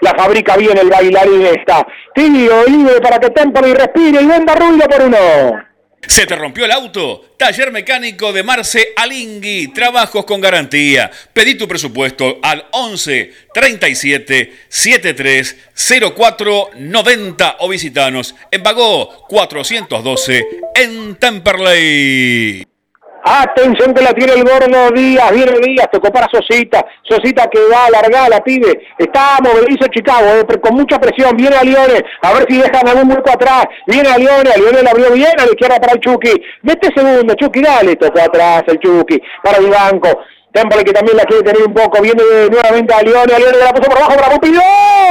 la fabrica bien el bailarín esta. Tiro libre para que Temperley respire y venda ruido por uno. ¿Se te rompió el auto? Taller mecánico de Marce Alingui. Trabajos con garantía. Pedí tu presupuesto al 11 37 73 04 90 o visitanos en Bagó 412 en Temperley. Atención que la tiene el gordo Díaz, viene Díaz, tocó para Sosita, Sosita que va a alargar la pibe, está movedizo Chicago, eh, con mucha presión, viene a Lione, a ver si dejan algún hueco atrás, viene a Lione, a Lione la abrió bien a la izquierda para el Chucky, mete segundo, Chucky dale, tocó atrás el Chucky, para el banco, Temple que también la quiere tener un poco, viene nuevamente a Leone, a Leone la puso por abajo para Pumpido,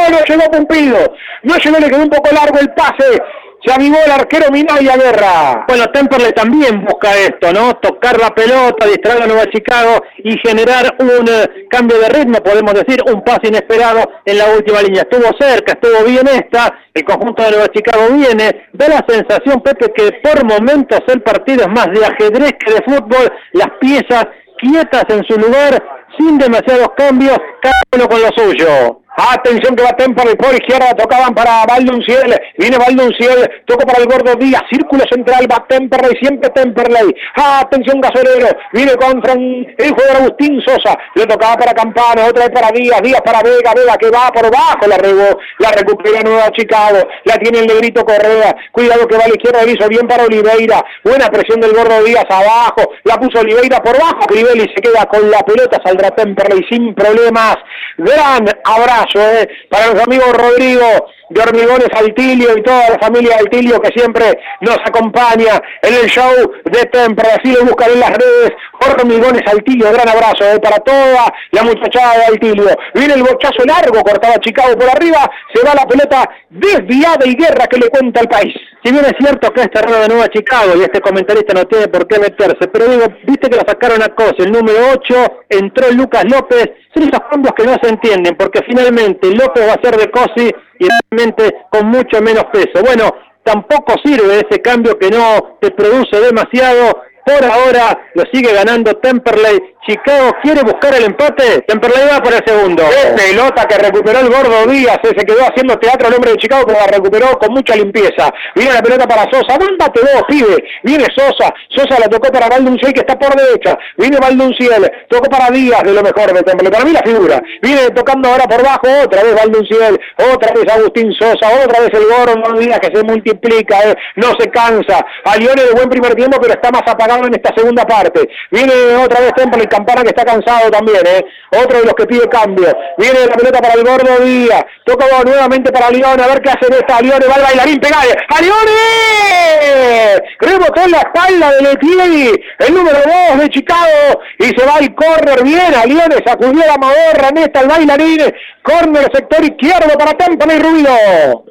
no llegó Pumpido, no llegó, le quedó un poco largo el pase, se avivó el arquero Minaya Guerra. Bueno, Temperley también busca esto, ¿no? Tocar la pelota, distraer a Nueva Chicago y generar un eh, cambio de ritmo, podemos decir, un pase inesperado en la última línea. Estuvo cerca, estuvo bien esta, el conjunto de Nueva Chicago viene. Da la sensación, Pepe, que por momentos el partido es más de ajedrez que de fútbol, las piezas quietas en su lugar, sin demasiados cambios, cada uno con lo suyo. Atención que va Temperley por izquierda, tocaban para Valdunciel, viene Valdunciel, toca para el gordo Díaz, círculo central, va Temperley, siempre Temperley. Atención Gasolero, viene contra el jugador Agustín Sosa, le tocaba para Campana, otra vez para Díaz, Díaz para Vega, Vega que va por bajo, la regó, la recupera Nueva Chicago, la tiene el negrito Correa, cuidado que va a la izquierda, le hizo bien para Oliveira, buena presión del gordo Díaz abajo, la puso Oliveira por bajo, Crivelli se queda con la pelota, saldrá Temperley sin problemas, gran abrazo eh, para los amigos Rodrigo de Hormigones Altilio y toda la familia Altilio que siempre nos acompaña en el show de Temperley, así lo buscan en las redes, Hormigones Altilio, gran abrazo eh, para toda la muchachada de Altilio. Viene el bochazo largo, cortaba Chicago por arriba, se va la pelota desviada y guerra que le cuenta el país. Si bien es cierto que es terreno de Nueva Chicago y este comentarista no tiene por qué meterse, pero digo, viste que la sacaron a Cos, el número 8, entró Lucas López, son esos cambios que no se entienden, porque finalmente López va a ser de Cosi y realmente con mucho menos peso. Bueno, tampoco sirve ese cambio que no te produce demasiado. Por ahora lo sigue ganando Temperley. Chicago quiere buscar el empate. Temperley va por el segundo. Pelota que recuperó el gordo Díaz, se quedó haciendo teatro el hombre de Chicago, pero la recuperó con mucha limpieza. Viene la pelota para Sosa, mándate vos, pibe. Viene Sosa, Sosa la tocó para Valdunciel que está por derecha. Viene Valdunciel, tocó para Díaz de lo mejor de Temperley. Para mí la figura. Viene tocando ahora por bajo, otra vez Valdunciel, otra vez Agustín Sosa, otra vez el gordo Díaz que se multiplica, eh, no se cansa. A Lione de buen primer tiempo, pero está más apagado en esta segunda parte. Viene otra vez Temperley, Campana que está cansado también, ¿eh? Otro de los que pide cambio. Viene la pelota para el gordo Díaz. Toca nuevamente para Lione, a ver qué hace de esta. Lione va el bailarín, pegale. ¡A Lione! Rebotó en la espalda de Letieri, el número 2 de Chicago, y se va el córner bien. A Lione sacudió la madorra en esta, el bailarín. Córner sector izquierdo para Temperley Rubio.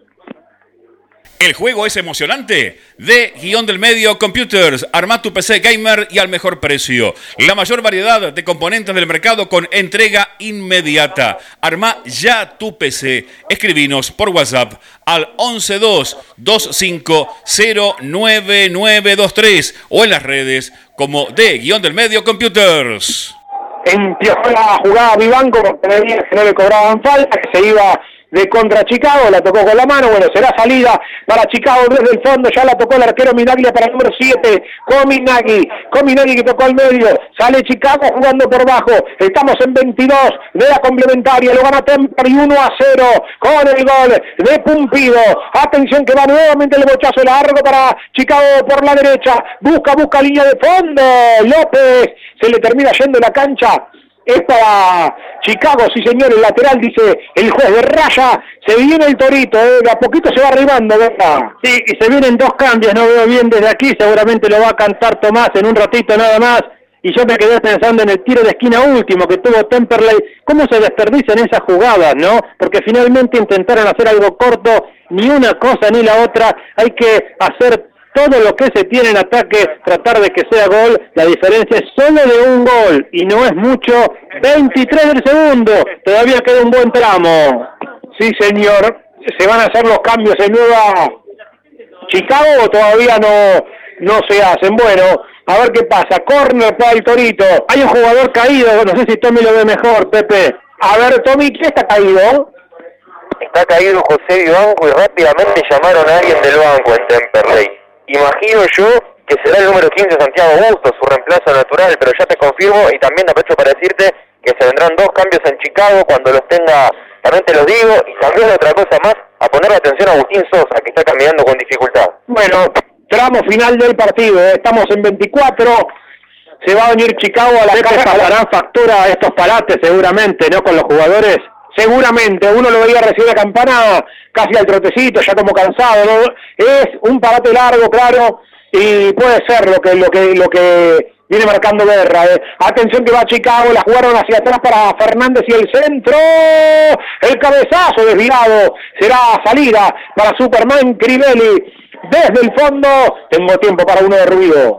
El juego es emocionante. De guion del medio Computers. Arma tu PC gamer y al mejor precio. La mayor variedad de componentes del mercado con entrega inmediata. Arma ya tu PC. Escribinos por WhatsApp al 112-2509-9923 o en las redes como de guion del medio Computers. Empezó la jugada Vivanco porque no le cobraban falta, que se iba de contra Chicago, la tocó con la mano, bueno, será salida para Chicago desde el fondo, ya la tocó el arquero Minaglia para el número 7, Cominagui, Cominagui que tocó al medio, sale Chicago jugando por bajo, estamos en 22 de la complementaria, lo gana Temper y 1 a 0 con el gol de Pumpido, atención que va nuevamente el bochazo largo para Chicago por la derecha, busca, busca línea de fondo, López, se le termina yendo la cancha, es para Chicago, sí señor, el lateral dice el juez de raya, se viene el torito, eh, a poquito se va arribando, ¿verdad? Sí, y se vienen dos cambios, no veo bien desde aquí, seguramente lo va a cantar Tomás en un ratito nada más. Y yo me quedé pensando en el tiro de esquina último que tuvo Temperley, cómo se desperdician esas jugadas, ¿no? Porque finalmente intentaron hacer algo corto, ni una cosa ni la otra, hay que hacer todo lo que se tiene en ataque, tratar de que sea gol, la diferencia es solo de un gol y no es mucho, 23 del segundo, todavía queda un buen tramo. Sí, señor, se van a hacer los cambios en Nueva Chicago o todavía no, no se hacen. Bueno, a ver qué pasa. Corner para el Torito. Hay un jugador caído, no sé si Tommy lo ve mejor, Pepe. A ver, Tommy, ¿qué está caído? Está caído José Vivanco y rápidamente llamaron a alguien del banco en Temperley. Imagino yo que será el número 15 Santiago Augusto, su reemplazo natural, pero ya te confirmo y también aprovecho para decirte que se vendrán dos cambios en Chicago cuando los tenga, también te los digo, y también otra cosa más, a poner atención a Agustín Sosa, que está caminando con dificultad. Bueno, tramo final del partido, ¿eh? estamos en 24, se va a venir Chicago a la casa. pasarán factura a estos parates seguramente, ¿no? Con los jugadores. Seguramente, uno lo veía recibir la campana casi al trotecito, ya como cansado. Es un parate largo, claro, y puede ser lo que, lo que, lo que viene marcando guerra. ¿eh? Atención que va Chicago, la jugaron hacia atrás para Fernández y el centro. El cabezazo desviado será salida para Superman Crivelli. Desde el fondo, tengo tiempo para uno de ruido.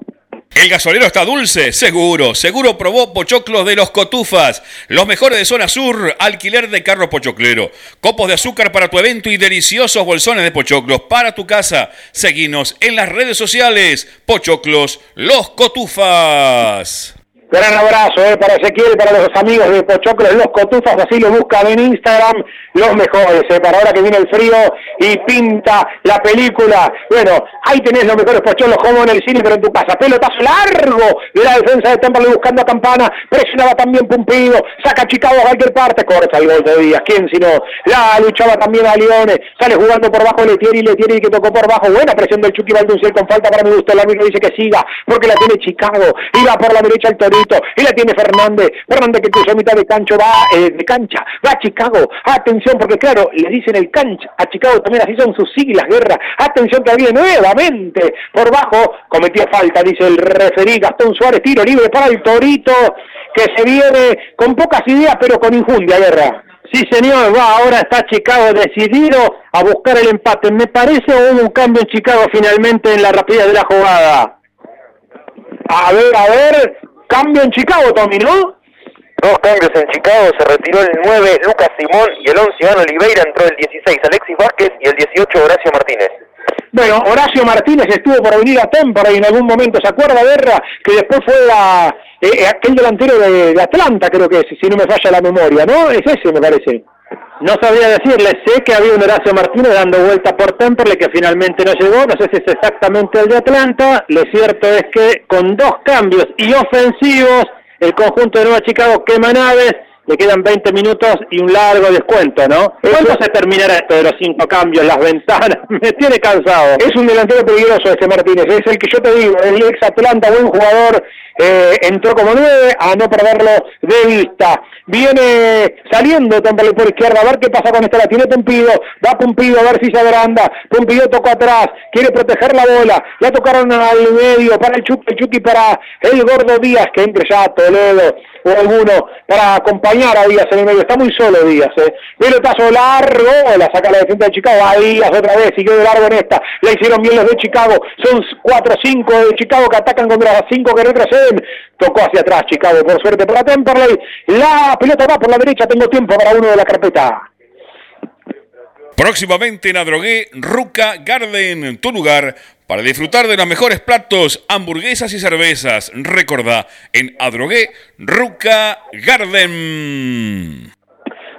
El gasolero está dulce, seguro. Seguro probó pochoclos de los cotufas. Los mejores de zona sur, alquiler de carro pochoclero. Copos de azúcar para tu evento y deliciosos bolsones de pochoclos para tu casa. Seguinos en las redes sociales. Pochoclos, los cotufas. Gran abrazo eh, para Ezequiel, para los amigos de Pochoclos, los cotufas, así lo buscan en Instagram, los mejores, eh, para ahora que viene el frío y pinta la película. Bueno, ahí tenés los mejores pochoclos como en el cine, pero en tu casa. Pelotazo largo de la defensa de Temple buscando a Campana, presionaba también Pumpido, saca Chicago a cualquier parte, corta el gol de Díaz, ¿quién si no? La luchaba también a Leone, sale jugando por bajo Letieri, Letieri que tocó por bajo, buena presión del Chucky Valdunciel con falta para mi gusto, el árbitro dice que siga, porque la tiene Chicago, va por la derecha el Y la tiene Fernández, Fernández que cruzó mitad de cancho, va eh, de cancha, va a Chicago, atención, porque claro, le dicen el cancha, a Chicago también así son sus siglas, guerra, atención que nuevamente, por bajo, cometía falta, dice el referí Gastón Suárez, tiro libre para el Torito, que se viene con pocas ideas, pero con injundia, guerra. Sí, señor, va, ahora está Chicago decidido a buscar el empate. Me parece hubo un cambio en Chicago finalmente en la rapidez de la jugada. A ver, a ver, cambio en Chicago, Tommy, ¿no? Dos cambios en Chicago, se retiró el 9 Lucas Simón y el 11 Iván Oliveira, entró el 16 Alexis Vázquez y el 18 Horacio Martínez. Bueno, Horacio Martínez estuvo por venir a Temperley en algún momento, ¿se acuerda, Guerra? Que después fue a, eh, aquel delantero de, Atlanta, creo que es, si no me falla la memoria, ¿no? Es ese, me parece. No sabía decirle, sé que había un Horacio Martínez dando vuelta por Temperley que finalmente no llegó, no sé si es exactamente el de Atlanta, lo cierto es que con dos cambios y ofensivos, el conjunto de Nueva Chicago quema naves, le quedan 20 minutos y un largo descuento, ¿no? ¿Cuándo se terminará esto de los cinco cambios, las ventanas? (laughs) Me tiene cansado. Es un delantero peligroso este Martínez, es el que yo te digo, el ex Atlanta, buen jugador, eh, entró como nueve, a no perderlo de vista. Viene saliendo Temperley por izquierda, a ver qué pasa con esta, la tiene Pumpido, va Pumpido a ver si se agranda, Pumpido tocó atrás, quiere proteger la bola, la tocaron al medio, para el Chucky, el Chucky para el Gordo Díaz, que entre ya Toledo o alguno para acompañar a Díaz en el medio, está muy solo Díaz, eh. Pelotazo largo, la saca la defensa de Chicago, a Díaz otra vez, siguió de largo en esta, la hicieron bien los de Chicago, son cuatro o cinco de Chicago que atacan contra las cinco que retroceden, tocó hacia atrás Chicago, por suerte para Temperley, la pelota va por la derecha, tengo tiempo para uno de la carpeta. Próximamente en Adrogué, Ruca Garden, tu lugar para disfrutar de los mejores platos, hamburguesas y cervezas. Recordá, en Adrogué, Ruca Garden.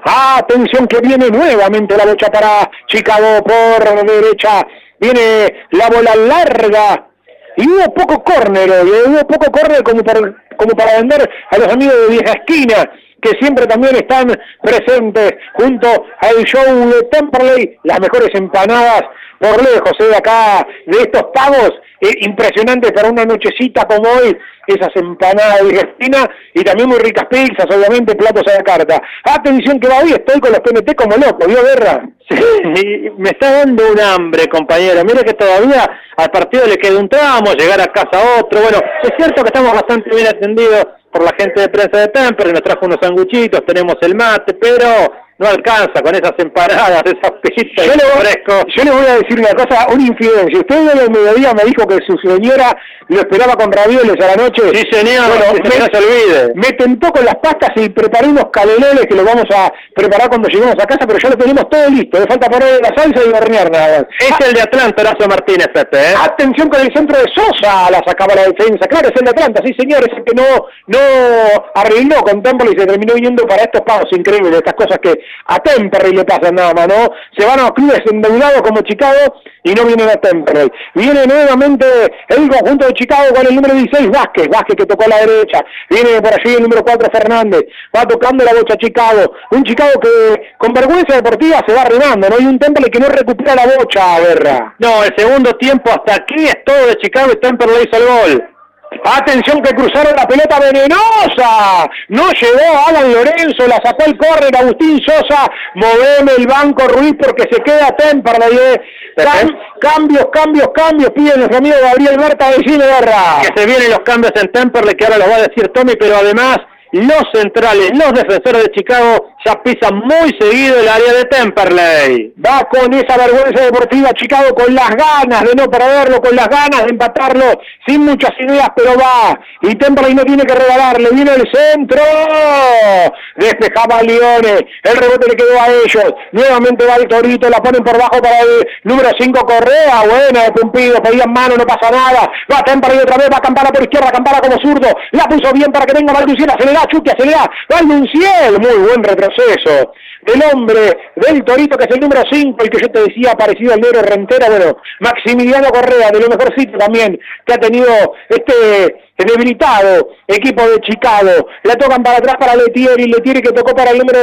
Atención que viene nuevamente la lucha para Chicago por derecha. Viene la bola larga. Y hubo poco córner ¿eh? hubo poco córner como para, como para vender a los amigos de vieja esquina que siempre también están presentes junto al show de Temperley, las mejores empanadas por lejos, ¿eh? acá de estos pagos eh, impresionantes para una nochecita como hoy, esas empanadas de Argentina y también muy ricas pizzas, obviamente, platos a la carta. Atención que va hoy, estoy con los PNT como loco, ¿vio Guerra? Sí, me está dando un hambre, compañero. Mire que todavía al partido le queda un tramo, llegar a casa otro. Bueno, es cierto que estamos bastante bien atendidos por la gente de prensa de Temper, nos trajo unos sanguchitos, tenemos el mate, pero no alcanza con esas empanadas, esas pizzas. Yo, le, yo le voy a decir una cosa, una infidencia. Usted hoy al mediodía me dijo que su señora lo esperaba con ravioles a la noche. Sí, señor, bueno, me, no se olvide. Me tentó con las pastas y preparé unos canelones que los vamos a preparar cuando lleguemos a casa, pero ya lo tenemos todo listo. Le falta poner la salsa y hornear nada más. Es el de Atlanta, Horacio Martínez, Pepe. ¿eh? Atención con el centro de Sosa, la sacaba la defensa. Claro, es el de Atlanta, sí señor, es el que no, no arregló con Temple y se terminó yendo para estos pagos increíbles, estas cosas que a Temperley le pasan nada más, ¿no? Se van a los clubes endeudados como Chicago y no vienen a Temperley. Viene nuevamente el conjunto de Chicago con el número 16, Vázquez, Vázquez que tocó a la derecha. Viene por allí el número 4, Fernández. Va tocando la bocha Chicago. Un Chicago que con vergüenza deportiva se va arruinando, ¿no? hay un Temperley que no recupera la bocha, Guerra. No, el segundo tiempo hasta aquí es todo de Chicago y Temperley hizo el gol. Atención que cruzaron la pelota venenosa. No llegó Alan Lorenzo, la sacó el córner Agustín Sosa. Moveme el banco Ruiz porque se queda Temperley. Eh. cambios, cambios, cambios. Piden nuestro amigo Gabriel Marta de Guerra. Que se vienen los cambios en Temperley que ahora los va a decir Tommy, pero además los centrales, los defensores de Chicago ya pisan muy seguido el área de Temperley. Va con esa vergüenza deportiva Chicago con las ganas de no perderlo, con las ganas de empatarlo, sin muchas ideas, pero va. Y Temperley no tiene que regalarle, viene el centro. Despejaba a Leone, el rebote le quedó a ellos. Nuevamente va el Torito, la ponen por bajo para el número 5 Correa. Buena de Pumpido, pedían mano, no pasa nada. Va Temperley otra vez, va Campana por izquierda, Campana como zurdo. La puso bien para que venga Valduciera, se le da Chucky, se le da Valduciel. Muy buen retroceso del hombre, del Torito, que es el número 5, el que yo te decía, parecido al negro Rentera, bueno, Maximiliano Correa, de lo mejorcito también, que ha tenido este debilitado equipo de Chicago. La tocan para atrás para Letieri, Letieri que tocó para el número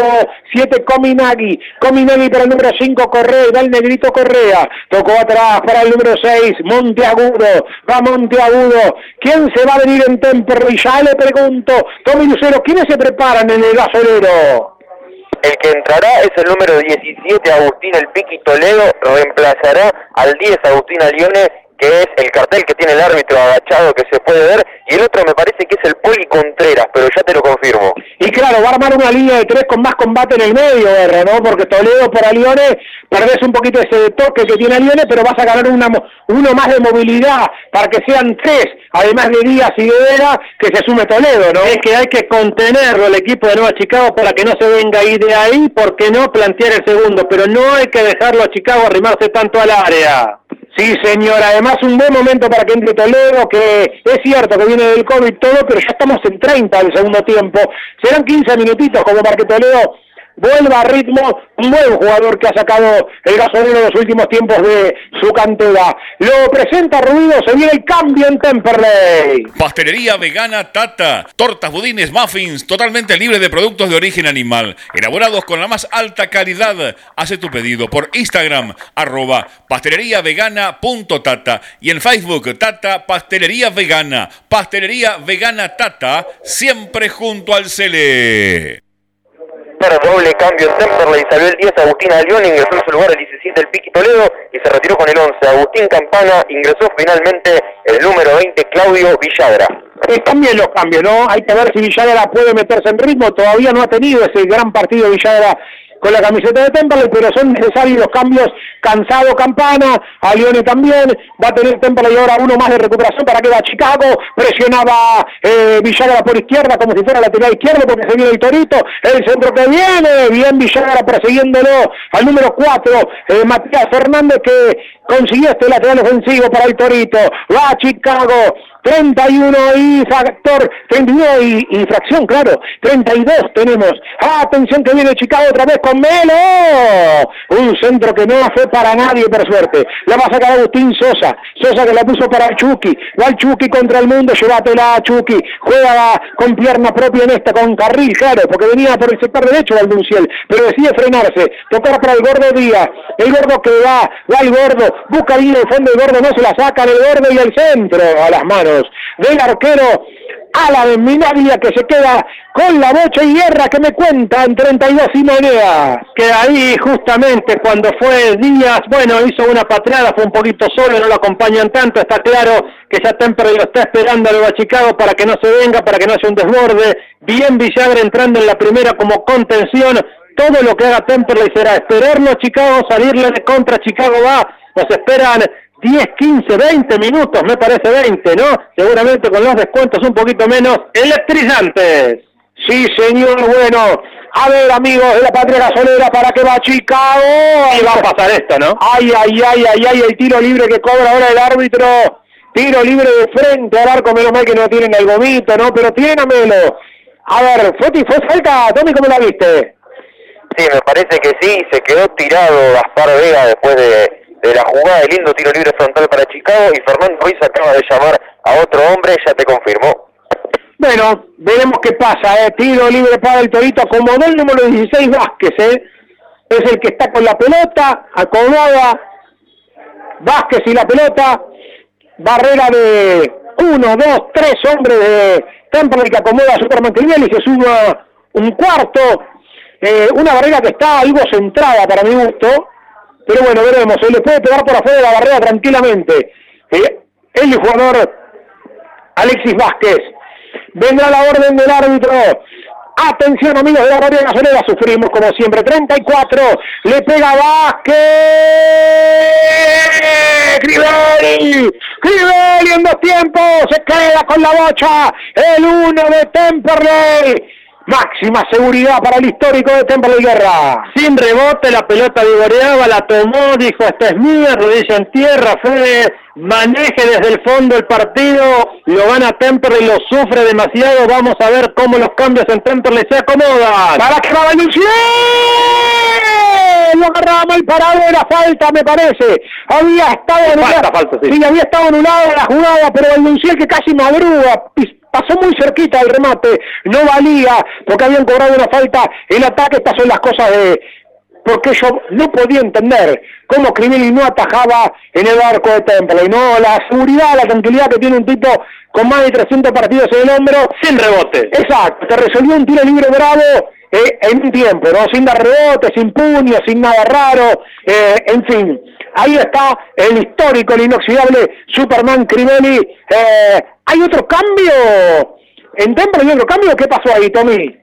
7 Cominagui, Cominagui para el número 5 Correa, va el negrito Correa, tocó atrás para el número 6 Monteagudo, va Monteagudo, ¿quién se va a venir en Temperley? Ya le pregunto, Tommy Lucero, ¿quiénes se preparan en el gasolero? El que entrará es el número 17, Agustín El Piqui Toledo, reemplazará al 10, Agustín Alione, que es el cartel que tiene el árbitro agachado que se puede ver, y el otro me parece que es el Poli Contreras, pero ya te lo confirmo. Y claro, va a armar una línea de tres con más combate en el medio, R, ¿no? Porque Toledo por Alione perdés un poquito ese toque que tiene Alione, pero vas a ganar una, uno más de movilidad para que sean tres, además de Díaz y de Vera, que se sume Toledo, ¿no? Es que hay que contenerlo el equipo de Nueva Chicago para que no se venga ahí de ahí, porque no plantear el segundo, pero no hay que dejarlo a Chicago arrimarse tanto al área. Sí, señor. Además, un buen momento para que entre Toledo, que es cierto que viene del COVID todo, pero ya estamos en 30 del segundo tiempo. Serán 15 minutitos como para que Toledo vuelva a ritmo, un buen jugador que ha sacado el gasolino en los últimos tiempos de su cantera. Lo presenta Ruido, se viene el cambio en Temperley. Pastelería vegana Tata. Tortas, budines, muffins, totalmente libre de productos de origen animal. Elaborados con la más alta calidad. Hace tu pedido por Instagram, arroba pasteleriavegana.tata y en Facebook, Tata Pastelería Vegana. Pastelería Vegana Tata, siempre junto al Cele doble cambio en Temperley, salió el 10 Agustín Alión, ingresó en su lugar el 17 el Piqui Toledo y se retiró con el 11 Agustín Campana, ingresó finalmente el número 20 Claudio Villagra. Eh, cambien los cambios, ¿no? Hay que ver si Villagra puede meterse en ritmo, todavía no ha tenido ese gran partido Villagra con la camiseta de Temperley, pero son necesarios los cambios. Cansado Campana, a Lione también, va a tener Temperley ahora uno más de recuperación para que va Chicago, presionaba eh, Villagra por izquierda como si fuera lateral izquierdo porque se viene el Torito, el centro que viene, bien Villagra persiguiéndolo al número 4, eh, Matías Fernández que consiguió este lateral ofensivo para el Torito, va a Chicago, 31 y factor, 32 y, y fracción, claro, 32 tenemos. atención que viene Chicago otra vez con Melo. Un centro que no fue para nadie, por suerte. La va a sacar Agustín Sosa. Sosa que la puso para Chucky. Va el Chucky contra el mundo, llévatela Chucky. Juega con pierna propia en esta, con carril, claro, porque venía por el sector derecho Valdunciel, pero decide frenarse. Tocar para el gordo Díaz. El gordo que va, va el gordo, busca bien el fondo, el gordo no se la saca, el gordo y el centro a las manos del arquero a la de Minavia que se queda con la bocha y guerra que me cuenta en 32 y moneda. Que ahí justamente cuando fue Díaz, bueno, hizo una patrada, fue un poquito solo, no lo acompañan tanto, está claro que ya Temper lo está esperando a Nueva Chicago para que no se venga, para que no haya un desborde. Bien Villagra entrando en la primera como contención, todo lo que haga Temperley será esperarlo Chicago, salirle contra, Chicago va, nos esperan 10, 15, 20 minutos, me parece 20, ¿no? Seguramente con los descuentos un poquito menos electrizantes. Sí, señor, bueno. A ver, amigos de la patria gasolera, ¿para qué va Chicago? Y va a pasar esto, ¿no? Ay, ay, ay, ay, ay, el tiro libre que cobra ahora el árbitro. Tiro libre de frente al arco, menos mal que no tienen el gomito, ¿no? Pero tiene a Melo. A ver, ¿fue, fue falta? Tommy, ¿cómo la viste? Sí, me parece que sí, se quedó tirado Gaspar Vega después de de la jugada de lindo tiro libre frontal para Chicago y Fernando Ruiz acaba de llamar a otro hombre, ya te confirmó. Bueno, veremos qué pasa, ¿eh? tiro libre para el Torito, acomodó el número 16 Vázquez, ¿eh? es el que está con la pelota, acomoda Vázquez y la pelota, barrera de uno, dos, tres hombres de Temple que acomoda a Superman y se suma un cuarto, eh, una barrera que está algo centrada para mi gusto, pero bueno, veremos, se le puede pegar por afuera de la barrera tranquilamente. Eh, el jugador Alexis Vázquez. Vendrá la orden del árbitro. Atención amigos de la radio gasolera, sufrimos como siempre. 34, le pega Vázquez. Crivelli, Crivelli en dos tiempos, se queda con la bocha. El uno de Temperley. Máxima seguridad para el histórico de Temple Guerra. Sin rebote, la pelota vigoreaba, la tomó, dijo, esta es mía, rodilla en tierra, Fede, maneje desde el fondo el partido, lo gana Temperley, lo sufre demasiado, vamos a ver cómo los cambios en Temperley se acomodan. Para que va lo agarraba mal parado, era falta, me parece. Había estado anulada. Falta, sí. sí. había estado anulada la jugada, pero el Lunciel que casi madruga, pasó muy cerquita del remate, no valía, porque habían cobrado una falta, el ataque, estas son las cosas de, porque yo no podía entender cómo Crivelli no atajaba en el arco de Temple, y no la seguridad, la tranquilidad que tiene un tipo con más de 300 partidos en el hombro, sin rebote. Exacto, te resolvió un tiro libre bravo eh, en un tiempo, ¿no? Sin dar rebote, sin puño, sin nada raro, eh, en fin. Ahí está el histórico, el inoxidable Superman Crivelli. Eh, ¿Hay otro cambio? ¿En Denver hay otro cambio? ¿Qué pasó ahí, Tommy?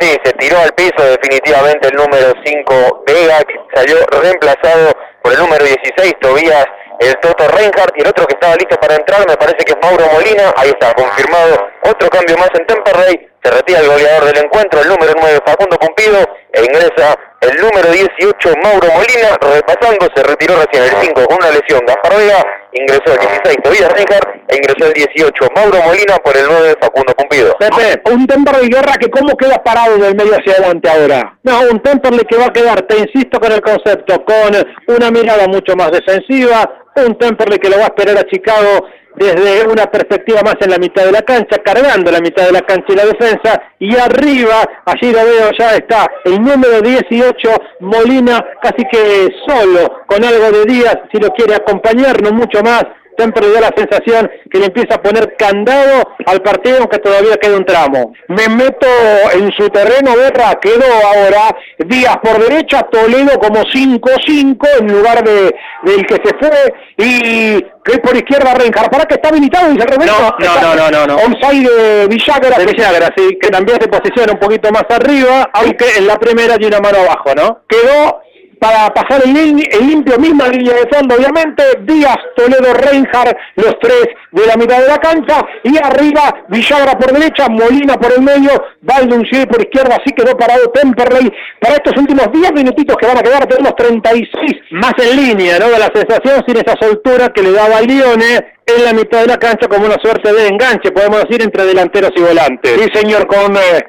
Sí, se tiró al piso definitivamente el número 5 Vega, que salió reemplazado por el número 16 Tobías, el Toto Reinhardt, y el otro que estaba listo para entrar, me parece que es Mauro Molina, ahí está, confirmado otro cambio más en Temperley, se retira el goleador del encuentro, el número 9 Facundo Pumpido, e ingresa el número 18 Mauro Molina, repasando, se retiró recién el 5 con una lesión Gaspar Vega, ingresó el 16 Tobias Reinhardt e ingresó el 18 Mauro Molina por el 9 Facundo Cumpido. Pepe, un Temperley Guerra que cómo queda parado del medio hacia adelante ahora. No, un Temperley que va a quedar, te insisto con el concepto, con una mirada mucho más defensiva, un Temperley que lo va a esperar a Chicago desde una perspectiva más en la mitad de la cancha, cargando la mitad de la cancha y la defensa, y arriba, allí lo veo, ya está el número 18, Molina, casi que solo, con algo de Díaz, si lo quiere acompañar, no mucho más, siempre da la sensación que le empieza a poner candado al partido aunque todavía queda un tramo. Me meto en su terreno, Berra, quedó ahora Díaz por derecha, Toledo como 5-5 en lugar de del que se fue y que por izquierda Reinhardt. ¿Para que está habilitado? Dice el No, no, no, no, no. Onside de Villagra. De Villagra, sí, que también se posiciona un poquito más arriba, aunque en la primera hay una mano abajo, ¿no? Quedó para pasar el, limpio, misma línea de fondo, obviamente, Díaz, Toledo, Reinhardt, los tres de la mitad de la cancha, y arriba Villagra por derecha, Molina por el medio, Valduncier por izquierda, así quedó parado Temperley. Para estos últimos 10 minutitos que van a quedar, tenemos 36 más en línea, ¿no? De la sensación sin esa soltura que le daba Lione en la mitad de la cancha como una suerte de enganche, podemos decir, entre delanteros y volantes. Sí, señor, con... Eh,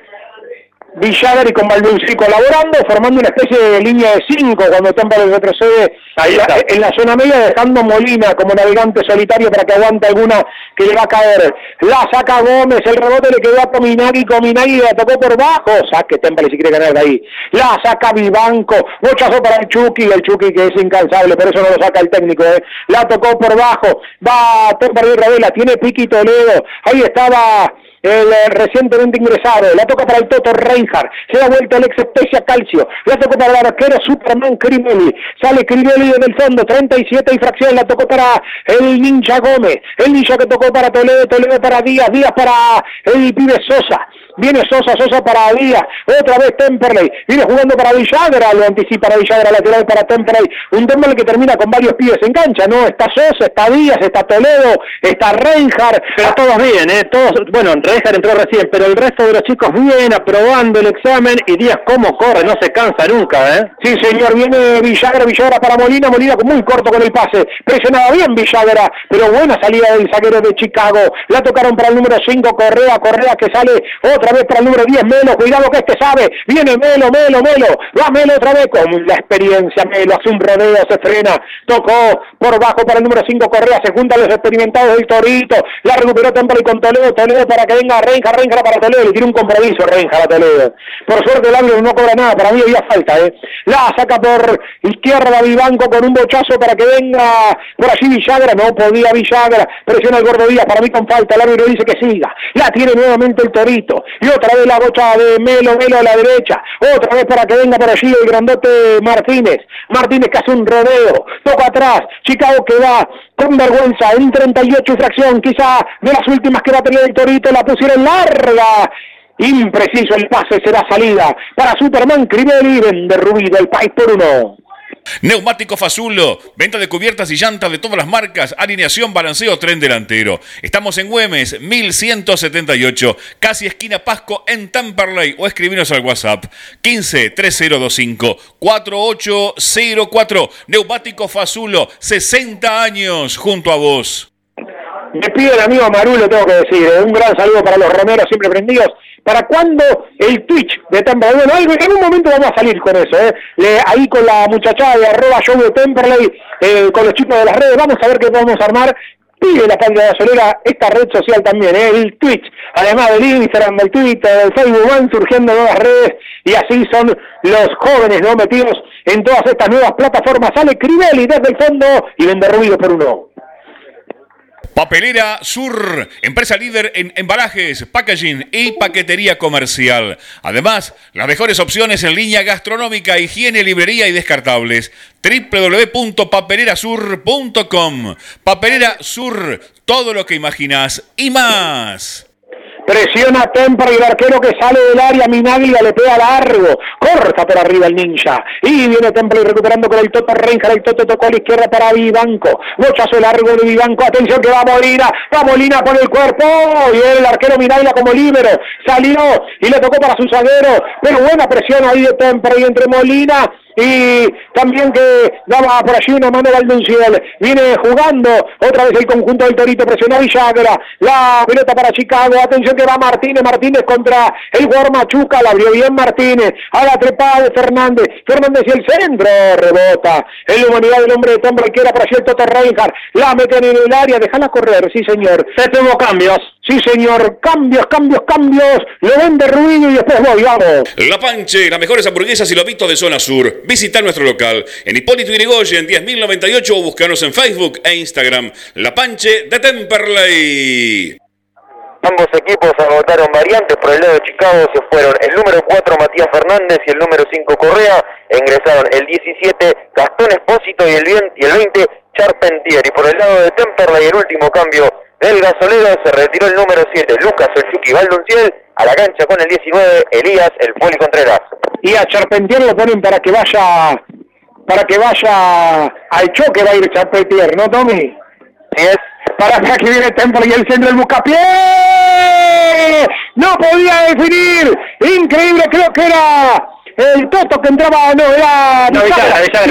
Villagra y con Valduncí colaborando, formando una especie de línea de cinco cuando Temple retrocede en la, zona media, dejando Molina como navegante solitario para que aguante alguna que le va a caer. La saca Gómez, el rebote le quedó a Cominagui, Cominagui la tocó por bajo, saque Temple si quiere ganar de ahí. La saca Vivanco, bochazo para el Chucky, el Chucky que es incansable, por eso no lo saca el técnico. ¿eh? La tocó por bajo, va Temple y Ravela, tiene Piqui Toledo, ahí estaba el eh, recientemente ingresado, la toca para el Toto Reinhardt, se da vuelta el ex Especia Calcio, la toca para el arquero Superman Crimelli, sale Crimelli en el fondo, 37 y fracción, la tocó para el Ninja Gómez, el Ninja que tocó para Toledo, Toledo para Díaz, Díaz para el pibe Sosa, Viene Sosa, Sosa para Díaz. Otra vez Temperley. Viene jugando para Villagra. Lo anticipa para Villagra, lateral para Temperley. Un Temperley que termina con varios pibes en cancha, ¿no? Está Sosa, está Díaz, está Toledo, está Reinhardt. Pero todos bien, ¿eh? Todos, bueno, Reinhardt entró recién, pero el resto de los chicos bien, aprobando el examen. Y Díaz, ¿cómo corre? No se cansa nunca, ¿eh? Sí, señor. Viene Villagra, Villagra para Molina. Molina muy corto con el pase. Presionaba bien Villagra, pero buena salida del zaguero de Chicago. La tocaron para el número 5, Correa, Correa que sale otra otra vez para el número 10, Melo, cuidado que este sabe, viene Melo, Melo, Melo, va Melo otra vez. Con la experiencia, Melo hace un rodeo, se frena, tocó por bajo para el número 5, Correa, se juntan los experimentados del Torito, la recuperó Temple con Toledo, Toledo para que venga Renja, Renja para Toledo, le tiene un compromiso Renja a Toledo. Por suerte el árbitro no cobra nada, para mí había falta, ¿eh? La saca por izquierda Vivanco con un bochazo para que venga por allí Villagra, no podía Villagra, presiona el gordo Díaz, para mí con falta, el árbitro dice que siga, la tiene nuevamente el Torito, y otra vez la bocha de Melo, Melo a la derecha, otra vez para que venga por allí el grandote Martínez, Martínez que hace un rodeo, toca atrás, Chicago que va con vergüenza, en 38 y fracción, quizá de las últimas que va a tener el Torito, la pusieron larga, impreciso el pase, será salida para Superman Crivelli, de Rubí del país por uno. Neumático Fazulo, venta de cubiertas y llantas de todas las marcas, alineación, balanceo, tren delantero. Estamos en Güemes, 1178, casi esquina Pasco en Tamperley o escribinos al WhatsApp 15 3025 4804. Neumático Fazulo, 60 años junto a vos. Me pide el amigo Marulo, tengo que decir, ¿eh? un gran saludo para los romeros siempre prendidos ¿Para cuándo el Twitch de Temperley? Bueno, en un momento vamos a salir con eso, ¿eh? ahí con la muchachada de arroba show de Temperley, eh, con los chicos de las redes, vamos a ver qué podemos armar. Pide la de Solera esta red social también, ¿eh? el Twitch, además del Instagram, del Twitter, del Facebook, van surgiendo nuevas redes y así son los jóvenes ¿no? metidos en todas estas nuevas plataformas. Sale Crivelli desde el fondo y vende ruido por uno. Papelera Sur, empresa líder en embalajes, packaging y paquetería comercial. Además, las mejores opciones en línea gastronómica, higiene, librería y descartables. www.papelerasur.com. Papelera Sur, todo lo que imaginas y más. Presiona Temper y el arquero que sale del área. Minaglia le pega largo. Corta por arriba el ninja. Y viene Temper recuperando con el Toto Renja. El Toto tocó a la izquierda para Vivanco. Bochazo largo de Vivanco. Atención que va Molina. Va Molina por el cuerpo. Y el arquero Minaglia como libero. Salió y le tocó para su zaguero. Pero buena presión ahí de Temper y entre Molina y también que daba por allí una mano Valdenciel. Viene jugando otra vez el conjunto del Torito, presionó Villagra. La pelota para Chicago. Atención que va Martínez. Martínez contra el jugador Machuca. La abrió bien Martínez. A la trepada de Fernández. Fernández y el centro. Rebota. En la humanidad del hombre de Tombre que era por allí el Toto Reinhardt. La meten en el área. Déjala correr. Sí, señor. Se tuvo cambios. Sí, señor. Cambios, cambios, cambios. Lo vende Ruido y después voy. Vamos. La Panche, las mejores hamburguesas y lobitos de zona sur. Visita nuestro local en Hipólito Yrigoyen 10.098 o buscarnos en Facebook e Instagram. La Panche de Temperley. Ambos equipos agotaron variantes por el lado de Chicago, se fueron el número 4 Matías Fernández y el número 5 Correa, ingresaron el 17 Gastón Espósito y el 20 Charpentier. Y por el lado de Temperley el último cambio del gasolero se retiró el número 7 Lucas El Chucky Valdunciel a la cancha con el 19 Elías El Poli Contreras. y a Charpentier lo ponen para que vaya para que vaya al choque va a ir Charpentier, ¿no, Tommy? Así es. Para acá que viene Temple y el centro del buscapié. No podía definir. Increíble, creo que era el Toto que entraba, no, era No,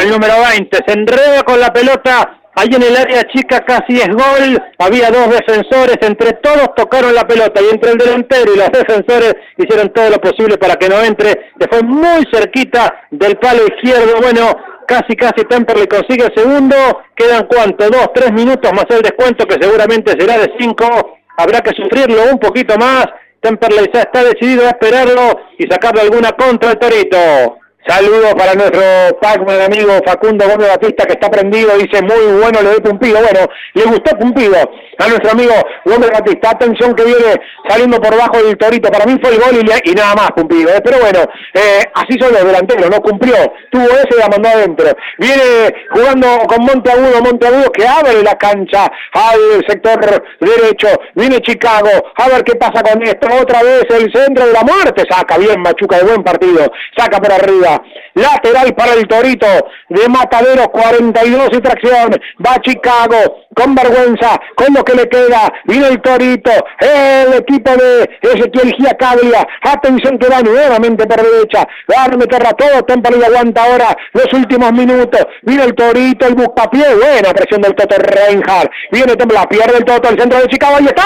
el número 20, se enreda con la pelota, ahí en el área chica casi es gol, había dos defensores, entre todos tocaron la pelota. Y entre el delantero y los defensores hicieron todo lo posible para que no entre, que fue muy cerquita del palo izquierdo, bueno, casi casi Temperley consigue el segundo, quedan cuánto, dos, tres minutos más el descuento que seguramente será de cinco, habrá que sufrirlo un poquito más, Temperley ya está decidido a esperarlo y sacarle alguna contra el Torito. Saludos para nuestro Pac-Man amigo Facundo Gómez Batista que está prendido, dice muy bueno lo de Pumpido. Bueno, le gustó Pumpido a nuestro amigo Gómez Batista. Atención que viene saliendo por bajo del Torito. Para mí fue el gol y, le- y nada más Pumpido. ¿eh? Pero bueno, eh, así son los delanteros, no cumplió. Tuvo ese y la mandó adentro. Viene jugando con Monteagudo, Monteagudo que abre la cancha al sector derecho. Viene Chicago, a ver qué pasa con esto. Otra vez el centro de la muerte. Saca bien Machuca de buen partido. Saca por arriba. Lateral para el Torito de Mataderos, 42 y tracción. Va Chicago con vergüenza, con lo que le queda. Viene el Torito, el equipo de Ezequiel Giacabria. Atención que va nuevamente por derecha. Va a meterla todo. Temple y aguanta ahora los últimos minutos. Viene el Torito, el buscapié. Buena presión del Toto Reinhardt. Viene Temple, la pierde el Toto, el centro de Chicago. Ahí está.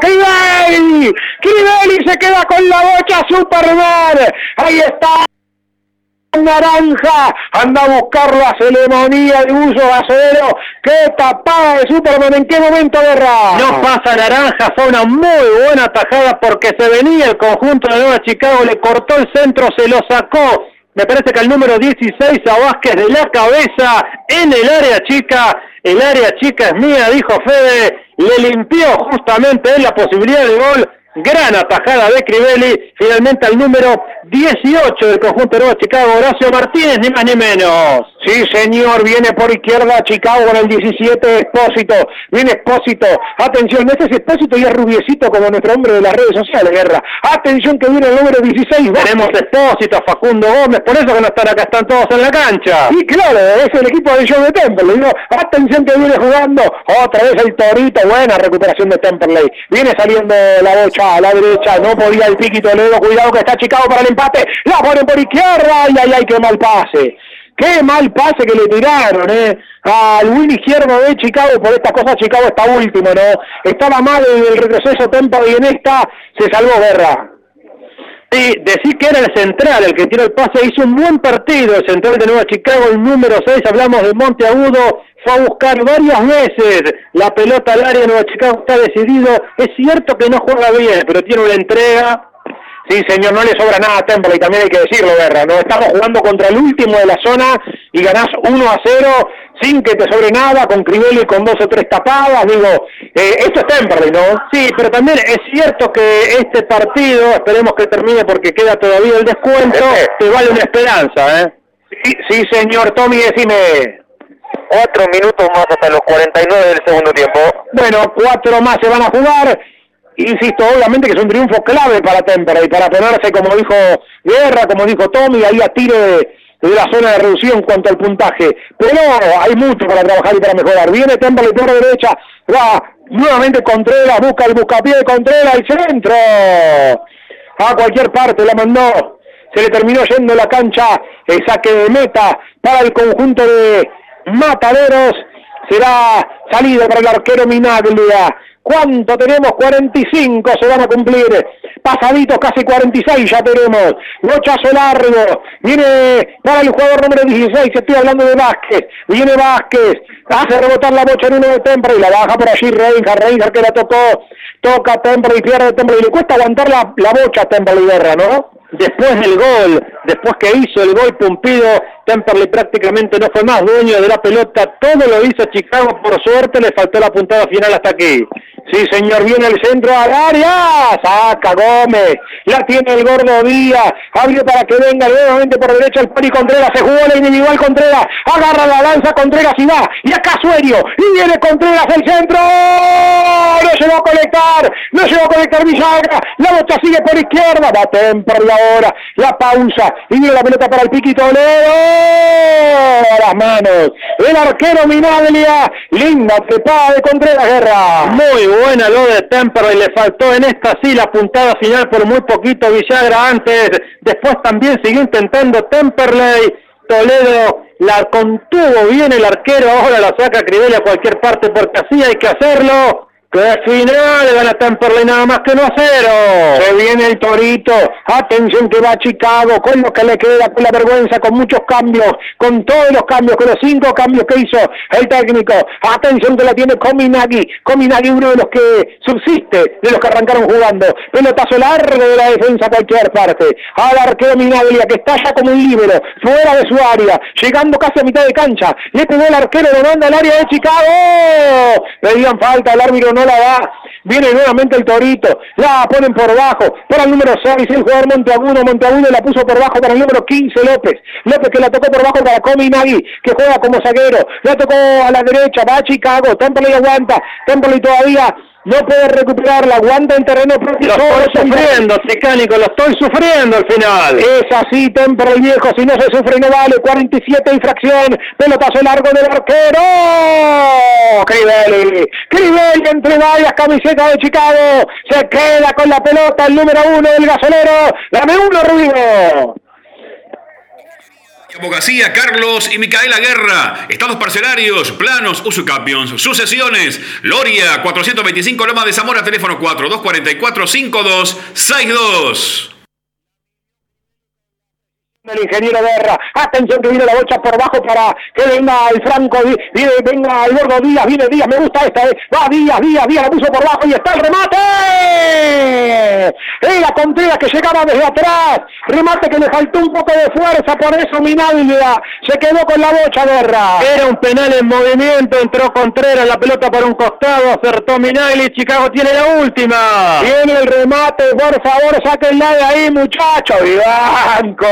Crivelli. Crivelli se queda con la bocha Superman. Ahí está. Naranja, anda a buscarlo a Celemonía de uso acero. ¡Qué tapada de Superman! ¿En qué momento, Guerra? No pasa naranja, fue una muy buena tajada porque se venía el conjunto de Nueva Chicago, le cortó el centro, se lo sacó. Me parece que el número 16 a Vázquez de la cabeza en el área chica. El área chica es mía, dijo Fede. Le limpió justamente en la posibilidad de gol. Gran atajada de Crivelli. Finalmente al número 18 del conjunto de Nueva Chicago, Horacio Martínez, ni más ni menos. Sí, señor, viene por izquierda Chicago con el 17 Expósito. Viene Expósito. Atención, este es Expósito y es rubiecito como nuestro hombre de las redes sociales, Guerra. Atención que viene el número 16. va. Tenemos Expósito, a Facundo Gómez, por eso que no están acá, están todos en la cancha. Y claro, es el equipo del show de. Digo, atención que viene jugando. Otra vez el Torito. Buena recuperación de Temperley. Viene saliendo la bocha a la derecha. No podía el piquito Toledo. Cuidado que está Chicago para el empate. La ponen por izquierda. Ay, ay, ay, qué mal pase. Qué mal pase que le tiraron, ¿eh? Al win izquierdo de Chicago. Por estas cosas Chicago está último, ¿no? Estaba mal el retroceso Temperley y en esta se salvó Guerra. Sí, decir que era el central el que tiró el pase, hizo un buen partido el central de Nueva Chicago, el número 6, hablamos de Monteagudo, fue a buscar varias veces la pelota al área, Nueva Chicago está decidido, es cierto que no juega bien, pero tiene una entrega, Sí, señor, no le sobra nada a Temple, y también hay que decirlo, Guerra. No estamos jugando contra el último de la zona y ganás 1 a 0 sin que te sobre nada, con Crivelli con dos o tres tapadas. Digo, eh, esto es Temperley, ¿no? Sí, pero también es cierto que este partido, esperemos que termine porque queda todavía el descuento, te vale una esperanza, ¿eh? Sí, sí, señor Tommy, decime. Cuatro minutos más hasta los 49 del segundo tiempo. Bueno, cuatro más se van a jugar. Insisto, obviamente que es un triunfo clave para Temperley, para ponerse, como dijo Guerra, como dijo Tommy, ahí a tiro de, la zona de reducción en cuanto al puntaje. Pero hay mucho para trabajar y para mejorar. Viene Temperley por derecha, va nuevamente Contreras, busca el buscapié de Contreras, el centro. A cualquier parte la mandó. Se le terminó yendo la cancha el saque de meta para el conjunto de Mataderos. Será salida para el arquero Minaglia. ¿Cuánto tenemos? 45 se van a cumplir. Pasaditos casi 46 ya tenemos. Bochazo largo. Viene para el jugador número 16. Estoy hablando de Vázquez. Viene Vázquez. Hace rebotar la bocha en uno de Temple y la baja por allí Reinhardt. Reinhardt que la tocó. Toca Temple y pierde Temple. Y le cuesta aguantar la, la bocha a Temple y Guerra, ¿no? Después del gol, después que hizo el gol Pumpido, Temperley prácticamente no fue más dueño de la pelota, todo lo hizo Chicago, por suerte le faltó la puntada final hasta aquí. Sí, señor, viene el centro al área, saca Gómez, la tiene el gordo Díaz, abre para que venga nuevamente por derecha el Pari Contreras, se jugó la individual Contreras, agarra la lanza Contreras y va, y acá Suerio, y viene Contreras el centro, no llegó a conectar, no llegó a conectar Villagra, la bocha sigue por izquierda, va Temperley ahora, la pausa, y viene la pelota para el Piquito Leo, las manos, el arquero Minaglia, linda trepada de Contreras Guerra. Muy buena lo de Temperley, le faltó en esta sí la puntada final por muy poquito Villagra antes, después también siguió intentando Temperley, Toledo la contuvo bien el arquero, ahora la saca Crivelli a cualquier parte porque así hay que hacerlo. Que final gana Temperley nada más que no a cero. Se viene el Torito, atención que va a Chicago, con lo que le queda, con la vergüenza, con muchos cambios, con todos los cambios, con los cinco cambios que hizo el técnico. Atención que la tiene Kominagi, Kominagi uno de los que subsiste, de los que arrancaron jugando. Pelotazo largo de la defensa a cualquier parte. Al arquero Minaglia que está ya como un líbero, fuera de su área, llegando casi a mitad de cancha. Le pegó el arquero, lo manda al área de Chicago. Le dieron falta, el árbitro no la da. Viene nuevamente el Torito, la ponen por bajo, para el número 6, el jugador Monteagudo, Monteagudo la puso por bajo para el número 15, López, López que la tocó por bajo para Comi Nagui, que juega como zaguero, la tocó a la derecha, va a Chicago, Temple aguanta, Temple todavía no puede recuperarla, aguanta en terreno propio. Lo estoy sufriendo, Tecánico, lo estoy sufriendo al final. Es así, Temple el viejo, si no se sufre no vale, 47 infracción, pelotazo largo del arquero. Crivelli, Crivelli entre varias camisetas de Chicago, se queda con la pelota el número uno del gasolero, dame uno Rodrigo. Abogacía Carlos y Micaela Guerra. Estados parcelarios, planos, usucapions, sucesiones. Loria, 425 Loma de Zamora, teléfono 4242-5262. El ingeniero Guerra. Atención que viene la bocha por bajo para que venga el Franco, viene, venga el gordo Díaz, viene Díaz, me gusta esta, eh. va Díaz, Díaz, Díaz, la puso por bajo y está el remate. Era Contreras que llegaba desde atrás, remate que le faltó un poco de fuerza, por eso Minaglia se quedó con la bocha Guerra. Era un penal en movimiento, entró Contreras, la pelota por un costado, acertó Minagli, Chicago tiene la última. Viene el remate, por favor, sáquenla de ahí, muchachos. Vivanco,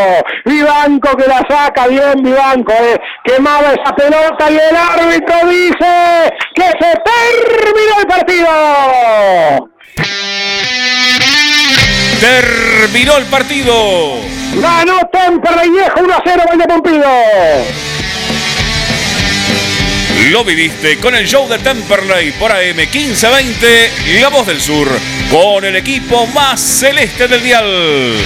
Vivanco que la saca bien, Vivanco, eh. quemaba esa pelota y el árbitro dice que se terminó el partido. Terminó el partido. Ganó Temperley Viejo 1 a 0, Valle Pompido. Lo viviste con el show de Temperley por AM 1520, La Voz del Sur, con el equipo más celeste del dial.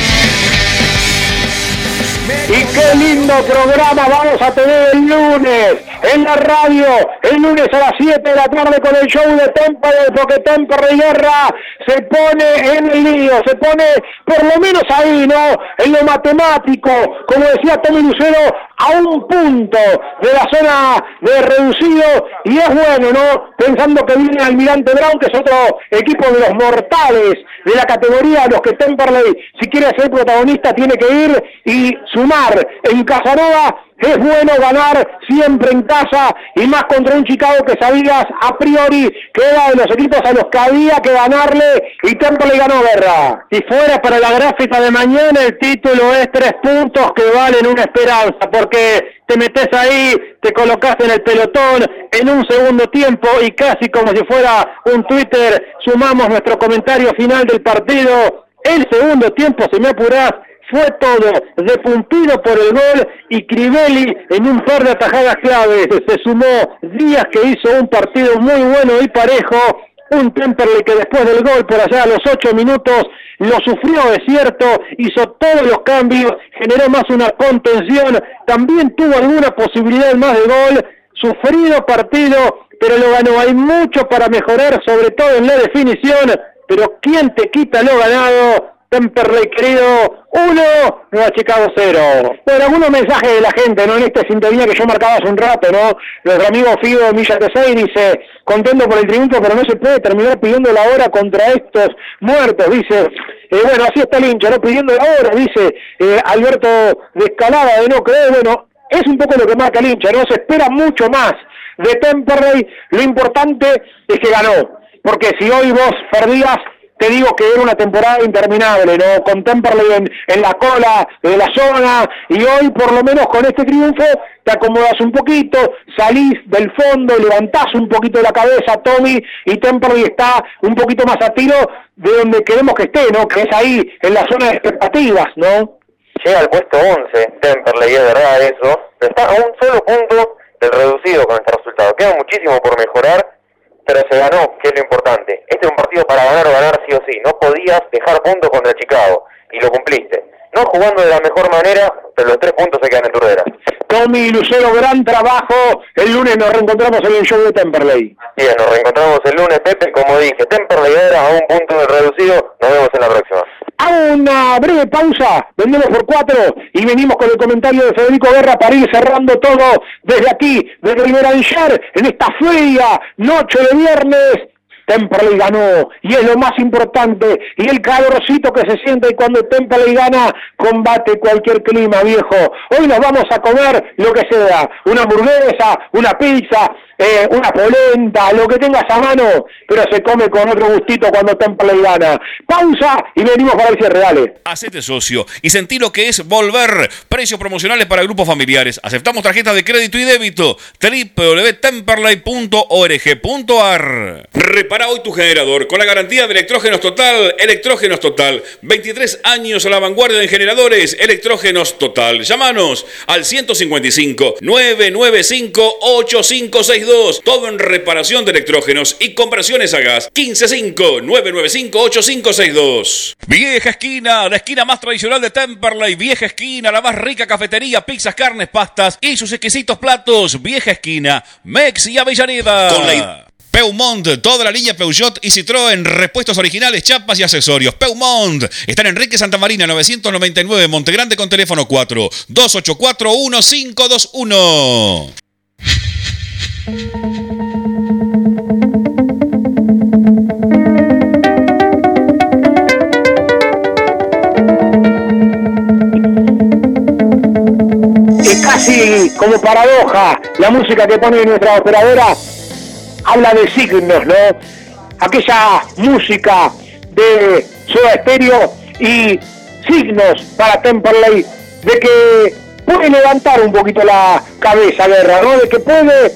Y qué lindo programa vamos a tener el lunes en la radio, el lunes a las 7 de la tarde con el show de Temperley, porque Temperley Guerra se pone en el lío, se pone por lo menos ahí, ¿no? En lo matemático, como decía Tommy Lucero, a un punto de la zona de reducido y es bueno, ¿no? Pensando que viene Almirante Brown, que es otro equipo de los mortales de la categoría, los que Temperley, si quiere ser protagonista, tiene que ir y sumar en Casanova Es bueno ganar siempre en casa y más contra un Chicago que sabías a priori que era de los equipos a los que había que ganarle y Temple ganó guerra. Si fuera para la gráfica de mañana, el título es tres puntos que valen una esperanza, porque te metes ahí, te colocas en el pelotón en un segundo tiempo y casi como si fuera un Twitter, sumamos nuestro comentario final del partido. El segundo tiempo, si me apurás, fue todo de puntido por el gol y Crivelli en un par de atajadas claves. Se sumó Díaz que hizo un partido muy bueno y parejo. Un Temperley que después del gol por allá a los ocho minutos lo sufrió, es cierto, hizo todos los cambios, generó más una contención, también tuvo alguna posibilidad más de gol, sufrido partido, pero lo ganó. Hay mucho para mejorar, sobre todo en la definición, pero ¿quién te quita lo ganado? Temperley querido, uno, Nueva Chicago cero. Bueno, algunos mensajes de la gente, ¿no? En esta sintonía que yo marcaba hace un rato, ¿no? Nuestro amigo Fido Milla Tesey dice, contento por el triunfo, pero no se puede terminar pidiendo la hora contra estos muertos, dice. Eh, bueno, así está el hincha, ¿no? Pidiendo la hora, dice eh, Alberto de Escalada, de no creer, bueno, es un poco lo que marca el hincha, ¿no? Se espera mucho más de Temperley, lo importante es que ganó, porque si hoy vos perdías te digo que era una temporada interminable, ¿no? Con en, en, la cola de la zona y hoy por lo menos con este triunfo te acomodas un poquito, salís del fondo, levantás un poquito la cabeza, Tommy, y Temperley está un poquito más a tiro de donde queremos que esté, ¿no? Que es ahí, en la zona de expectativas, ¿no? Llega al puesto 11, Temperley, es verdad eso. Está a un solo punto del reducido con este resultado. Queda muchísimo por mejorar pero se ganó, que es lo importante. Este es un partido para ganar o ganar sí o sí. No podías dejar puntos contra Chicago y lo cumpliste. No jugando de la mejor manera, pero los tres puntos se quedan en tu rueda. Tommy Lucero, gran trabajo. El lunes nos reencontramos en el show de Temperley. Bien, nos reencontramos el lunes, Pepe. Como dije, Temperley era a un punto de reducido. Nos vemos en la próxima. A una breve pausa, vendemos por cuatro y venimos con el comentario de Federico Guerra para ir cerrando todo desde aquí, desde Rivera Villar, en esta fría noche de viernes. Temperley ganó y es lo más importante. Y el calorcito que se siente cuando Temperley gana combate cualquier clima viejo. Hoy nos vamos a comer lo que sea, una hamburguesa, una pizza, eh, una polenta, lo que tengas a mano, pero se come con otro gustito cuando Temperley gana. Pausa y venimos para el cierre, dale. Hacete socio y sentí lo que es volver. Precios promocionales para grupos familiares. Aceptamos tarjetas de crédito y débito. www.temperley.org.ar Repara hoy tu generador con la garantía de Electrógenos Total. Electrógenos Total. 23 años a la vanguardia de generadores. Electrógenos Total. Llámanos al 155 995 8562. Todo en reparación de electrógenos y compresiones a gas. 155 995 8562. Vieja esquina, la esquina más tradicional de Temperley. Vieja esquina, la más rica cafetería, pizzas, carnes, pastas y sus exquisitos platos. Vieja esquina, Mex y Avellaneda. Con la Peumont, toda la línea Peugeot y Citroën, repuestos originales, chapas y accesorios. Peumont, están en Enrique Santa Marina 999, Montegrande con teléfono 4 284 1521. Casi como paradoja la música que pone nuestra operadora habla de signos, ¿no? Aquella música de Soda Stereo y signos para Temperley de que puede levantar un poquito la cabeza, Guerra, ¿no? De que puede,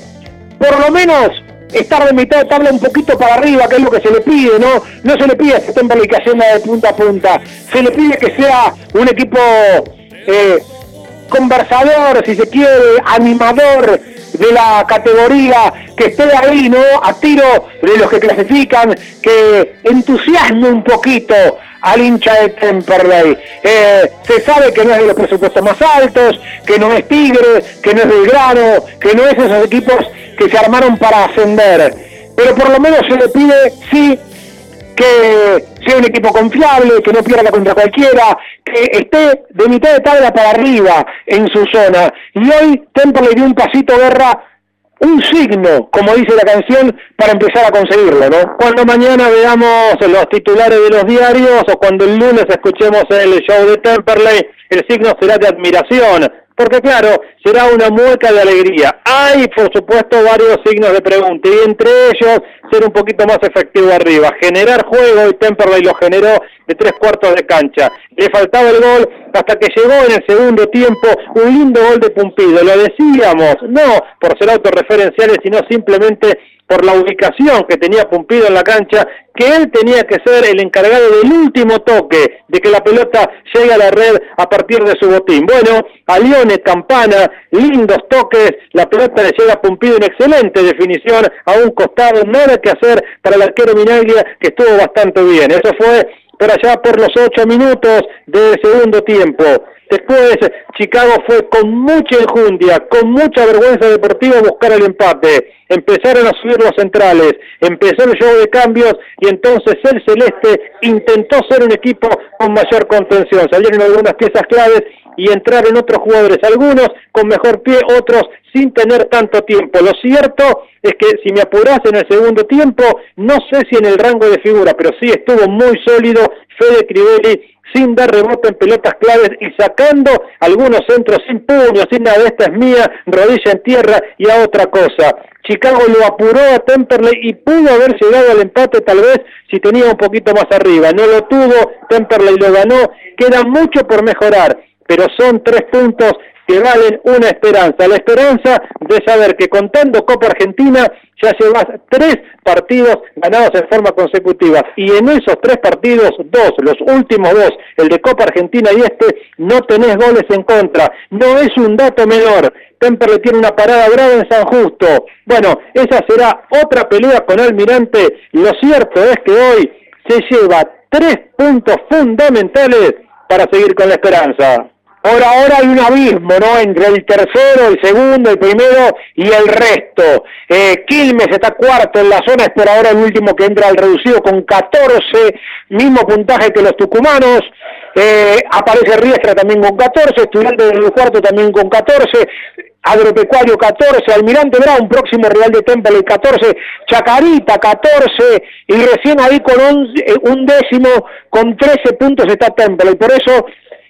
por lo menos, estar de mitad de tabla un poquito para arriba, que es lo que se le pide, ¿no? No se le pide este Temperley que de punta a punta, se le pide que sea un equipo eh, conversador, si se quiere, animador, de la categoría, que esté ahí, ¿no? A tiro de los que clasifican, que entusiasme un poquito al hincha de Temperley. Eh, se sabe que no es de los presupuestos más altos, que no es Tigre, que no es Belgrano, que no es esos equipos que se armaron para ascender. Pero por lo menos se le pide, sí, que sea un equipo confiable, que no pierda contra cualquiera, que esté de mitad de tabla para arriba en su zona. Y hoy Temple le dio un pasito guerra, un signo, como dice la canción, para empezar a conseguirlo, ¿no? Cuando mañana veamos los titulares de los diarios o cuando el lunes escuchemos el show de Temperley, el signo será de admiración, Porque claro, será una mueca de alegría. Hay, por supuesto, varios signos de pregunta y entre ellos ser un poquito más efectivo arriba, generar juego y Temperley lo generó de tres cuartos de cancha. Le faltaba el gol hasta que llegó en el segundo tiempo un lindo gol de Pumpido. Lo decíamos, no por ser autorreferenciales, sino simplemente por la ubicación que tenía Pumpido en la cancha, que él tenía que ser el encargado del último toque, de que la pelota llegue a la red a partir de su botín. Bueno, a Lione, Campana, lindos toques, la pelota le llega a Pumpido en excelente definición, a un costado, nada que hacer para el arquero Minaglia, que estuvo bastante bien. Eso fue por allá por los ocho minutos del segundo tiempo. Después Chicago fue con mucha enjundia, con mucha vergüenza deportiva buscar el empate. Empezaron a subir los centrales, empezó el juego de cambios y entonces el Celeste intentó ser un equipo con mayor contención. Salieron algunas piezas claves y entraron otros jugadores, algunos con mejor pie, otros sin tener tanto tiempo. Lo cierto es que si me apuras en el segundo tiempo, no sé si en el rango de figura, pero sí estuvo muy sólido Fede Crivelli sin dar rebote en pelotas claves y sacando algunos centros sin puño, sin nada de esta es mía, rodilla en tierra y a otra cosa. Chicago lo apuró a Temperley y pudo haber llegado al empate tal vez si tenía un poquito más arriba. No lo tuvo, Temperley lo ganó, queda mucho por mejorar, pero son tres puntos que valen una esperanza, la esperanza de saber que contando Copa Argentina ya llevas tres partidos ganados en forma consecutiva. Y en esos tres partidos, dos, los últimos dos, el de Copa Argentina y este, no tenés goles en contra, no es un dato menor, le tiene una parada grave en San Justo, bueno, esa será otra pelea con Almirante, lo cierto es que hoy se lleva tres puntos fundamentales para seguir con la esperanza. Ahora, ahora hay un abismo, ¿no? Entre el tercero, el segundo, el primero y el resto. Eh, Quilmes está cuarto en la zona, es por ahora el último que entra al reducido con 14, mismo puntaje que los tucumanos. Eh, aparece Riestra también con 14, Estudiante del cuarto también con 14. Agropecuario 14, Almirante Brown, próximo rival de Temple 14, Chacarita 14 y recién ahí con un, eh, un décimo con 13 puntos está Temple y por eso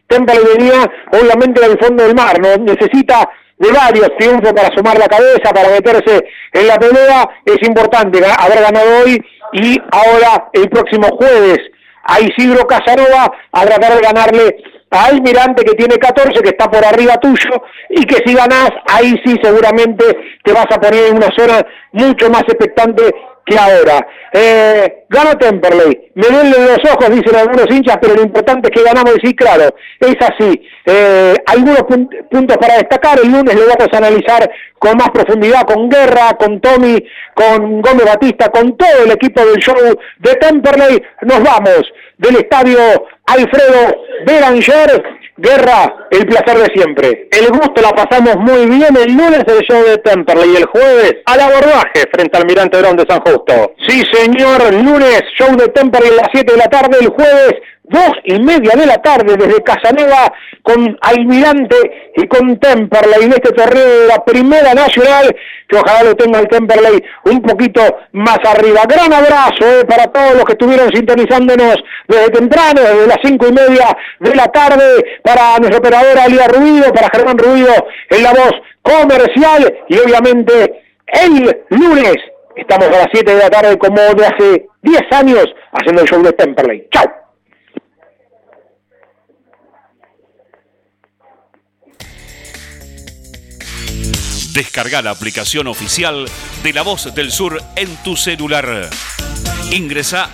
Temple venía obviamente del fondo del mar, no necesita de varios triunfos para sumar la cabeza, para meterse en la pelea, es importante haber ganado hoy y ahora el próximo jueves a Isidro Casanova a tratar de ganarle a Almirante que tiene 14, que está por arriba tuyo, y que si ganás, ahí sí seguramente te vas a poner en una zona mucho más expectante que ahora. Eh, gana Temperley, me duelen los ojos, dicen algunos hinchas, pero lo importante es que ganamos, y sí, claro, es así. Eh, algunos puntos para destacar, el lunes lo vamos a analizar con más profundidad, con Guerra, con Tommy, con Gómez Batista, con todo el equipo del show de Temperley. Nos vamos del estadio Alfredo Beranger Guerra, el placer de siempre. El gusto la pasamos muy bien el lunes el show de Temperley y el jueves al abordaje frente al Mirante Brown de San Justo. Sí, señor, lunes, show de Temperley a las 7 de la tarde, el jueves dos y media de la tarde desde Casanova con Almirante y con Temperley en este torneo de la Primera Nacional, que ojalá lo tenga el Temperley un poquito más arriba. Gran abrazo eh, para todos los que estuvieron sintonizándonos desde temprano, desde las cinco y media de la tarde, para nuestra operadora Lía Ruido, para Germán Ruido en la voz comercial y obviamente el lunes estamos a las 7 de la tarde como de hace 10 años haciendo el show de Temperley. ¡Chao! Descarga la aplicación oficial de La Voz del Sur en tu celular. Ingresa